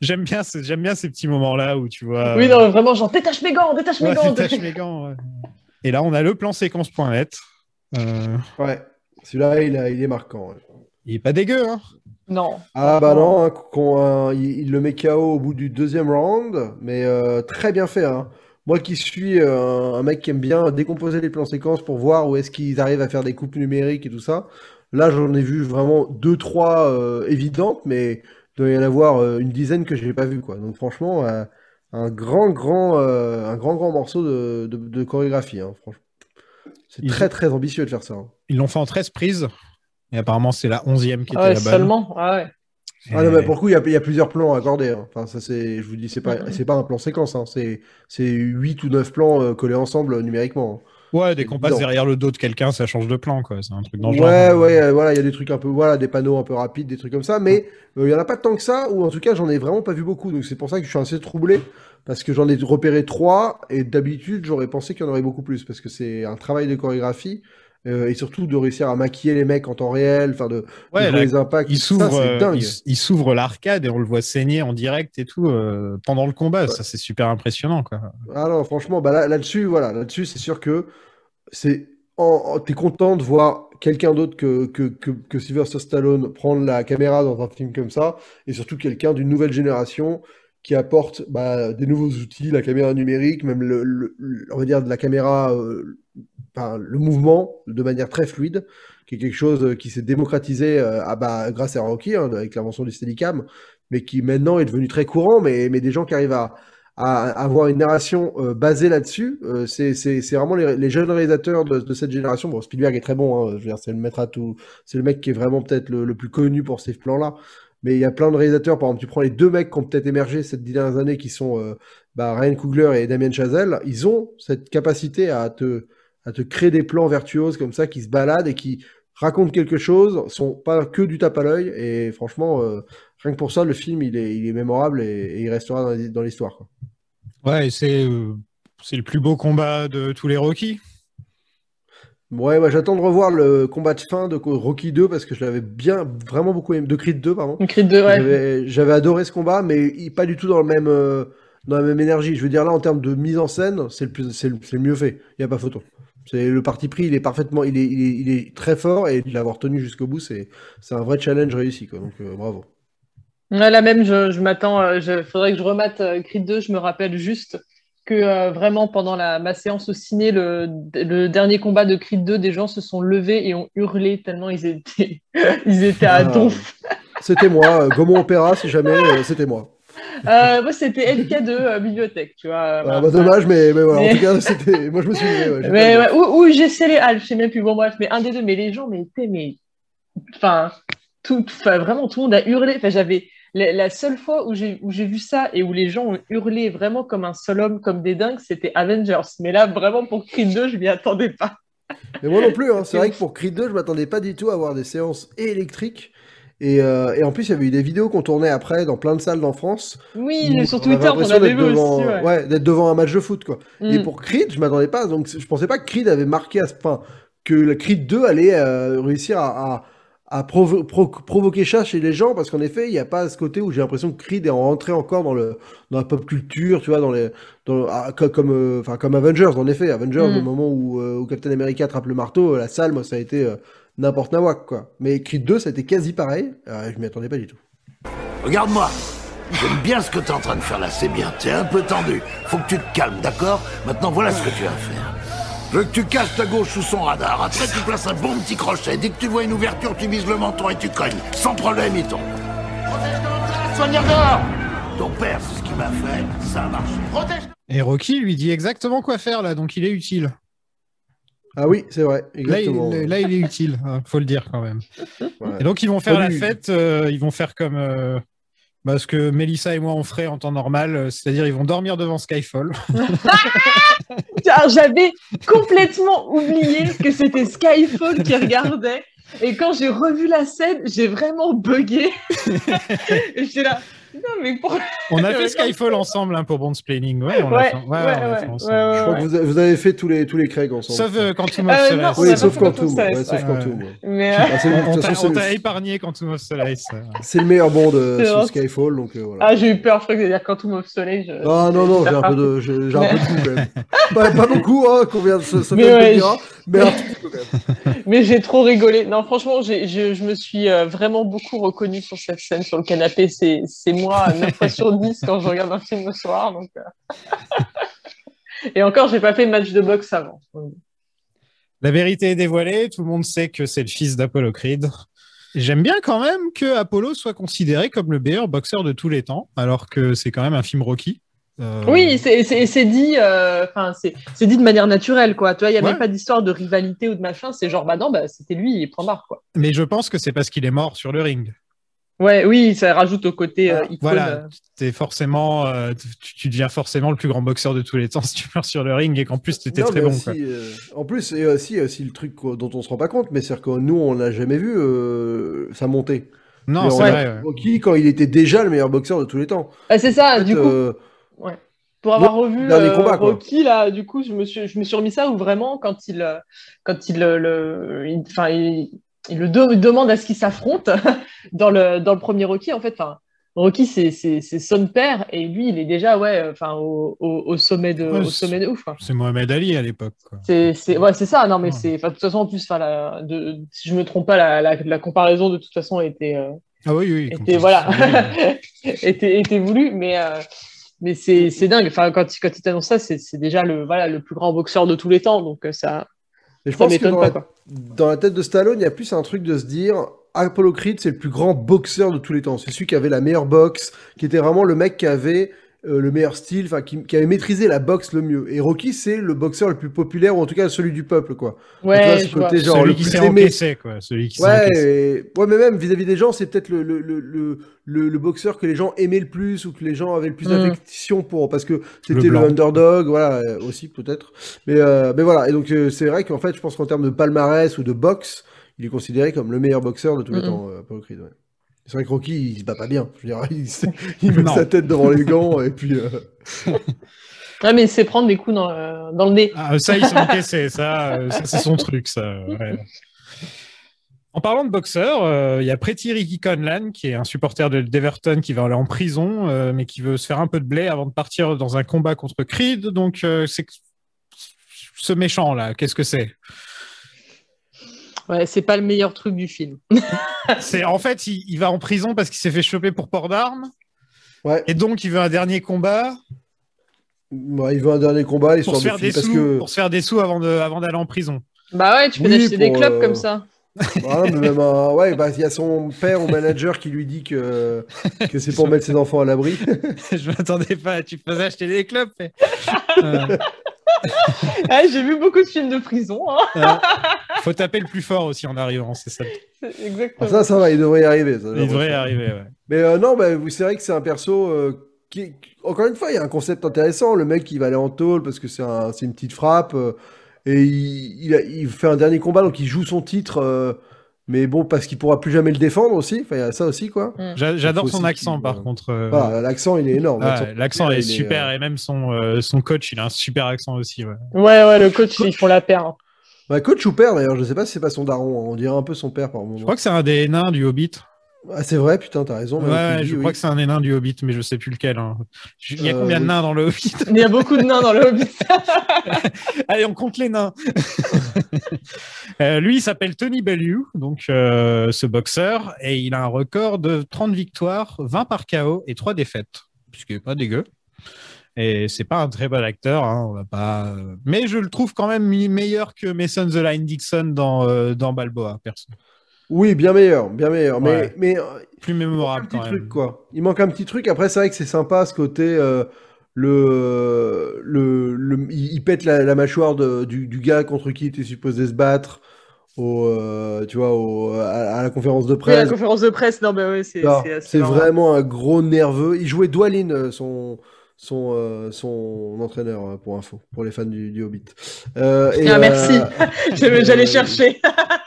J'aime bien, ce- j'aime bien ces petits moments-là où tu vois. Oui, non, vraiment, genre, détache mes gants, détache mes Ouais, gants. détache mes gants, ouais. Et là, on a le plan séquence.net. Euh, Ouais. Celui-là, il, a- il est marquant. ouais. il est pas dégueu, hein. Non. Ah bah non, hein, qu'on- un- il, il le met KO au bout du deuxième round, mais euh, très bien fait. hein. Moi qui suis euh, un mec qui aime bien décomposer les plans séquences pour voir où est-ce qu'ils arrivent à faire des coupes numériques et tout ça, là j'en ai vu vraiment deux, trois euh, évidentes, mais il doit y en avoir euh, une dizaine que j'ai pas vu quoi. Donc franchement, euh, un grand, grand, euh, un grand, grand morceau de, de- de chorégraphie. hein, franchement. C'est Ils- très, très ambitieux de faire ça. hein. Ils l'ont fait en 13 prises. Et apparemment, c'est la 11e qui était Ah ouais, la bonne. seulement? Ah ouais. Ah non, mais pour le coup, il y a, il y a plusieurs plans à accorder. hein. Enfin, ça, c'est, je vous dis, c'est pas, c'est pas un plan séquence. Hein. C'est, c'est 8 ou 9 plans euh, collés ensemble euh, numériquement. Ouais, dès qu'on passe derrière le dos de quelqu'un, ça change de plan, quoi. C'est un truc le Ouais, genre. ouais, euh, voilà, il y a des trucs un peu, voilà, des panneaux un peu rapides, des trucs comme ça, mais euh, il y en a pas tant que ça, ou en tout cas, j'en ai vraiment pas vu beaucoup. Donc c'est pour ça que je suis assez troublé, parce que j'en ai repéré 3, et d'habitude, j'aurais pensé qu'il y en aurait beaucoup plus, parce que c'est un travail de chorégraphie. Euh, et surtout de réussir à maquiller les mecs en temps réel, enfin de, Ouais, là, les impacts. Il s'ouvre, euh, il, s'ouvre l'arcade et on le voit saigner en direct et tout euh, pendant le combat. Ça, c'est super impressionnant, quoi. Ah non, franchement, bah là, là-dessus, voilà, là-dessus, c'est sûr que c'est, t'es content de voir quelqu'un d'autre que, que, que, que Sylvester Stallone prendre la caméra dans un film comme ça, et surtout quelqu'un d'une nouvelle génération qui apporte bah, des nouveaux outils, la caméra numérique, même le, le- on va dire de la caméra, euh, enfin, le mouvement de manière très fluide, qui est quelque chose qui s'est démocratisé euh, ah bah, grâce à Rocky, hein, avec l'invention du Steadicam, mais qui maintenant est devenu très courant, mais, mais des gens qui arrivent à, à avoir une narration euh, basée là-dessus. Euh, c'est vraiment les, les jeunes réalisateurs de, de cette génération. Bon, Spielberg est très bon, hein, je veux dire, c'est le maître à tout. C'est le mec qui est vraiment peut-être le, le plus connu pour ces plans-là. Mais il y a plein de réalisateurs, par exemple, tu prends les deux mecs qui ont peut-être émergé ces dernières années, qui sont euh, bah, Ryan Coogler et Damien Chazelle, ils ont cette capacité à te, à te créer des plans virtuoses comme ça, qui se baladent et qui racontent quelque chose, sont pas que du tape à l'œil, et franchement, euh, rien que pour ça, le film, il est, il est mémorable et, et il restera dans l'histoire. Ouais, c'est euh, c'est le plus beau combat de tous les Rocky. Ouais, ouais, j'attends de revoir le combat de fin de Rocky 2 parce que je l'avais bien, vraiment beaucoup aimé. De Creed 2, pardon. Creed 2, ouais. J'avais, adoré ce combat, mais il- pas du tout dans le même, euh, dans la même énergie. Je veux dire, là, en termes de mise en scène, c'est le, plus, c'est le, c'est le mieux fait. Il n'y a pas photo. C'est le parti pris, il est parfaitement, il est, il est, il est très fort et de l'avoir tenu jusqu'au bout, c'est, un vrai challenge réussi, quoi. Donc, euh, bravo. Ouais, là même, je, je m'attends, euh, je faudrait que je remate euh, Creed 2. Je me rappelle juste que euh, vraiment pendant la, ma séance au ciné, le, le dernier combat de Creed 2, des gens se sont levés et ont hurlé tellement ils étaient, ils étaient à Ah, donf. C'était moi, euh, Gaumont Opéra, si jamais, euh, c'était moi. Euh, moi, c'était LK2 euh, bibliothèque, tu vois. euh, Ah, bah, dommage, mais, mais voilà, en tout cas, c'était, moi je me suis levé, ouais, Mais ouais, ou, ou Alf, je sais même plus. Bon, bref, mais un des deux, mais les gens, mais étaient, mais. Enfin, tout, enfin, vraiment, tout le monde a hurlé. Enfin, j'avais la, la seule fois où j'ai vu ça et où les gens ont hurlé vraiment comme un seul homme, comme des dingues, c'était Avengers. Mais là, vraiment, pour Creed 2, je m'y attendais pas. Mais moi non plus, hein. c'est vrai que pour Creed 2, je m'attendais pas du tout à avoir des séances électriques. Et, euh, et en plus, il y avait eu des vidéos qu'on tournait après dans plein de salles en France. Oui, sur Twitter, on avait vu devant, aussi. ouais. d'être devant un match de foot, quoi. Et Mm. pour Creed, je m'attendais pas, donc je pensais pas que Creed avait marqué à ce point, que le Creed 2 allait euh, réussir à, à, à provo- pro- provoquer ça chez les gens, parce qu'en effet, il n'y a pas ce côté où j'ai l'impression que Creed est rentré encore dans le dans la pop culture, tu vois, dans les dans, ah, co- comme euh, enfin comme Avengers, en effet, Avengers, Mm. au moment où, euh, où Captain America attrape le marteau, la salle, moi, ça a été euh, n'importe nawak, quoi. Mais Creed 2, ça a été quasi pareil, euh, je m'y attendais pas du tout. Regarde-moi. J'aime bien ce que t'es en train de faire là, c'est bien. T'es un peu tendu. Faut que tu te calmes, d'accord? Maintenant, voilà ce que tu vas faire. Je veux que tu caches ta gauche sous son radar. Après, tu places un bon petit crochet. Dès que tu vois une ouverture, tu vises le menton et tu cognes. Sans problème, il tombe. Soigneur dehors Ton père, c'est ce qu'il m'a fait. Ça a marché. Protège Et Rocky lui dit exactement quoi faire là, donc il est utile. Ah oui, c'est vrai, Là, il, exactement. là, il est utile, hein, faut le dire quand même. Ouais. Et donc ils vont faire la fête, euh, ils vont faire comme euh, bah, ce que Mélissa et moi on ferait en temps normal, euh, c'est-à-dire ils vont dormir devant Skyfall. J'avais complètement oublié que c'était Skyfall qui regardait. Et quand j'ai revu la scène, j'ai vraiment bugué. j'étais là. Non, mais pour... On a fait Skyfall ensemble hein, pour Bond's Planning, ouais, on Ouais, l'a fait ensemble. Je crois que vous avez, vous avez fait tous les, tous les Craig ensemble. Sauf euh, Quantum of Euh, Solace. oui, sauf Quantum. Ouais, Solace, sauf ouais. Quantum. ouais. Mais, euh, Ah, On t'a épargné Quantum of Solace. euh. C'est le meilleur bond de, C'est sur. Skyfall, donc euh, voilà. Ah, j'ai eu peur, je crois que dire Quantum of Soleil. Je... Ah non, non, j'ai un peu de, j'ai j'ai un peu de goût quand même. pas, beaucoup, hein, qu'on vient de se, dire, mais j'ai trop rigolé. Non, franchement, j'ai- je, je me suis euh, vraiment beaucoup reconnue sur cette scène sur le canapé. C'est c'est moi, 9 fois sur 10 quand je regarde un film le soir. Donc, euh. Et encore, j'ai pas fait de match de boxe avant. La vérité est dévoilée, tout le monde sait que c'est le fils d'Apollo Creed. J'aime bien quand même que Apollo soit considéré comme le meilleur boxeur de tous les temps, alors que c'est quand même un film Rocky. Euh, Oui, c'est- c'est c'est dit, euh, enfin, c'est c'est dit de manière naturelle, quoi. Tu vois, il y a Ouais. même pas d'histoire de rivalité ou de machin. C'est genre, bah non, bah, c'était lui, il prend barre, quoi. Mais je pense que c'est parce qu'il est mort sur le ring. Ouais, oui, ça rajoute au côté euh, icône. Voilà, euh. t'es forcément, euh, tu, tu deviens forcément le plus grand boxeur de tous les temps si tu meurs sur le ring et qu'en plus tu étais Non, très bon. aussi, quoi. euh, en plus, et aussi, aussi le truc dont on se rend pas compte, mais c'est que nous, on n'a jamais vu euh, sa montée. Non, c'est vrai. Rocky quand il était déjà le meilleur boxeur de tous les temps. Ah, c'est ça, En fait, du coup. Euh, Ouais. Pour avoir non, revu euh, combat. Rocky, là, du coup, je me suis, je me suis remis ça où vraiment, quand il, euh, quand il, euh, le, il, enfin, il, il le de- il demande à ce qu'il s'affronte dans le, dans le premier Rocky, en fait, enfin, Rocky, c'est, c'est, c'est son père et lui, il est déjà, ouais, enfin, au, au, au sommet de, Ouais, au c'est- sommet de ouf. C'est Mohamed Ali à l'époque. C'est, c'est, ouais, c'est ça. Non, mais c'est, enfin, de toute façon, en plus, enfin, la, de, si je me trompe pas, la, la, la comparaison de toute façon était, euh, Ah oui, oui. était voilà, était, était voulu, mais euh, mais c'est, c'est dingue. Enfin, quand, quand il t'annonce ça, c'est, c'est déjà le voilà le plus grand boxeur de tous les temps, donc euh, ça. Et je ça pense que dans pas, la, dans la tête de Stallone, il y a plus un truc de se dire Apollo Creed, c'est le plus grand boxeur de tous les temps. C'est celui qui avait la meilleure boxe, qui était vraiment le mec qui avait euh, le meilleur style, enfin qui, qui avait maîtrisé la boxe le mieux. Et Rocky, c'est le boxeur le plus populaire, ou en tout cas celui du peuple, quoi. Ouais, Donc, tu vois, je ce côté genre Celui le qui s'est aimé. encaissé, quoi. Celui qui s'est Ouais, et- ouais, mais même vis-à-vis des gens, c'est peut-être le, le, le, le, le- le boxeur que les gens aimaient le plus ou que les gens avaient le plus Mm. d'affection pour, parce que c'était Le underdog, voilà, euh, aussi peut-être. Mais, euh, mais voilà, et donc euh, c'est vrai qu'en fait, je pense qu'en termes de palmarès ou de boxe, il est considéré comme le meilleur boxeur de tous les temps, euh, Apollo Creed. ouais. C'est vrai que Rocky, il se bat pas bien. Je veux dire, il, se- il met Non. sa tête devant les gants et puis. euh, Ouais, mais c'est prendre des coups dans le, dans le nez. Ah, ça, il s'est encaissé. Ça, euh, ça c'est son truc, ça. ouais. En parlant de boxeur, euh, il y a Pretty Ricky Conlan, qui est un supporter de d'Everton, qui va aller en prison, euh, mais qui veut se faire un peu de blé avant de partir dans un combat contre Creed. Donc, euh, c'est ce méchant-là, qu'est-ce que c'est? Ouais, c'est pas le meilleur truc du film. C'est En fait, il, il va en prison parce qu'il s'est fait choper pour port d'armes. Ouais. Et donc, il veut un dernier combat ouais, il veut un dernier combat, pour se faire des. Parce sous, que. pour se faire des sous avant de- avant d'aller en prison. Bah ouais, tu peux Oui, acheter des clubs euh, comme ça. Ah, mais même un- ouais, bah, il y a son père ou manager qui lui dit que, que c'est pour mettre ses enfants à l'abri. Je m'attendais pas. Tu faisais acheter des clubs. mais- Euh, Ah, J'ai vu beaucoup de films de prison. hein. Euh, faut taper le plus fort aussi en arrivant, c'est ça. Exactement. Ah, ça, ça va, il devrait y arriver. ça, Il devrait y arriver, ouais. Mais euh, non, bah, vous- c'est vrai que c'est un perso euh, qui, encore une fois, il y a un concept intéressant. Le mec, il va aller en tôle parce que c'est un, une petite frappe euh, et il, il, a- il fait un dernier combat, donc il joue son titre. Mais bon, parce qu'il pourra plus jamais le défendre aussi. Enfin, il y a ça aussi, quoi. J'a- J'adore son accent, par contre. euh, Voilà, l'accent, il est énorme. L'accent est super, euh, et même son, euh, son coach, il a un super accent aussi. Ouais. Ouais, ouais, le coach, ils font la paire. hein. Ouais, coach ou père, d'ailleurs, je sais pas si c'est pas son daron. hein. On dirait un peu son père par moment. Je crois que c'est un des nains du Hobbit. Ah, c'est vrai, putain, t'as raison. Ouais, je dis, crois oui. que c'est un des nains du Hobbit, mais je sais plus lequel. hein. Il y a Euh, combien de nains dans le Hobbit? Il y a beaucoup de nains dans le Hobbit. Allez, on compte les nains. Euh, lui, il s'appelle Tony Bellew, donc euh, ce boxeur, et il a un record de 30 victoires, 20 par KO et 3 défaites, ce qui est pas dégueu. Et c'est pas un très bon acteur, hein, on va pas. Mais je le trouve quand même meilleur que Mason the Line Dixon dans, euh, dans Balboa, perso. Oui, bien meilleur, bien meilleur. Ouais. Mais, mais Plus mémorable petit quand truc, même. quoi. Il manque un petit truc. Après, c'est vrai que c'est sympa ce côté. euh, le, le, le- il, il pète la, la mâchoire de- du, du gars contre qui il était supposé se battre. Au, euh, tu vois, au, à, à la conférence de Oui, presse. la conférence de presse, non, mais ouais, c'est c'est vraiment un gros nerveux. Il jouait Dwalin, euh, son, son, euh, son entraîneur, euh, pour info, pour les fans du, du Hobbit. Euh, et, Ah, merci. euh, J'allais chercher.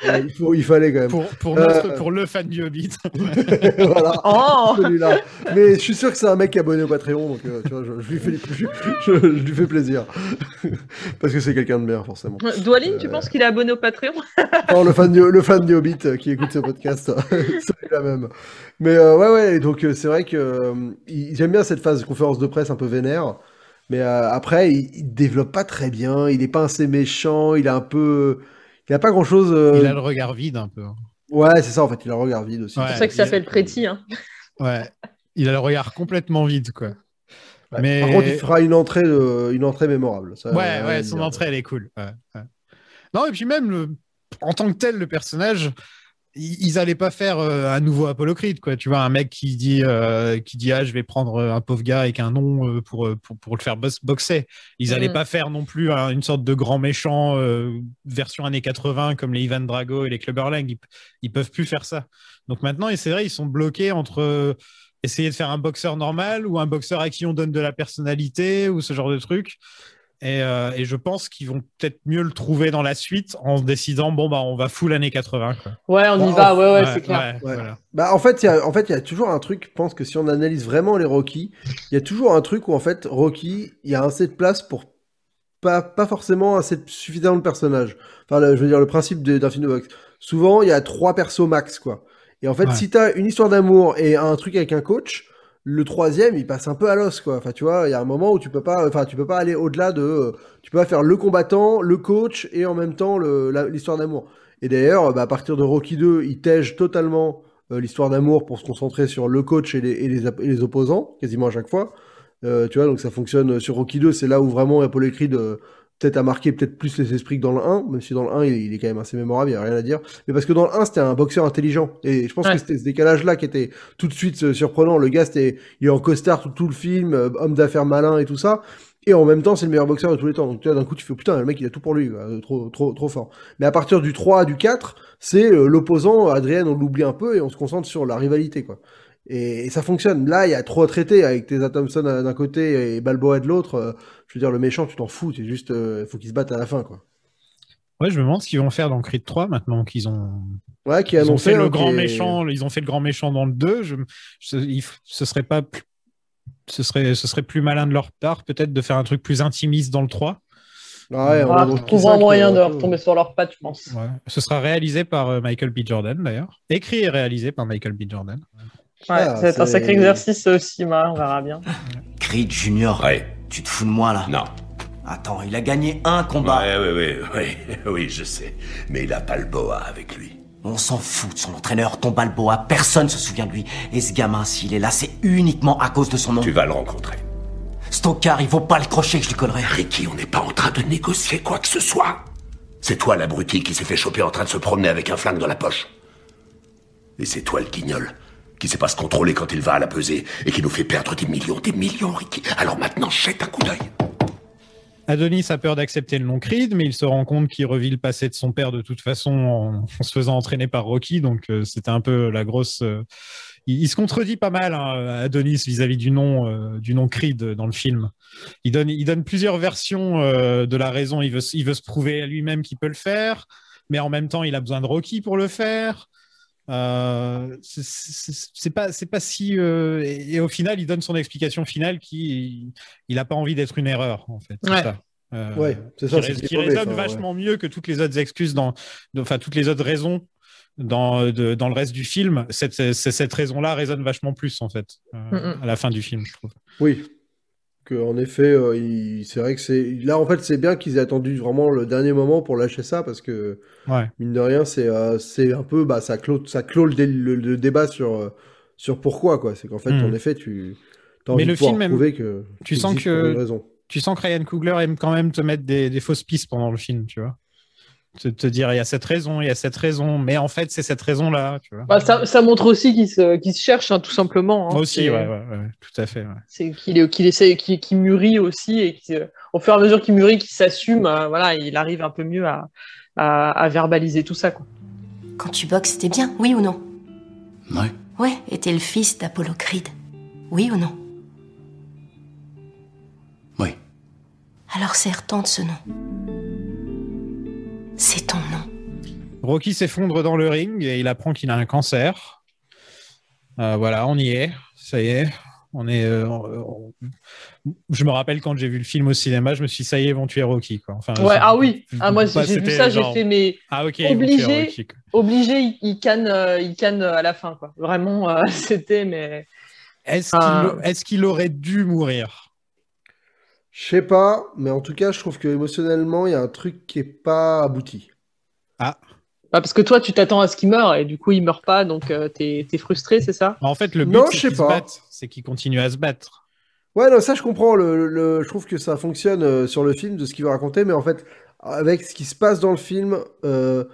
euh, il, faut, il fallait quand même. Pour, pour, Euh, notre- pour le fan du Hobbit. voilà, Oh. celui-là. Mais je suis sûr que c'est un mec qui est abonné au Patreon, donc euh, tu vois, je, je lui fais, je, je- je lui fais plaisir. Parce que c'est quelqu'un de bien, forcément. Doualine, tu penses qu'il est abonné au Patreon? Non, le fan du, le fan du Hobbit qui écoute ce podcast, c'est la même. Mais euh, ouais, ouais, donc c'est vrai que euh, il- j'aime bien cette phase de conférence de presse un peu vénère. Mais euh, après, il, il développe pas très bien. Il est pas assez méchant. Il a un peu, il a pas grand chose. Il a le regard vide un peu. Ouais, c'est ça en fait. Il a le regard vide aussi. Ouais. C'est pour ça que ça fait le prétis. Hein. Ouais. Il a le regard complètement vide, quoi. Mais... Par contre, il fera une entrée, une entrée mémorable. Ça, Ouais, à ouais, son entrée, elle est cool. ouais, ouais. Non, et puis même, le... en tant que tel, le personnage, ils ils allaient pas faire euh, un nouveau Apollo Creed, quoi. Tu vois, un mec qui dit, euh, qui dit, ah, je vais prendre euh, un pauvre gars avec un nom pour, pour, pour le faire boxer. Ils allaient Mhm. pas faire non plus hein, une sorte de grand méchant euh, version années 80 comme les Ivan Drago et les Clubber Lang. Ils, ils peuvent plus faire ça. Donc maintenant, et c'est vrai, ils sont bloqués entre essayer de faire un boxeur normal ou un boxeur à qui on donne de la personnalité ou ce genre de truc. Et, euh, et je pense qu'ils vont peut-être mieux le trouver dans la suite en se décidant bon bah on va full années 80 quoi. Ouais, on y Bah, va, ouais, ouais, Ouais, c'est clair. ouais, Ouais. voilà. Bah, en fait, il y a, en fait, il y a toujours un truc. Je pense que si on analyse vraiment les Rocky, il y a toujours un truc où en fait Rocky, il y a assez de place pour pas, pas forcément assez de- suffisamment de personnages. Enfin, le- je veux dire le principe d'un film de boxe. Souvent, il y a trois persos max quoi. Et en fait, Ouais. si t'as une histoire d'amour et un truc avec un coach, le troisième, il passe un peu à l'os quoi. Enfin, tu vois, il y a un moment où tu peux pas, enfin, tu peux pas aller au-delà de, euh, tu peux pas faire le combattant, le coach et en même temps l'histoire d'amour. Et d'ailleurs, bah, à partir de Rocky 2, il tège totalement euh, l'histoire d'amour pour se concentrer sur le coach et les, et les, opposants, quasiment à chaque fois. Euh, tu vois, donc ça fonctionne sur Rocky 2, c'est là où vraiment Apollo Creed euh, peut-être a marqué peut-être plus les esprits que dans le 1, même si dans le 1, il, il est quand même assez mémorable, il n'y a rien à dire. Mais parce que dans le 1, c'était un boxeur intelligent. Et je pense Ouais. que c'était ce décalage-là qui était tout de suite euh, surprenant. Le gars, c'était, il est en costard tout, tout le film, euh, homme d'affaires malin et tout ça. Et en même temps, c'est le meilleur boxeur de tous les temps. Donc, tu vois, d'un coup, tu fais, putain, le mec, il a tout pour lui, quoi. Euh, trop, trop, trop fort. Mais à partir du 3, du 4, c'est euh, l'opposant, Adrien, on l'oublie un peu et on se concentre sur la rivalité, quoi. Et, et ça fonctionne. Là, il y a trop à traiter avec Tessa Thompson euh, d'un côté et Balboa de l'autre. Euh, je veux dire, le méchant, tu t'en fous. C'est juste, il faut qu'ils se battent à la fin, quoi. Ouais, je me demande ce qu'ils vont faire dans Creed 3 maintenant qu'ils ont Ouais, qui a ils ont fait le hein, grand est- méchant, ils ont fait le grand méchant dans le 2, je, je- il f- ce serait pas plus- ce serait ce serait plus malin de leur part peut-être de faire un truc plus intimiste dans le 3. Ah ouais, on Ah, va je trouve un moyen de retomber sur leurs pattes, je pense. Ouais. Ce sera réalisé par euh, Michael B. Jordan d'ailleurs. Écrit et réalisé par Michael B. Jordan. Ouais, Ah, ça va être un c'est- sacré exercice aussi, Marin, on verra bien. Creed Junior. Ouais. Tu te fous de moi là? Non. Attends, il a gagné un combat. Ouais, ouais, ouais, ouais, oui, je sais. Mais il a pas le boa avec lui. On s'en fout de son entraîneur, ton Balboa, personne se souvient de lui. Et ce gamin, s'il est là, c'est uniquement à cause de son nom. Tu vas le rencontrer. Stockard, il vaut pas le crochet que je lui collerai. Ricky, on n'est pas en train de négocier quoi que ce soit. C'est toi l'abruti qui s'est fait choper en train de se promener avec un flingue dans la poche. Et c'est toi le guignol qui sait pas se contrôler quand il va à la pesée et qui nous fait perdre des millions, des millions, Ricky. Alors maintenant, jette un coup d'œil. Adonis a peur d'accepter le nom Creed, mais il se rend compte qu'il revit le passé de son père de toute façon en, se faisant entraîner par Rocky. Donc euh, c'était un peu la grosse. euh, il, se contredit pas mal, hein, Adonis, vis-à-vis du nom euh, du nom Creed dans le film. Il donne, plusieurs versions de la raison. Il veut, il veut se prouver à lui-même qu'il peut le faire, mais en même temps, il a besoin de Rocky pour le faire. Euh, c'est- pas, c'est pas si. euh, et, et au final, il donne son explication finale qui, il n'a pas envie d'être une erreur, en fait. C'est Ouais. ça. Euh, Ouais, c'est ça, Qui, qui résonne ouais. vachement mieux que toutes les autres excuses dans, enfin toutes les autres raisons dans, de- dans le reste du film. Cette, cette, cette raison-là résonne vachement plus en fait euh, Mm, à la fin du film, je trouve. Oui. Que, en effet, euh, il- c'est vrai que c'est. Là, en fait, c'est bien qu'ils aient attendu vraiment le dernier moment pour lâcher ça parce que, Ouais. mine de rien, c'est euh, c'est un peu. Bah, ça clôt, ça clôt le, dé- le- le débat sur, euh, sur pourquoi, quoi. C'est qu'en fait, Mhm. en effet, tu. As Mais envie le de film prouver que. Tu sens que tu sens que Ryan Coogler aime quand même te mettre des, des fausses pistes pendant le film, tu vois. Te, te dire il y a cette raison, il y a cette raison, mais en fait c'est cette raison-là, tu vois. Bah, ça, ça montre aussi qu'il se, cherche, hein, tout simplement. hein. Moi aussi, C'est- ouais, ouais, ouais, tout à fait. ouais. C'est qu'il est- qu'il essaie, qu'il qu'il mûrit aussi et qu'au fur et à mesure qu'il mûrit, qu'il s'assume, euh, voilà, il arrive un peu mieux à, à, à verbaliser tout ça. Quoi. Quand tu boxes, c'était bien, oui ou non? Ouais. Ouais, et t'es le fils d'Apollo Creed. Oui ou non? Oui. Alors serre tente ce nom. Rocky s'effondre dans le ring et il apprend qu'il a un cancer. Euh, voilà, on y est, ça y est. On est. euh, on- Je me rappelle quand j'ai vu le film au cinéma, je me suis dit, ça y est, ils vont tuer Rocky. Quoi. Enfin, Ouais, c'est- ah oui, ah, moi j'ai vu ça, j'ai genre- fait mes Ah ok, obligé, Rocky, obligé, il, canne, euh, il canne à la fin, quoi. Vraiment, euh, c'était mais. Est-ce Ah. qu'il est-ce qu'il aurait dû mourir? Je sais pas, mais en tout cas, je trouve que émotionnellement, il y a un truc qui est pas abouti. Ah. Bah, parce que toi, tu t'attends à ce qu'il meure et du coup, il meurt pas, donc euh, t'es t'es frustré, c'est ça? En fait, le but, c'est je sais qu'il se pas. batte, c'est qu'il continue à se battre. Ouais, non, ça je comprends. Le, le- je trouve que ça fonctionne euh, sur le film de ce qu'il veut raconter, mais en fait, avec ce qui se passe dans le film, euh,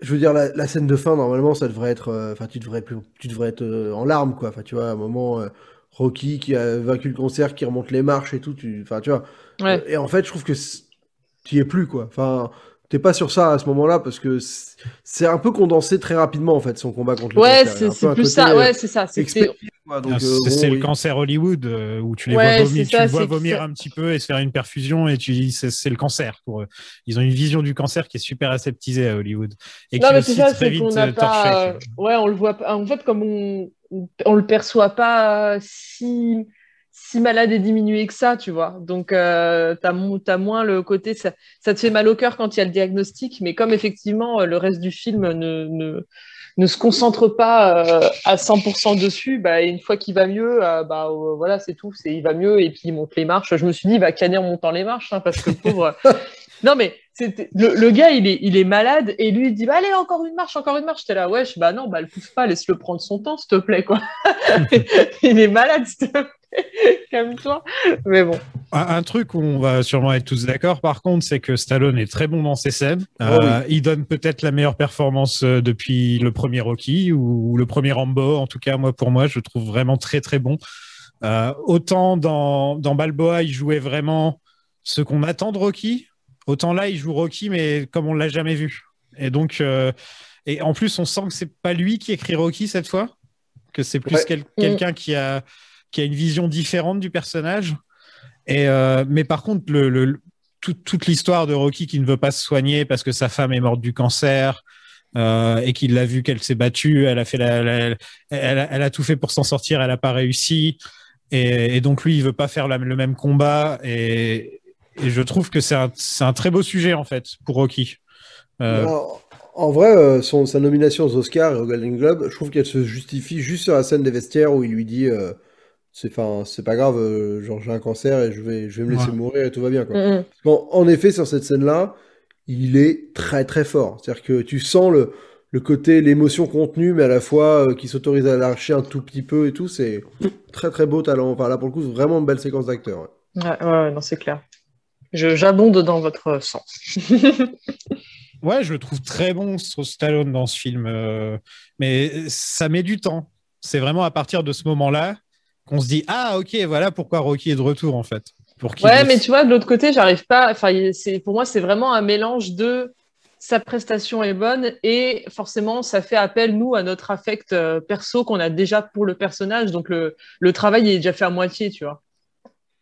je veux dire, la, la scène de fin, normalement, ça devrait être. euh, Enfin, tu devrais, plus- tu devrais être euh, en larmes, quoi. Enfin, tu vois, à un moment, euh, Rocky qui a vaincu le cancer, qui remonte les marches et tout, tu, enfin, tu vois. Ouais. Euh, Et en fait, je trouve que tu y es plus, quoi. Enfin, t'es pas sur ça à ce moment-là parce que c'est un peu condensé très rapidement, en fait, son combat contre le Ouais, cancer. Il y a c'est plus ça, ouais, c'est ça. C'était expédié, quoi. Donc, euh, c'est bon, c'est le cancer Hollywood euh, où tu les Ouais, vois, vomir, tu ça, le vois ça- un petit peu et se faire une perfusion et tu dis c'est c'est le cancer pour eux. Ils ont une vision du cancer qui est super aseptisée à Hollywood et Non, qui mais c'est ça, très c'est vite euh, torché. pas. Ouais, on le voit pas. En fait, comme on, on le perçoit pas si, si malade et diminué que ça, tu vois. Donc, euh, t'as mo- t'as moins le côté. Ça, ça te fait mal au cœur quand il y a le diagnostic, mais comme effectivement, euh, le reste du film ne, ne, ne se concentre pas euh, à 100% dessus, bah, une fois qu'il va mieux, euh, bah, voilà, c'est tout. C'est, il va mieux et puis il monte les marches. Je me suis dit, il va canner en montant les marches, hein, parce que le pauvre. Non, mais le, le gars, il est, il est malade et lui, il dit bah, Allez, encore une marche, encore une marche. J'étais là, wesh, bah non, bah le pousse pas, laisse-le prendre son temps, s'il te plaît, quoi. il est malade, s'il te plaît. Calme-toi. Mais bon. Un, un truc où on va sûrement être tous d'accord, par contre, c'est que Stallone est très bon dans ses scènes. Oh Euh, oui. Il donne peut-être la meilleure performance euh, depuis le premier Rocky ou, ou le premier Rambo. En tout cas, moi, pour moi, je le trouve vraiment très très bon. Euh, autant dans, dans Balboa, il jouait vraiment ce qu'on attend de Rocky. Autant là, il joue Rocky, mais comme on l'a jamais vu. Et donc, euh, et en plus, on sent que c'est pas lui qui écrit Rocky cette fois, que c'est plus Ouais. quel- quelqu'un qui a qui a une vision différente du personnage. Et euh, mais par contre, toute l'histoire de Rocky qui ne veut pas se soigner parce que sa femme est morte du cancer euh, et qu'il l'a vu qu'elle s'est battue, elle a tout fait pour s'en sortir, elle n'a pas réussi. Et, donc lui, il veut pas faire le même combat. Et, je trouve que c'est un, très beau sujet en fait pour Rocky. Euh, En, vrai, sa nomination aux Oscars et au Golden Globe, je trouve qu'elle se justifie juste sur la scène des vestiaires où il lui dit c'est, 'fin, c'est pas grave, euh, genre j'ai un cancer et je vais, je vais me laisser Ouais. mourir et tout va bien. Quoi. Mhm. Bon, en effet, sur cette scène-là, il est très très fort. C'est-à-dire que tu sens le, le côté, l'émotion contenue, mais à la fois euh, qui s'autorise à lâcher un tout petit peu et tout. C'est très très beau talent. Enfin, là, pour le coup, c'est vraiment une belle séquence d'acteurs. ouais. Ouais, ouais, non, c'est clair. Je- J'abonde dans votre sens. Ouais, je le trouve très bon, ce Stallone, dans ce film. euh, mais ça met du temps. C'est vraiment à partir de ce moment-là qu'on se dit Ah, ok, voilà pourquoi Rocky est de retour, en fait. pour Ouais, mais tu vois, de l'autre côté, j'arrive pas. Enfin, c'est pour moi, c'est vraiment un mélange de sa prestation est bonne et forcément, ça fait appel nous à notre affect euh, perso qu'on a déjà pour le personnage. Donc le, le travail est déjà fait à moitié, tu vois,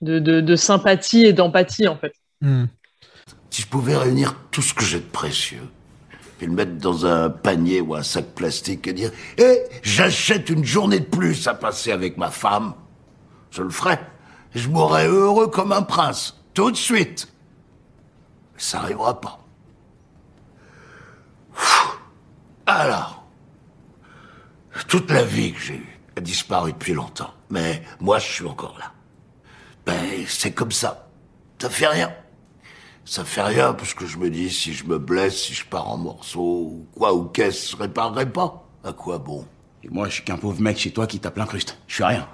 de, de, de sympathie et d'empathie en fait. Hmm. Si je pouvais réunir tout ce que j'ai de précieux, puis le mettre dans un panier ou un sac plastique et dire Eh, j'achète une journée de plus à passer avec ma femme, je le ferais. Je mourrais heureux comme un prince, tout de suite. Ça n'arrivera pas. Alors, toute la vie que j'ai eue a disparu depuis longtemps. Mais moi, je suis encore là. Ben, c'est comme ça. Ça fait rien. Ça fait rien parce que je me dis si je me blesse, si je pars en morceaux ou quoi ou qu'est-ce, je réparerai pas. À quoi bon? Et moi, je suis qu'un pauvre mec chez toi qui tape l'incruste. Je suis rien.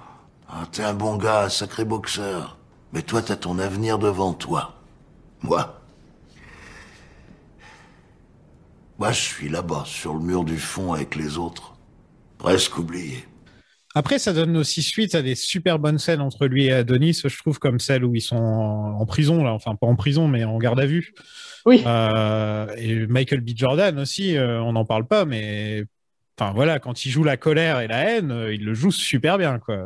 Ah, t'es un bon gars, un sacré boxeur. Mais toi, t'as ton avenir devant toi. Moi Moi, je suis là-bas, sur le mur du fond avec les autres. Presque oublié. Après, ça donne aussi suite à des super bonnes scènes entre lui et Adonis, je trouve, comme celle où ils sont en, en prison, là. Enfin, pas en prison, mais en garde à vue. Oui. Euh, et Michael B. Jordan aussi, euh, on n'en parle pas, mais enfin voilà, quand il joue la colère et la haine, euh, il le joue super bien, quoi.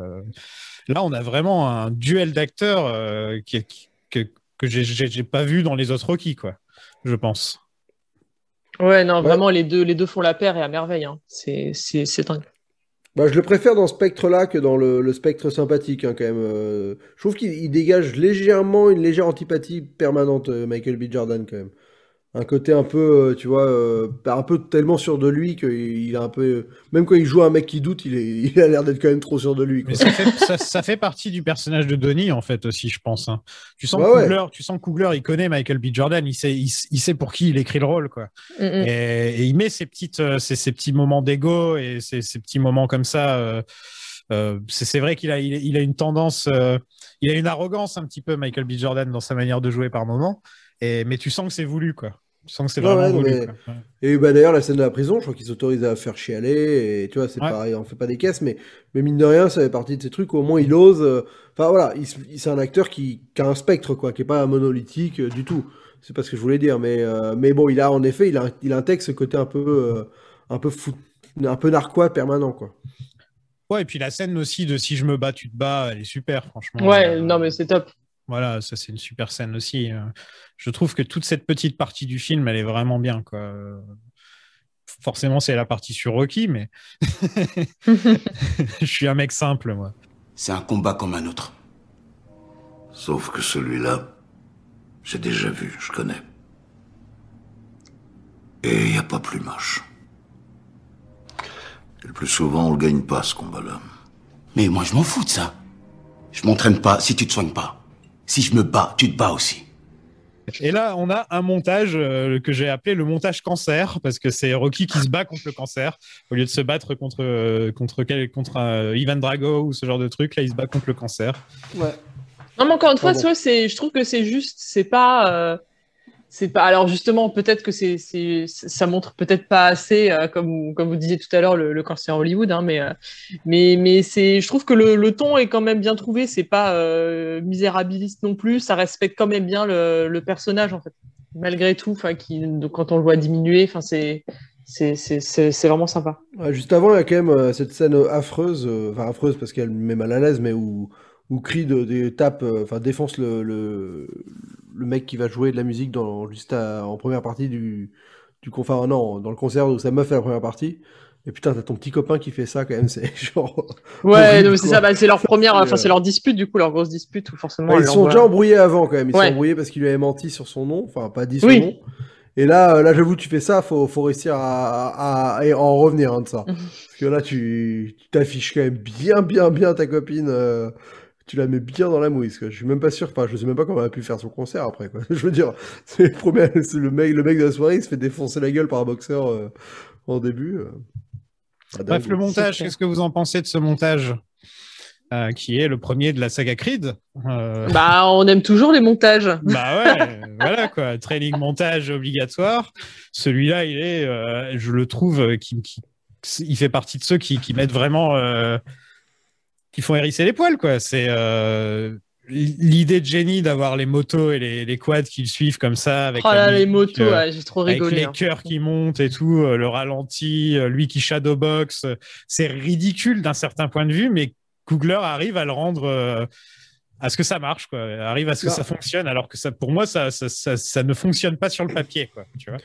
Là, on a vraiment un duel d'acteurs euh, qui, qui- que, que j'ai- pas vu dans les autres Rocky, quoi. Je pense. Ouais, non, vraiment, les deux, les deux font la paire et à merveille. Hein. C'est, c'est, c'est dingue. Bah, je le préfère dans ce spectre-là que dans le, spectre sympathique, hein, quand même. Euh, je trouve qu'il il dégage légèrement une légère antipathie permanente, euh, Michael B. Jordan, quand même. Un côté un peu, euh, tu vois, euh, un peu tellement sûr de lui qu'il il a un peu. Même quand il joue un mec qui doute, il, est, il a l'air d'être quand même trop sûr de lui. quoi. Mais ça fait, ça, ça fait partie du personnage de Donnie, en fait, aussi, je pense. hein. Tu sens ouais. Coogler, tu sens Coogler, il connaît Michael B. Jordan, il sait, il, il sait pour qui il écrit le rôle, quoi. Mm, mm. Et, et il met ces, petites, euh, ces, ces petits moments d'ego et ces, ces petits moments comme ça. euh, euh, c'est c'est vrai qu'il a, il, il a une tendance, euh, il a une arrogance un petit peu, Michael B. Jordan, dans sa manière de jouer par moment. Et, mais tu sens que c'est voulu, quoi. Tu sens que c'est Ouais, vraiment ouais, non, voulu. mais- quoi. Ouais. Et bah, d'ailleurs, la scène de la prison, je crois qu'il s'autorise à faire chialer, et tu vois, c'est Ouais. pareil, on fait pas des caisses, mais, mais mine de rien, ça fait partie de ces trucs où au moins il ose. euh, Enfin voilà, il, c'est un acteur qui, qui a un spectre, quoi, qui est pas monolithique euh, du tout. C'est pas ce que je voulais dire, mais, euh, mais bon, il a en effet, il, a, il intègre ce côté un peu, euh, un peu fou, un peu narquois permanent, quoi. Ouais, et puis la scène aussi de si je me bats, tu te bats, elle est super, franchement. Ouais, Euh, non, mais c'est top. Voilà, ça c'est une super scène aussi. Euh, Je trouve que toute cette petite partie du film, elle est vraiment bien. Quoi. Forcément, c'est la partie sur Rocky, mais je suis un mec simple, moi. C'est un combat comme un autre. Sauf que celui-là, j'ai déjà vu, je connais. Et il n'y a pas plus moche. Et le plus souvent, on le gagne pas, ce combat-là. Mais moi, je m'en fous de ça. Je m'entraîne pas si tu te soignes pas. Si je me bats, tu te bats aussi. Et là, on a un montage euh, que j'ai appelé le montage cancer, parce que c'est Rocky qui se bat contre le cancer, au lieu de se battre contre, euh, contre, quel- contre euh, Ivan Drago ou ce genre de truc. Là, il se bat contre le cancer. Ouais. Non, mais encore une fois, vois, c'est, je trouve que c'est juste, c'est pas, euh, c'est pas. Alors justement, peut-être que c'est, ça montre peut-être pas assez, euh, comme, comme vous disiez tout à l'heure, le, le cancer Hollywood, hein, mais, euh, mais, mais c'est, je trouve que le, ton est quand même bien trouvé. C'est pas euh, misérabiliste non plus. Ça respecte quand même bien le, le personnage en fait, malgré tout. Enfin, qui, quand on le voit diminuer, enfin, c'est, c'est, vraiment sympa. Juste avant, il y a quand même cette scène affreuse, enfin affreuse parce qu'elle me met mal à l'aise, mais où, où Creed des- tape, enfin défonce le, le mec qui va jouer de la musique dans, juste à- en première partie du, du enfin non, dans le concert où sa meuf fait la première partie. Et putain, t'as ton petit copain qui fait ça quand même, c'est genre. Ouais, c'est ça. bah, c'est leur première, C'est, enfin, c'est euh, leur dispute du coup, leur grosse dispute où forcément. Ouais, elle ils sont déjà embrouillés avant quand même. Ils Ouais. sont embrouillés parce qu'il lui avait menti sur son nom, enfin pas dit son Oui. nom. Et là, euh, là, j'avoue, tu fais ça, faut, faut réussir à, à, à en revenir hein, de ça. Parce que là, tu tu t'affiches quand même bien, bien, bien ta copine. euh, tu la mets bien dans la mouise. Quoi. Je suis même pas sûr. Enfin, je sais même pas comment elle a pu faire son concert après. Quoi. Je veux dire, c'est le premier, c'est le mec, le mec de la soirée, il se fait défoncer la gueule par un boxeur euh, en début. euh. Ah, Bref, le montage, qu'est-ce que vous en pensez de ce montage euh, qui est le premier de la saga Creed Euh, Bah, on aime toujours les montages. Bah ouais, voilà quoi, training montage obligatoire. Celui-là, il est, euh, je le trouve, qui, qui- il fait partie de ceux qui, qui mettent vraiment, euh, qui font hérisser les poils quoi. C'est, euh, l'idée de génie d'avoir les motos et les, les quads qui le suivent comme ça avec Oh là, les motos, euh, ouais, j'ai trop avec rigolé. les hein. cœurs qui montent et tout, euh, le ralenti, euh, lui qui shadowbox, euh, c'est ridicule d'un certain point de vue, mais Coogler arrive à le rendre euh, à ce que ça marche, quoi, arrive à ce que Bah. ça fonctionne, alors que ça, pour moi, ça, ça, ça, ça ne fonctionne pas sur le papier, quoi, tu vois.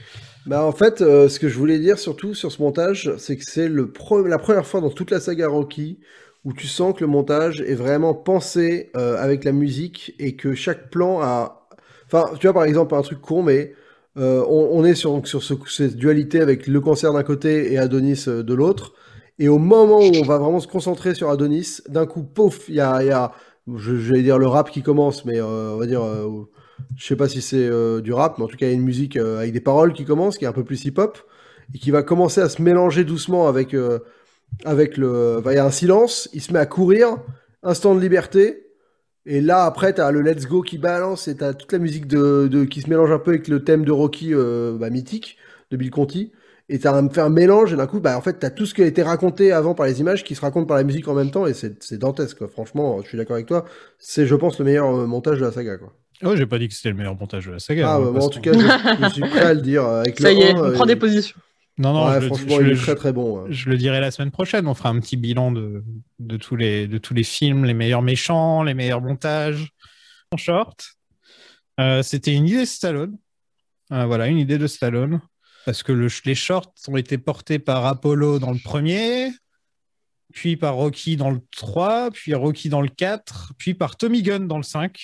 Bah en fait, euh, ce que je voulais dire surtout sur ce montage, c'est que c'est le pre- la première fois dans toute la saga Rocky où tu sens que le montage est vraiment pensé euh, avec la musique et que chaque plan a... Enfin, tu vois par exemple un truc con, mais euh, on, est sur, cette dualité avec le cancer d'un côté et Adonis euh, de l'autre. Et au moment où on va vraiment se concentrer sur Adonis, d'un coup, pouf, il y a, y je, vais dire le rap qui commence, mais on va dire, euh, je sais pas si c'est du rap, mais en tout cas, il y a une musique avec des paroles qui commence, qui est un peu plus hip-hop, et qui va commencer à se mélanger doucement avec, avec le. enfin, Il y a un silence, il se met à courir, instant de liberté, et là, après, t'as le Let's Go qui balance, et t'as toute la musique de, de- qui se mélange un peu avec le thème de Rocky euh, bah, mythique, de Bill Conti. Et t'as un, un mélange, et d'un coup, bah, en fait, t'as tout ce qui a été raconté avant par les images qui se raconte par la musique en même temps, et c'est c'est dantesque, quoi. Franchement, je suis d'accord avec toi. C'est, je pense, le meilleur euh, montage de la saga, quoi. Oh, j'ai pas dit que c'était le meilleur montage de la saga. Ah, hein, bah, en tout cas, je, je suis prêt à le dire. euh, Avec Ça le y est, 1, on euh, prend des positions. Non, non, Ouais, je, le- franchement, je il le- est très très bon. Je le dirai la semaine prochaine. On fera un petit bilan de, de, tous, les, de tous les films, les meilleurs méchants, les meilleurs montages. En short, euh, c'était une idée de Stallone. Euh, voilà, une idée de Stallone. Parce que le- les shorts ont été portés par Apollo dans le premier, puis par Rocky dans le 3, puis Rocky dans le 4, puis par Tommy Gunn dans le 5.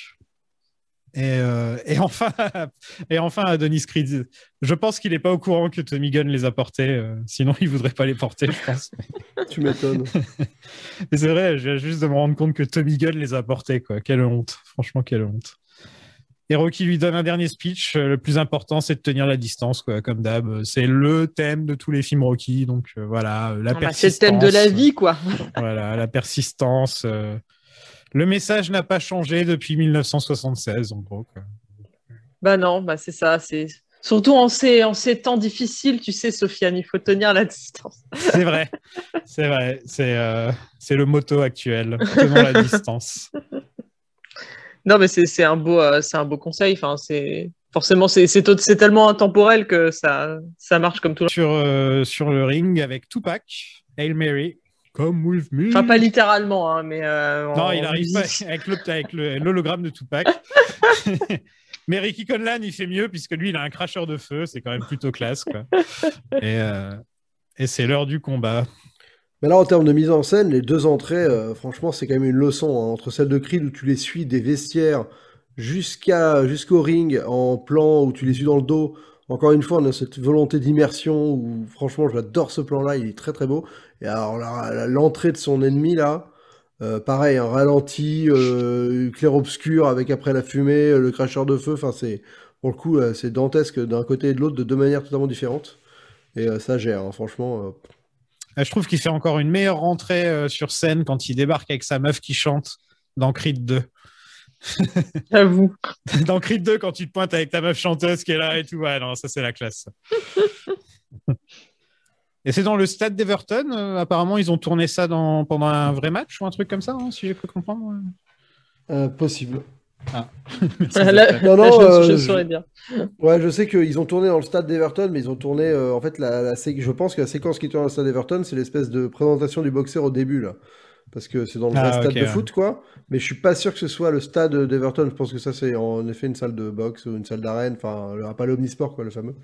Et, euh, et enfin, et enfin Adonis Creed. Je pense qu'il n'est pas au courant que Tommy Gunn les a portés, euh, sinon il voudrait pas les porter, je pense. Tu m'étonnes. Mais c'est vrai, je viens juste de me rendre compte que Tommy Gunn les a portés, quoi. Quelle honte, franchement, quelle honte. Et Rocky lui donne un dernier speech. euh, Le plus important, c'est de tenir la distance, quoi, comme d'hab. C'est le thème de tous les films Rocky, donc euh, voilà, la Ah bah, c'est persistance. le thème de la vie, quoi. Voilà, la persistance. Le message n'a pas changé depuis 1976, en gros. quoi. Bah non, bah c'est ça. C'est surtout en ces, en ces temps difficiles, tu sais, Sofiane, il faut tenir la distance. C'est vrai, c'est vrai. C'est euh, le motto actuel. Tenons la distance. Non, mais c'est c'est un beau, euh, c'est un beau conseil. Enfin, c'est forcément, c'est tellement intemporel que ça, ça marche comme tout. le Sur, euh, sur le ring avec Tupac, Hail Mary, Come with me. Enfin, pas littéralement, hein, mais. euh, Non, en il arrive pas avec le- avec le- l'hologramme de Tupac. Mais Ricky Conlan, il fait mieux puisque lui, il a un cracheur de feu. C'est quand même plutôt classe. Quoi. Et, euh, et c'est l'heure du combat. Mais là, en termes de mise en scène, les deux entrées, euh, franchement, c'est quand même une leçon. hein, entre celle de Creed où tu les suis des vestiaires jusqu'à jusqu'au ring en plan où tu les suis dans le dos. Encore une fois, on a cette volonté d'immersion où, franchement, j'adore ce plan-là. Il est très très beau. Et alors, l'entrée de son ennemi là, euh, pareil, un ralenti, euh, clair-obscur avec après la fumée, euh, le cracheur de feu. Enfin, c'est pour le coup, c'est dantesque d'un côté et de l'autre de deux manières totalement différentes. Et ça gère, hein, franchement. Euh, Je trouve qu'il fait encore une meilleure rentrée sur scène quand il débarque avec sa meuf qui chante dans Creed 2. J'avoue. Dans Creed 2, quand tu te pointes avec ta meuf chanteuse qui est là et tout, ouais, non, ça c'est la classe. et c'est dans le stade d'Everton. euh, apparemment, ils ont tourné ça dans, pendant un vrai match ou un truc comme ça, hein, si j'ai cru comprendre. ouais. euh, possible. Ah. Non, non, je, euh, je dire. Ouais, je sais qu'ils ont tourné dans le stade d'Everton, mais ils ont tourné. euh, en fait, la, la je pense que la séquence qui tourne dans le stade d'Everton, c'est l'espèce de présentation du boxeur au début, là. Parce que c'est dans le vrai Ah, stade ok, de ouais. foot, quoi. Mais je suis pas sûr que ce soit le stade d'Everton. Je pense que ça, c'est en effet une salle de boxe ou une salle d'arène. Enfin, pas l'Omnisport, quoi, le fameux.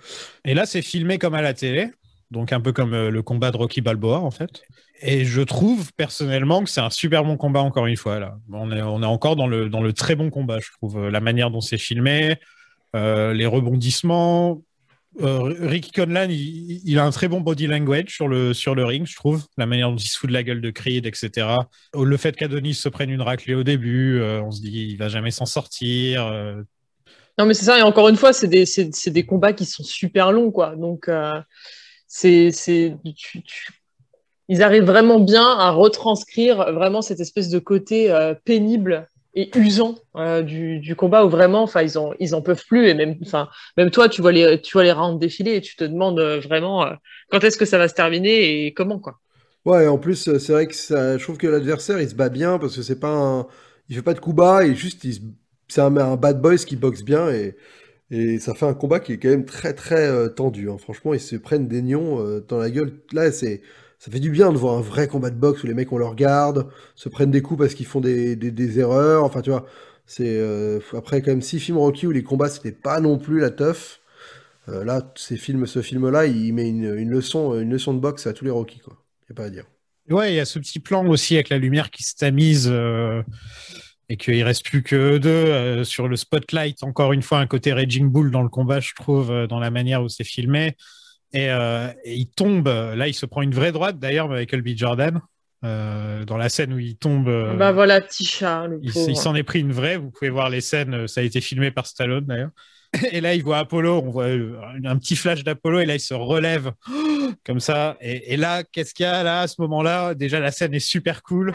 Et là, c'est filmé comme à la télé, donc un peu comme euh, le combat de Rocky Balboa, en fait. Et je trouve personnellement que c'est un super bon combat, encore une fois. Là. On, est, on est encore dans le, dans le très bon combat, je trouve. Euh, La manière dont c'est filmé, euh, les rebondissements. Euh, Ricky Conlan, il, a un très bon body language sur le, sur le ring, je trouve. La manière dont il se fout de la gueule de Creed, etc. Le fait qu'Adonis se prenne une raclée au début, euh, on se dit il va jamais s'en sortir. euh, Non, mais c'est ça. Et encore une fois, c'est des, combats qui sont super longs, quoi. Donc, euh, c'est, ils arrivent vraiment bien à retranscrire vraiment cette espèce de côté euh, pénible et usant euh, du, combat où vraiment, enfin, ils en, ils en peuvent plus. Et même, enfin, même toi, tu vois les, tu vois les rounds défiler et tu te demandes euh, vraiment euh, quand est-ce que ça va se terminer et comment, quoi. Ouais, et en plus, c'est vrai que ça, je trouve que l'adversaire, il se bat bien parce que c'est pas un. il fait pas de coups bas, et juste, c'est un, bad boys qui boxe bien, et, et ça fait un combat qui est quand même très très tendu. hein. Franchement, ils se prennent des nions dans la gueule. Là, c'est, ça fait du bien de voir un vrai combat de boxe où les mecs on leur garde, se prennent des coups parce qu'ils font des, erreurs. Enfin, tu vois, c'est euh, après quand même six films Rocky où les combats c'était pas non plus la teuf. Euh, là, ces films, ce film-là, il met une, leçon, une leçon de boxe à tous les Rocky, quoi. Y a pas à dire. Ouais, il y a ce petit plan aussi avec la lumière qui se tamise euh, et qu'il reste plus que eux deux euh, sur le spotlight. Encore une fois, un côté Raging Bull dans le combat, je trouve, euh, dans la manière où c'est filmé. Et, euh, et il tombe. Là, il se prend une vraie droite d'ailleurs, Michael B. Jordan, euh, dans la scène où il tombe. euh, Bah voilà, petit chat, le il, s'en est pris une vraie. Vous pouvez voir les scènes. euh, Ça a été filmé par Stallone d'ailleurs. Et là, il voit Apollo. On voit un petit flash d'Apollo. Et là, il se relève comme ça. Et, et là, qu'est-ce qu'il y a là à ce moment-là? Déjà, la scène est super cool.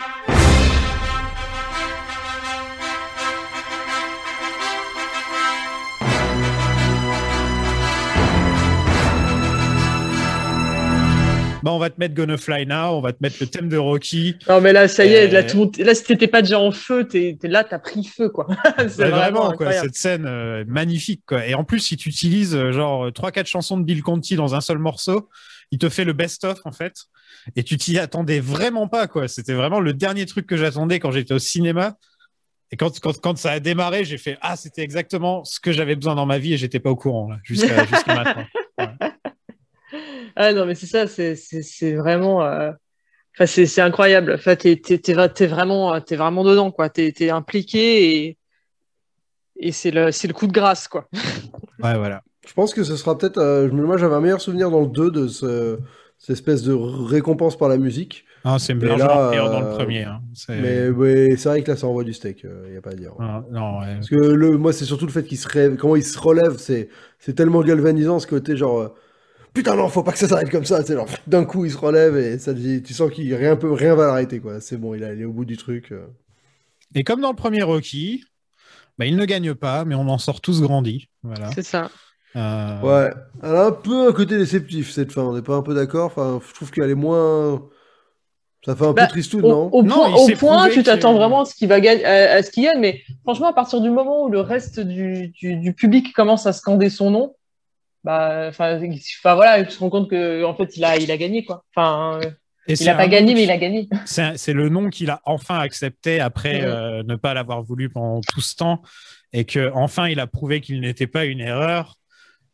Bah, on va te mettre Gonna Fly Now, on va te mettre le thème de Rocky. Non, mais là, ça y est, là, tout là si t'étais pas déjà en feu, t'es t'es là, t'as pris feu, quoi. c'est vraiment, vraiment, quoi, cette scène euh, magnifique. Quoi. Et en plus, si tu utilises euh, genre 3-4 chansons de Bill Conti dans un seul morceau, il te fait le best-of en fait. Et tu t'y attendais vraiment pas. quoi. C'était vraiment le dernier truc que j'attendais quand j'étais au cinéma. Et quand, quand, quand ça a démarré, j'ai fait Ah, c'était exactement ce que j'avais besoin dans ma vie et j'étais pas au courant jusqu'à maintenant. Ah non, mais c'est ça, c'est vraiment. euh, Enfin, c'est c'est incroyable. Enfin, t'es t'es- t'es va- t'es vraiment, t'es vraiment dedans, quoi. T'es t'es impliqué et, et c'est le, c'est le coup de grâce, quoi. Ouais, voilà. Je pense que ce sera peut-être. euh, moi, j'avais un meilleur souvenir dans le 2 de ce- cette espèce de récompense par la musique. Ah, c'est Mais largement là, meilleur dans le euh, premier, hein. C'est- Mais ouais, c'est vrai que là, ça envoie du steak. Il n'y a pas à dire. Ah, non, ouais. Parce que le, moi, c'est surtout le fait qu'il se rêve, comment il se relève, c'est, c'est tellement galvanisant ce côté genre. Putain non, faut pas que ça s'arrête comme ça, genre d'un coup il se relève et ça tu sens qu'il rien peut rien va l'arrêter quoi. C'est bon, il est allé au bout du truc. euh. Et comme dans le premier Rocky, bah, il ne gagne pas, mais on en sort tous grandis. Voilà. C'est ça. Euh, Ouais, elle a un peu un côté déceptif cette fin, on n'est pas un peu d'accord. Enfin, je trouve qu'elle est moins. Ça fait un Bah, peu tristoun, au, non? au point, il au point, tu t'attends que- vraiment à ce qu'il va gagner, à, à ce qu'il gagne, mais franchement, à partir du moment où le reste du, du, du public commence à scander son nom, bah, enfin, il- voilà, tu te rends compte que en fait, il a, il a gagné, quoi. Enfin, Et il n'a pas gagné, mais il a gagné. C'est le nom qu'il a enfin accepté après euh, ne pas l'avoir voulu pendant tout ce temps et que enfin il a prouvé qu'il n'était pas une erreur.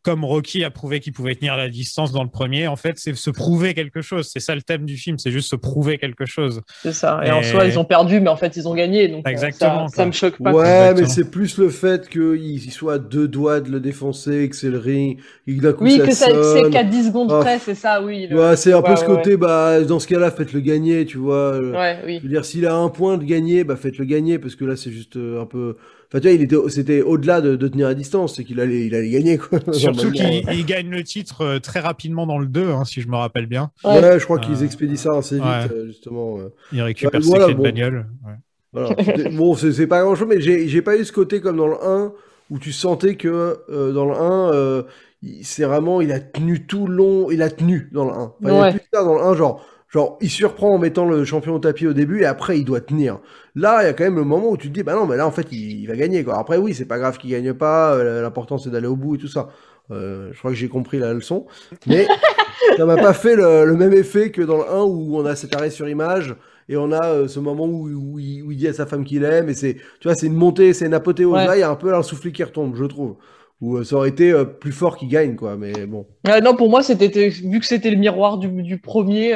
Comme Rocky a prouvé qu'il pouvait tenir la distance dans le premier, en fait, c'est se prouver quelque chose. C'est ça le thème du film, c'est juste se prouver quelque chose. C'est ça. Et, en soi, ils ont perdu, mais en fait, ils ont gagné. Donc, euh, Exactement, ça, ça me choque pas. Ouais, Exactement. mais c'est plus le fait qu'il soit à deux doigts de le défoncer, que c'est le ring, d'un coup Oui, ça que c'est qu'à 10 secondes Ah, près, c'est ça, oui. le- Ouais, c'est un peu Ouais, ce ouais, côté, bah, dans ce cas-là, faites-le gagner, tu vois. Ouais, oui. Je veux dire, s'il a un point de gagner, bah, faites-le gagner, parce que là, c'est juste euh, un peu. Enfin, tu vois, il était, c'était au-delà de, de tenir à distance, c'est qu'il allait, il allait gagner, quoi. Surtout qu'il il gagne le titre euh, très rapidement dans le 2, hein, si je me rappelle bien. Ouais, je crois qu'ils Euh, expédient ça assez vite, ouais. euh, justement. Il récupère Ouais, ses voilà, clés de bon. bagnole. ouais. Voilà. Bon, c'est c'est pas grand chose, mais j'ai j'ai pas eu ce côté comme dans le 1 où tu sentais que euh, dans le 1, euh, il- c'est vraiment, il a tenu tout le long, il a tenu dans le 1. Enfin, Il y a plus ça dans le 1, genre, genre, il surprend en mettant le champion au tapis au début et après il doit tenir. Là, il y a quand même le moment où tu te dis, bah non, mais là en fait il, il va gagner quoi. Après, oui, c'est pas grave qu'il gagne pas, euh, l'important c'est d'aller au bout et tout ça. Euh, je crois que j'ai compris la leçon, mais ça m'a pas fait le, le même effet que dans le 1 où on a cet arrêt sur image et on a euh, ce moment où, où il, où il dit à sa femme qu'il aime et c'est tu vois c'est une montée c'est une apothéose Ouais. là il y a un peu un soufflet qui retombe je trouve où euh, ça aurait été plus fort qu'il gagne quoi mais bon non, pour moi, c'était vu que c'était le miroir du, du premier,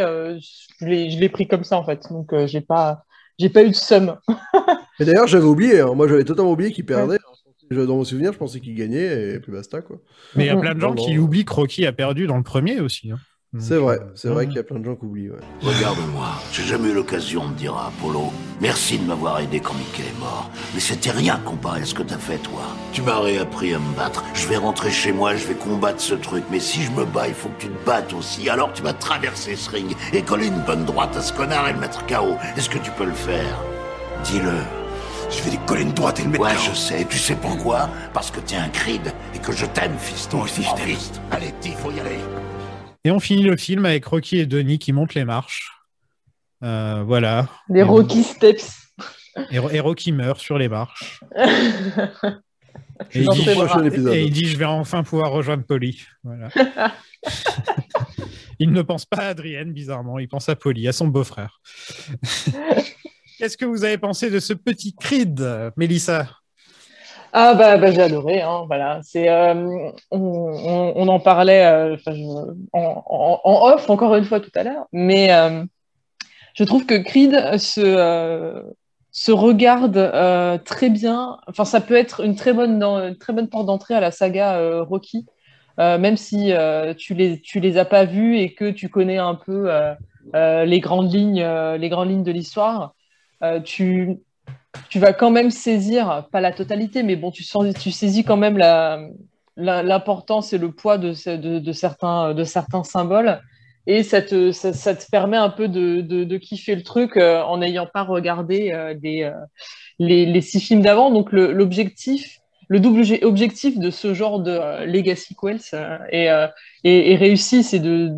je l'ai pris comme ça en fait. Donc, j'ai pas, j'ai pas eu de somme. et d'ailleurs j'avais oublié hein. moi j'avais totalement oublié qu'il perdait Je- dans mon souvenir je pensais qu'il gagnait et puis basta quoi Mais il y a plein de gens Non, qui non. oublient que Rocky a perdu dans le premier aussi. hein. C'est vrai c'est vrai qu'il y a plein de gens qui oublient ouais. Regarde-moi, j'ai jamais eu l'occasion de dire à Apollo Merci de m'avoir aidé quand Mickey est mort. Mais c'était rien comparé à ce que t'as fait, toi. Tu m'as réappris à me battre. Je vais rentrer chez moi, je vais combattre ce truc. Mais si je me bats, il faut que tu te battes aussi. Alors tu vas traverser ce ring et coller une bonne droite à ce connard et le mettre KO. Est-ce que tu peux le faire? Dis-le. Je vais lui coller une droite et le mettre Ouais, KO. je sais. Et tu sais pourquoi? Parce que t'es un Creed et que je t'aime, fiston. Moi aussi, je Oh, t'aime. fist. Allez, il faut y aller. Et on finit le film avec Rocky et Denis qui montent les marches. Euh, voilà. Les Et on- Rocky Steps. Et, et Rocky meurt sur les marches. Je Et il, dit, et il Je vais enfin pouvoir rejoindre Polly. Voilà. il ne pense pas à Adrienne, bizarrement. Il pense à Polly, à son beau-frère. Qu'est-ce que vous avez pensé de ce petit Creed, Mélissa? Ah bah, bah, j'ai adoré, hein, voilà. C'est, euh, on, en parlait euh, en, off encore une fois tout à l'heure, mais euh, je trouve que Creed se, se regarde très bien. Enfin, ça peut être une très bonne, très bonne porte d'entrée à la saga Rocky, même si tu les, tu les as pas vus et que tu connais un peu les grandes lignes, les grandes lignes de l'histoire. Tu, tu vas quand même saisir, pas la totalité, mais bon, tu, sens, tu saisis quand même l'importance et le poids de, de, certains, de certains symboles. Et ça te, ça, te permet un peu de, de, kiffer le truc euh, en n'ayant pas regardé euh, les, euh, les, les six films d'avant. Donc l'objectif, le double obje- objectif de ce genre de euh, legacy sequels euh, est, euh, réussi, c'est de,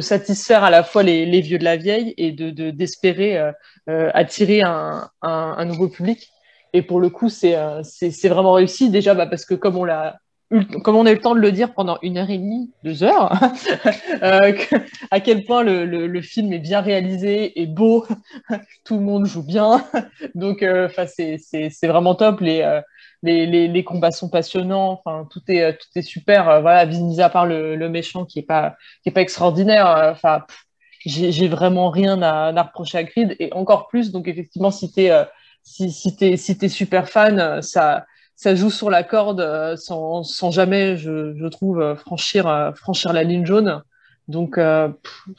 satisfaire à la fois les, vieux de la vieille et de de- d'espérer euh, attirer un, nouveau public. Et pour le coup, c'est vraiment réussi déjà bah, parce que comme on a eu le temps de le dire pendant une heure et demie, deux heures, à quel point le, film est bien réalisé et beau, tout le monde joue bien, donc c'est vraiment top. Les, les, les combats sont passionnants, enfin tout est euh, tout est super. euh, voilà, mis à part le, le méchant qui est pas qui est pas extraordinaire. euh, Enfin, j'ai vraiment rien à, à reprocher à Creed et encore plus. Donc effectivement, si t'es euh, si si t'es si t'es super fan, ça ça joue sur la corde sans, sans jamais, je, je trouve, franchir, franchir la ligne jaune. Donc, euh,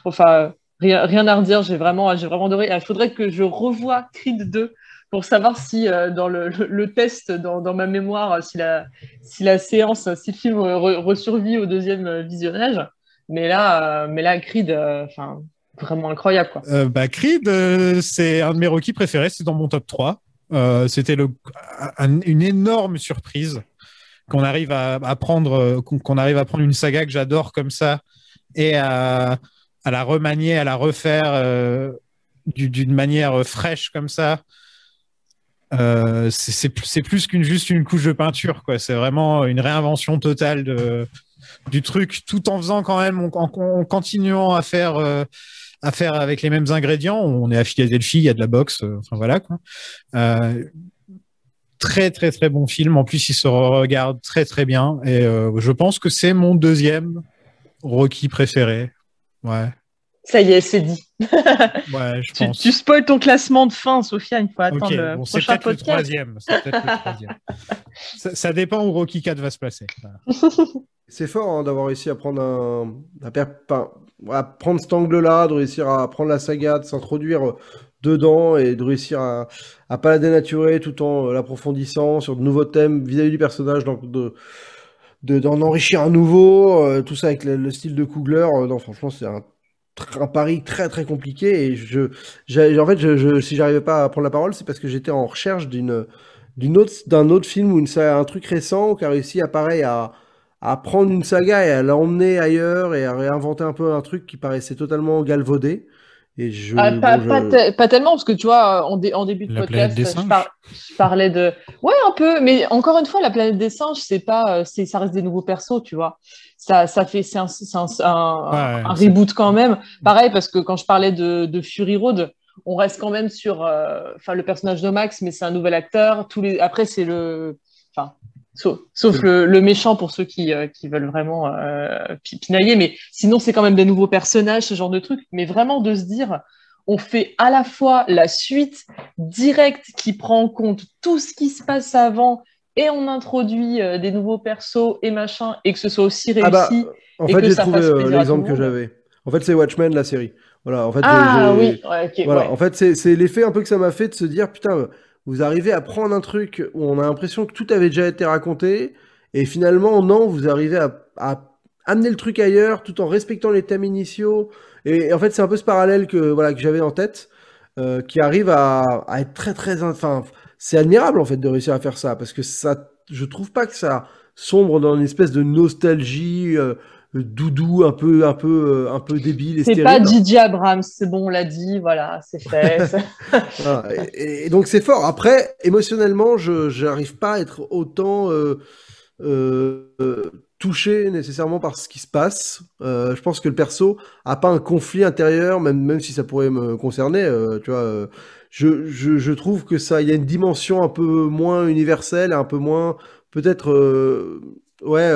enfin, rien, rien à redire. J'ai vraiment, j'ai vraiment adoré. Il faudrait que je revoie Creed 2 pour savoir si euh, dans le, test, dans, dans ma mémoire, si la, si la séance, si le film re- resurvit au deuxième euh, visionnage. Mais là, euh, mais là, Creed, euh, vraiment incroyable, quoi. Bah, Creed, c'est un de mes Rocky préférés, c'est dans mon top 3. Euh, C'était une énorme surprise qu'on arrive à, prendre, qu'on arrive à prendre une saga que j'adore comme ça et à, la remanier, à la refaire du- d'une manière fraîche comme ça. Euh, c'est- plus- qu'une juste une couche de peinture, quoi. C'est vraiment une réinvention totale de, du truc, tout en faisant quand même, en, continuant à faire, euh, à faire avec les mêmes ingrédients. On est à Philadelphie, il y a de la boxe, euh, enfin voilà quoi. Euh, très très très bon film. En plus, il se regarde très très bien et je pense que c'est mon deuxième Rocky préféré. Ouais, Ça y est, c'est dit. ouais, je Tu, pense. tu spoil ton classement de fin, Sophia, il faut attendre Ok, le bon, c'est prochain peut-être le podcast. troisième. le troisième. ça, ça dépend où Rocky 4 va se placer. Voilà. C'est fort hein, d'avoir réussi à prendre un, à, per- enfin, à prendre cet angle-là, de réussir à prendre la saga, de s'introduire dedans et de réussir à, à pas la dénaturer tout en l'approfondissant sur de nouveaux thèmes vis-à-vis du personnage, donc de de- d'en enrichir un nouveau, euh, tout ça avec le, le style de Coogler. euh, non, franchement, c'est un, un pari très très compliqué et je, j'ai- en fait, je, je- si j'arrivais pas à prendre la parole, c'est parce que j'étais en recherche d'une d'une autre d'un autre film ou une un truc récent qui a réussi à pareil à à prendre une saga et à l'emmener ailleurs et à réinventer un peu un truc qui paraissait totalement galvaudé. Et je, Ah, pas, bon, je- pas te- pas tellement, parce que tu vois, en, dé- en début de La podcast, je, par- je parlais de. Ouais, un peu, mais encore une fois, la planète des singes, c'est pas, euh, c'est, ça reste des nouveaux persos, tu vois. Ça, ça fait, c'est un, c'est un, un- Ouais, un c'est- reboot quand même. Pareil, parce que quand je parlais de, de Fury Road, on reste quand même sur, euh, enfin, le personnage de Max, mais c'est un nouvel acteur. Tous les, après, c'est le, enfin, sauf, sauf le, le méchant pour ceux qui, euh, qui veulent vraiment euh, pi- pinailler, mais sinon, c'est quand même des nouveaux personnages, ce genre de truc. Mais vraiment de se dire on fait à la fois la suite directe qui prend en compte tout ce qui se passe avant et on introduit euh, des nouveaux persos et machin et que ce soit aussi réussi Ah bah, en et fait, j'ai trouvé euh, l'exemple que j'avais. En fait, c'est Watchmen, la série. Voilà, en fait, Ah oui, ouais, ok, voilà, ouais. en fait, c'est c'est l'effet un peu que ça m'a fait de se dire, putain, vous arrivez à prendre un truc où on a l'impression que tout avait déjà été raconté, et finalement, non, vous arrivez à, amener le truc ailleurs tout en respectant les thèmes initiaux. Et, en fait, c'est un peu ce parallèle que, voilà, que j'avais en tête, euh, qui arrive à, à être très, très, enfin, c'est admirable, en fait, de réussir à faire ça, parce que ça, je trouve pas que ça sombre dans une espèce de nostalgie, euh, doudou, un peu, un peu, euh, un peu débile C'est pas Didier Abrams, c'est bon, on l'a dit, voilà, c'est fait. Et, et donc c'est fort. Après, émotionnellement, je j'arrive pas à être autant euh, euh, touché nécessairement par ce qui se passe. Euh, je pense que le perso a pas un conflit intérieur, même même si ça pourrait me concerner. euh, tu vois, je, je je trouve que ça, il y a une dimension un peu moins universelle, un peu moins peut-être euh, ouais.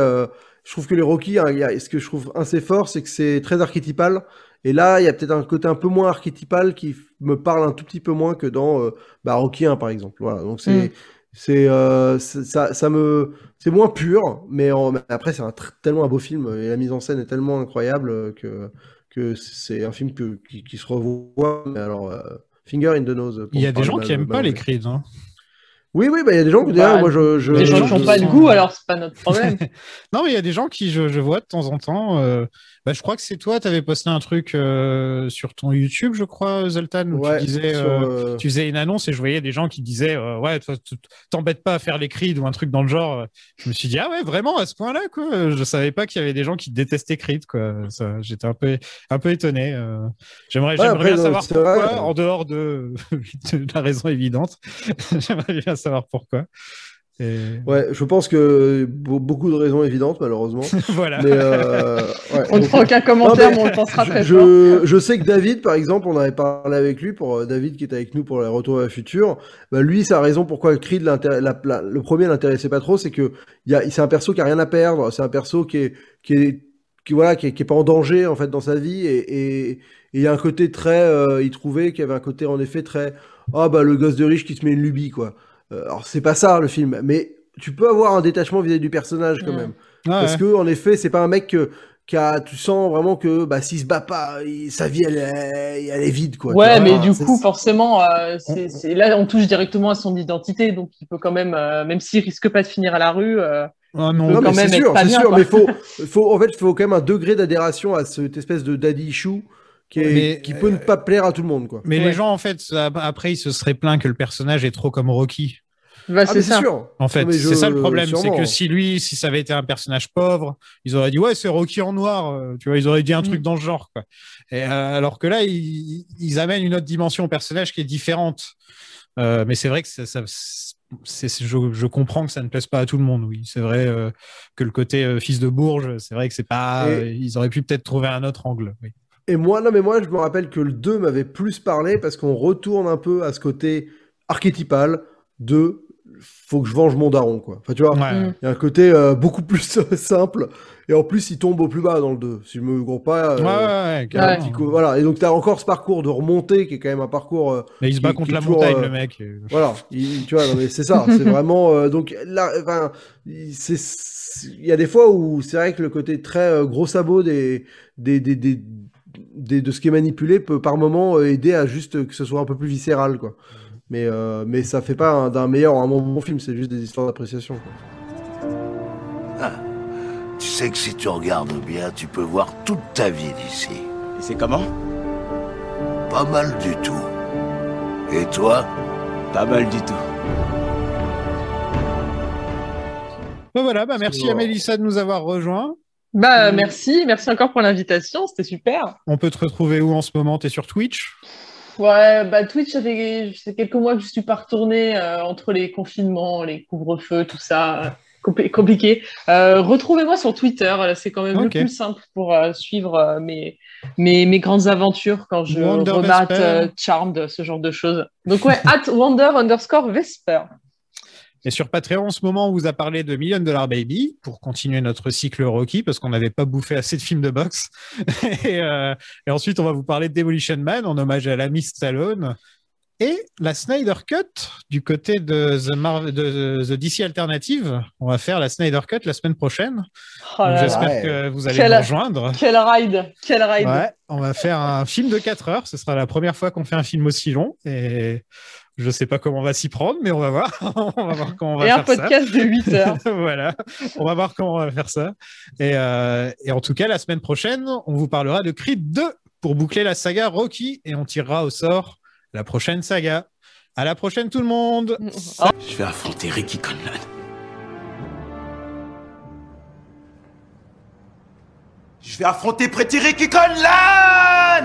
Je trouve que les Rocky, hein, il y a, ce que je trouve assez fort, c'est que c'est très archétypal. Et là, il y a peut-être un côté un peu moins archétypal qui me parle un tout petit peu moins que dans euh, bah, Rocky 1, par exemple. Voilà. Donc c'est Mm. c'est euh, ça ça me c'est moins pur, mais, en- mais après c'est tellement un beau film et la mise en scène est tellement incroyable que que c'est un film que, qui, qui se revoit. Mais alors euh, finger in the nose. Il y a des gens qui aiment pas les. Creed. hein. Oui, oui, bah il y a des gens que d'ailleurs, moi je, je Les gens qui n'ont pas de goût, alors c'est pas notre problème. Non, mais il y a des gens qui je, je vois de temps en temps. euh, bah, je crois que c'est toi, tu avais posté un truc euh, sur ton YouTube, je crois, Zoltan, où Ouais, tu disais, sur, euh, euh, tu faisais une annonce et je voyais des gens qui disaient, euh, ouais, t'embêtes pas à faire les Creed ou un truc dans le genre. Je me suis dit, ah ouais, vraiment à ce point-là, quoi. Je savais pas qu'il y avait des gens qui détestaient Creed, quoi. Ça, J'étais un peu, un peu étonné. euh. J'aimerais, Ouais, bien non, savoir pourquoi, vrai. en dehors de, de la raison évidente. j'aimerais bien savoir pourquoi. Et... Ouais, je pense que be- beaucoup de raisons évidentes, malheureusement. Voilà. Mais, euh, ouais. On ne Donc- fera aucun commentaire, Non, mais on le pensera très je, je sais que David, par exemple, on avait parlé avec lui, pour euh, David qui était avec nous pour les Retours à la future. Bah, lui, sa raison pourquoi Creed, la- la- le premier l'intéressait pas trop, c'est que il y a, c'est un perso qui a rien à perdre, c'est un perso qui est, qui est, qui voilà, qui est, qui est pas en danger en fait dans sa vie, et et- et il y a un côté très, euh, il trouvait qu'il y avait un côté en effet très, ah bah le gosse de riche qui se met une lubie quoi. Euh, alors c'est pas ça le film, mais tu peux avoir un détachement vis-à-vis du personnage quand même. Ah Parce ouais. que en effet, c'est pas un mec que, qui a, tu sens vraiment que bah s'il se bat pas, il- sa vie elle est, elle est vide quoi. Ouais, mais du coup, forcément, euh, là, on touche directement à son identité, donc il peut quand même, euh, même s'il risque pas de finir à la rue, euh, Ah il non, peut Non, quand mais même c'est sûr, c'est sûr, quoi. mais faut, faut, en fait, faut quand même un degré d'adhération à cette espèce de daddy issue qui, est, Mais, qui peut ne pas plaire à tout le monde quoi. Mais Ouais. les gens, en fait, après, ils se seraient plaints que le personnage est trop comme Rocky. Bah, Ah, c'est ça. sûr. En fait, c'est ça le problème, c'est que si lui, si ça avait été un personnage pauvre, ils auraient dit ouais, c'est Rocky en noir, euh, tu vois, ils auraient dit un truc Mm. dans ce genre, quoi. Et, euh, alors que là, ils, ils amènent une autre dimension au personnage qui est différente. Euh, mais c'est vrai que ça, je, je comprends que ça ne plaise pas à tout le monde. Oui, c'est vrai euh, que le côté euh, fils de Bourges, c'est vrai que c'est pas. Et- euh, ils auraient pu peut-être trouver un autre angle. Oui. Et moi, non, mais moi, je me rappelle que le 2 m'avait plus parlé parce qu'on retourne un peu à ce côté archétypal de faut que je venge mon daron, quoi. Enfin, tu vois, Ouais. Mm. il y a un côté euh, beaucoup plus simple. Et en plus, il tombe au plus bas dans le 2. Si je me gourre pas. euh, Ouais, ouais, ouais, coup- Voilà. Et donc, tu as encore ce parcours de remontée qui est quand même un parcours. euh, Mais il se bat qui contre la toujours, montagne, euh, le mec. Voilà, il- tu vois, non, mais c'est ça, c'est vraiment. euh, donc là, enfin, il c'est- c'est- il y a des fois où c'est vrai que le côté très euh, gros sabot des, des, des, des, des- de ce qui est manipulé peut par moment euh, aider à juste que ce soit un peu plus viscéral, quoi. Mais, euh, mais ça fait pas un- d'un meilleur ou un moins bon film, c'est juste des histoires d'appréciation. Ah, tu sais que si tu regardes bien, tu peux voir toute ta vie d'ici. Et c'est comment? Pas mal du tout. Et toi? Pas mal du tout. Ben voilà, bah merci bon. à Mélissa de nous avoir rejoints. Bah, Mm. merci, merci encore pour l'invitation, c'était super. On peut te retrouver où en ce moment? T'es sur Twitch? Ouais, bah Twitch, ça fait, ça fait quelques mois que je suis pas retournée euh, entre les confinements, les couvre-feux, tout ça, euh, compli- compliqué. Euh, Retrouvez-moi sur Twitter, c'est quand même le plus simple pour euh, suivre euh, mes, mes, mes grandes aventures quand je Wonder remate euh, Charmed, ce genre de choses. Donc ouais, at Wonder underscore Vesper. Et sur Patreon, en ce moment, on vous a parlé de Million Dollar Baby pour continuer notre cycle Rocky parce qu'on n'avait pas bouffé assez de films de boxe. et, euh, et ensuite, on va vous parler de Demolition Man en hommage à l'ami Stallone et la Snyder Cut du côté de The, Mar- de The DC Alternative. On va faire la Snyder Cut la semaine prochaine. Oh. J'espère Ouais. que vous allez Quel- nous rejoindre. Quel ride, quel ride. Ouais, on va faire un film de 4 heures. Ce sera la première fois qu'on fait un film aussi long. Et je sais pas comment on va s'y prendre, mais on va voir. on va voir comment on va Et un faire ça. podcast de 8 heures. voilà, on va voir comment on va faire ça. Et, euh, et en tout cas, la semaine prochaine, on vous parlera de Creed 2 pour boucler la saga Rocky et on tirera au sort la prochaine saga. À la prochaine, tout le monde! Je vais affronter Ricky Conlan. Je vais affronter Pretty Ricky Conn là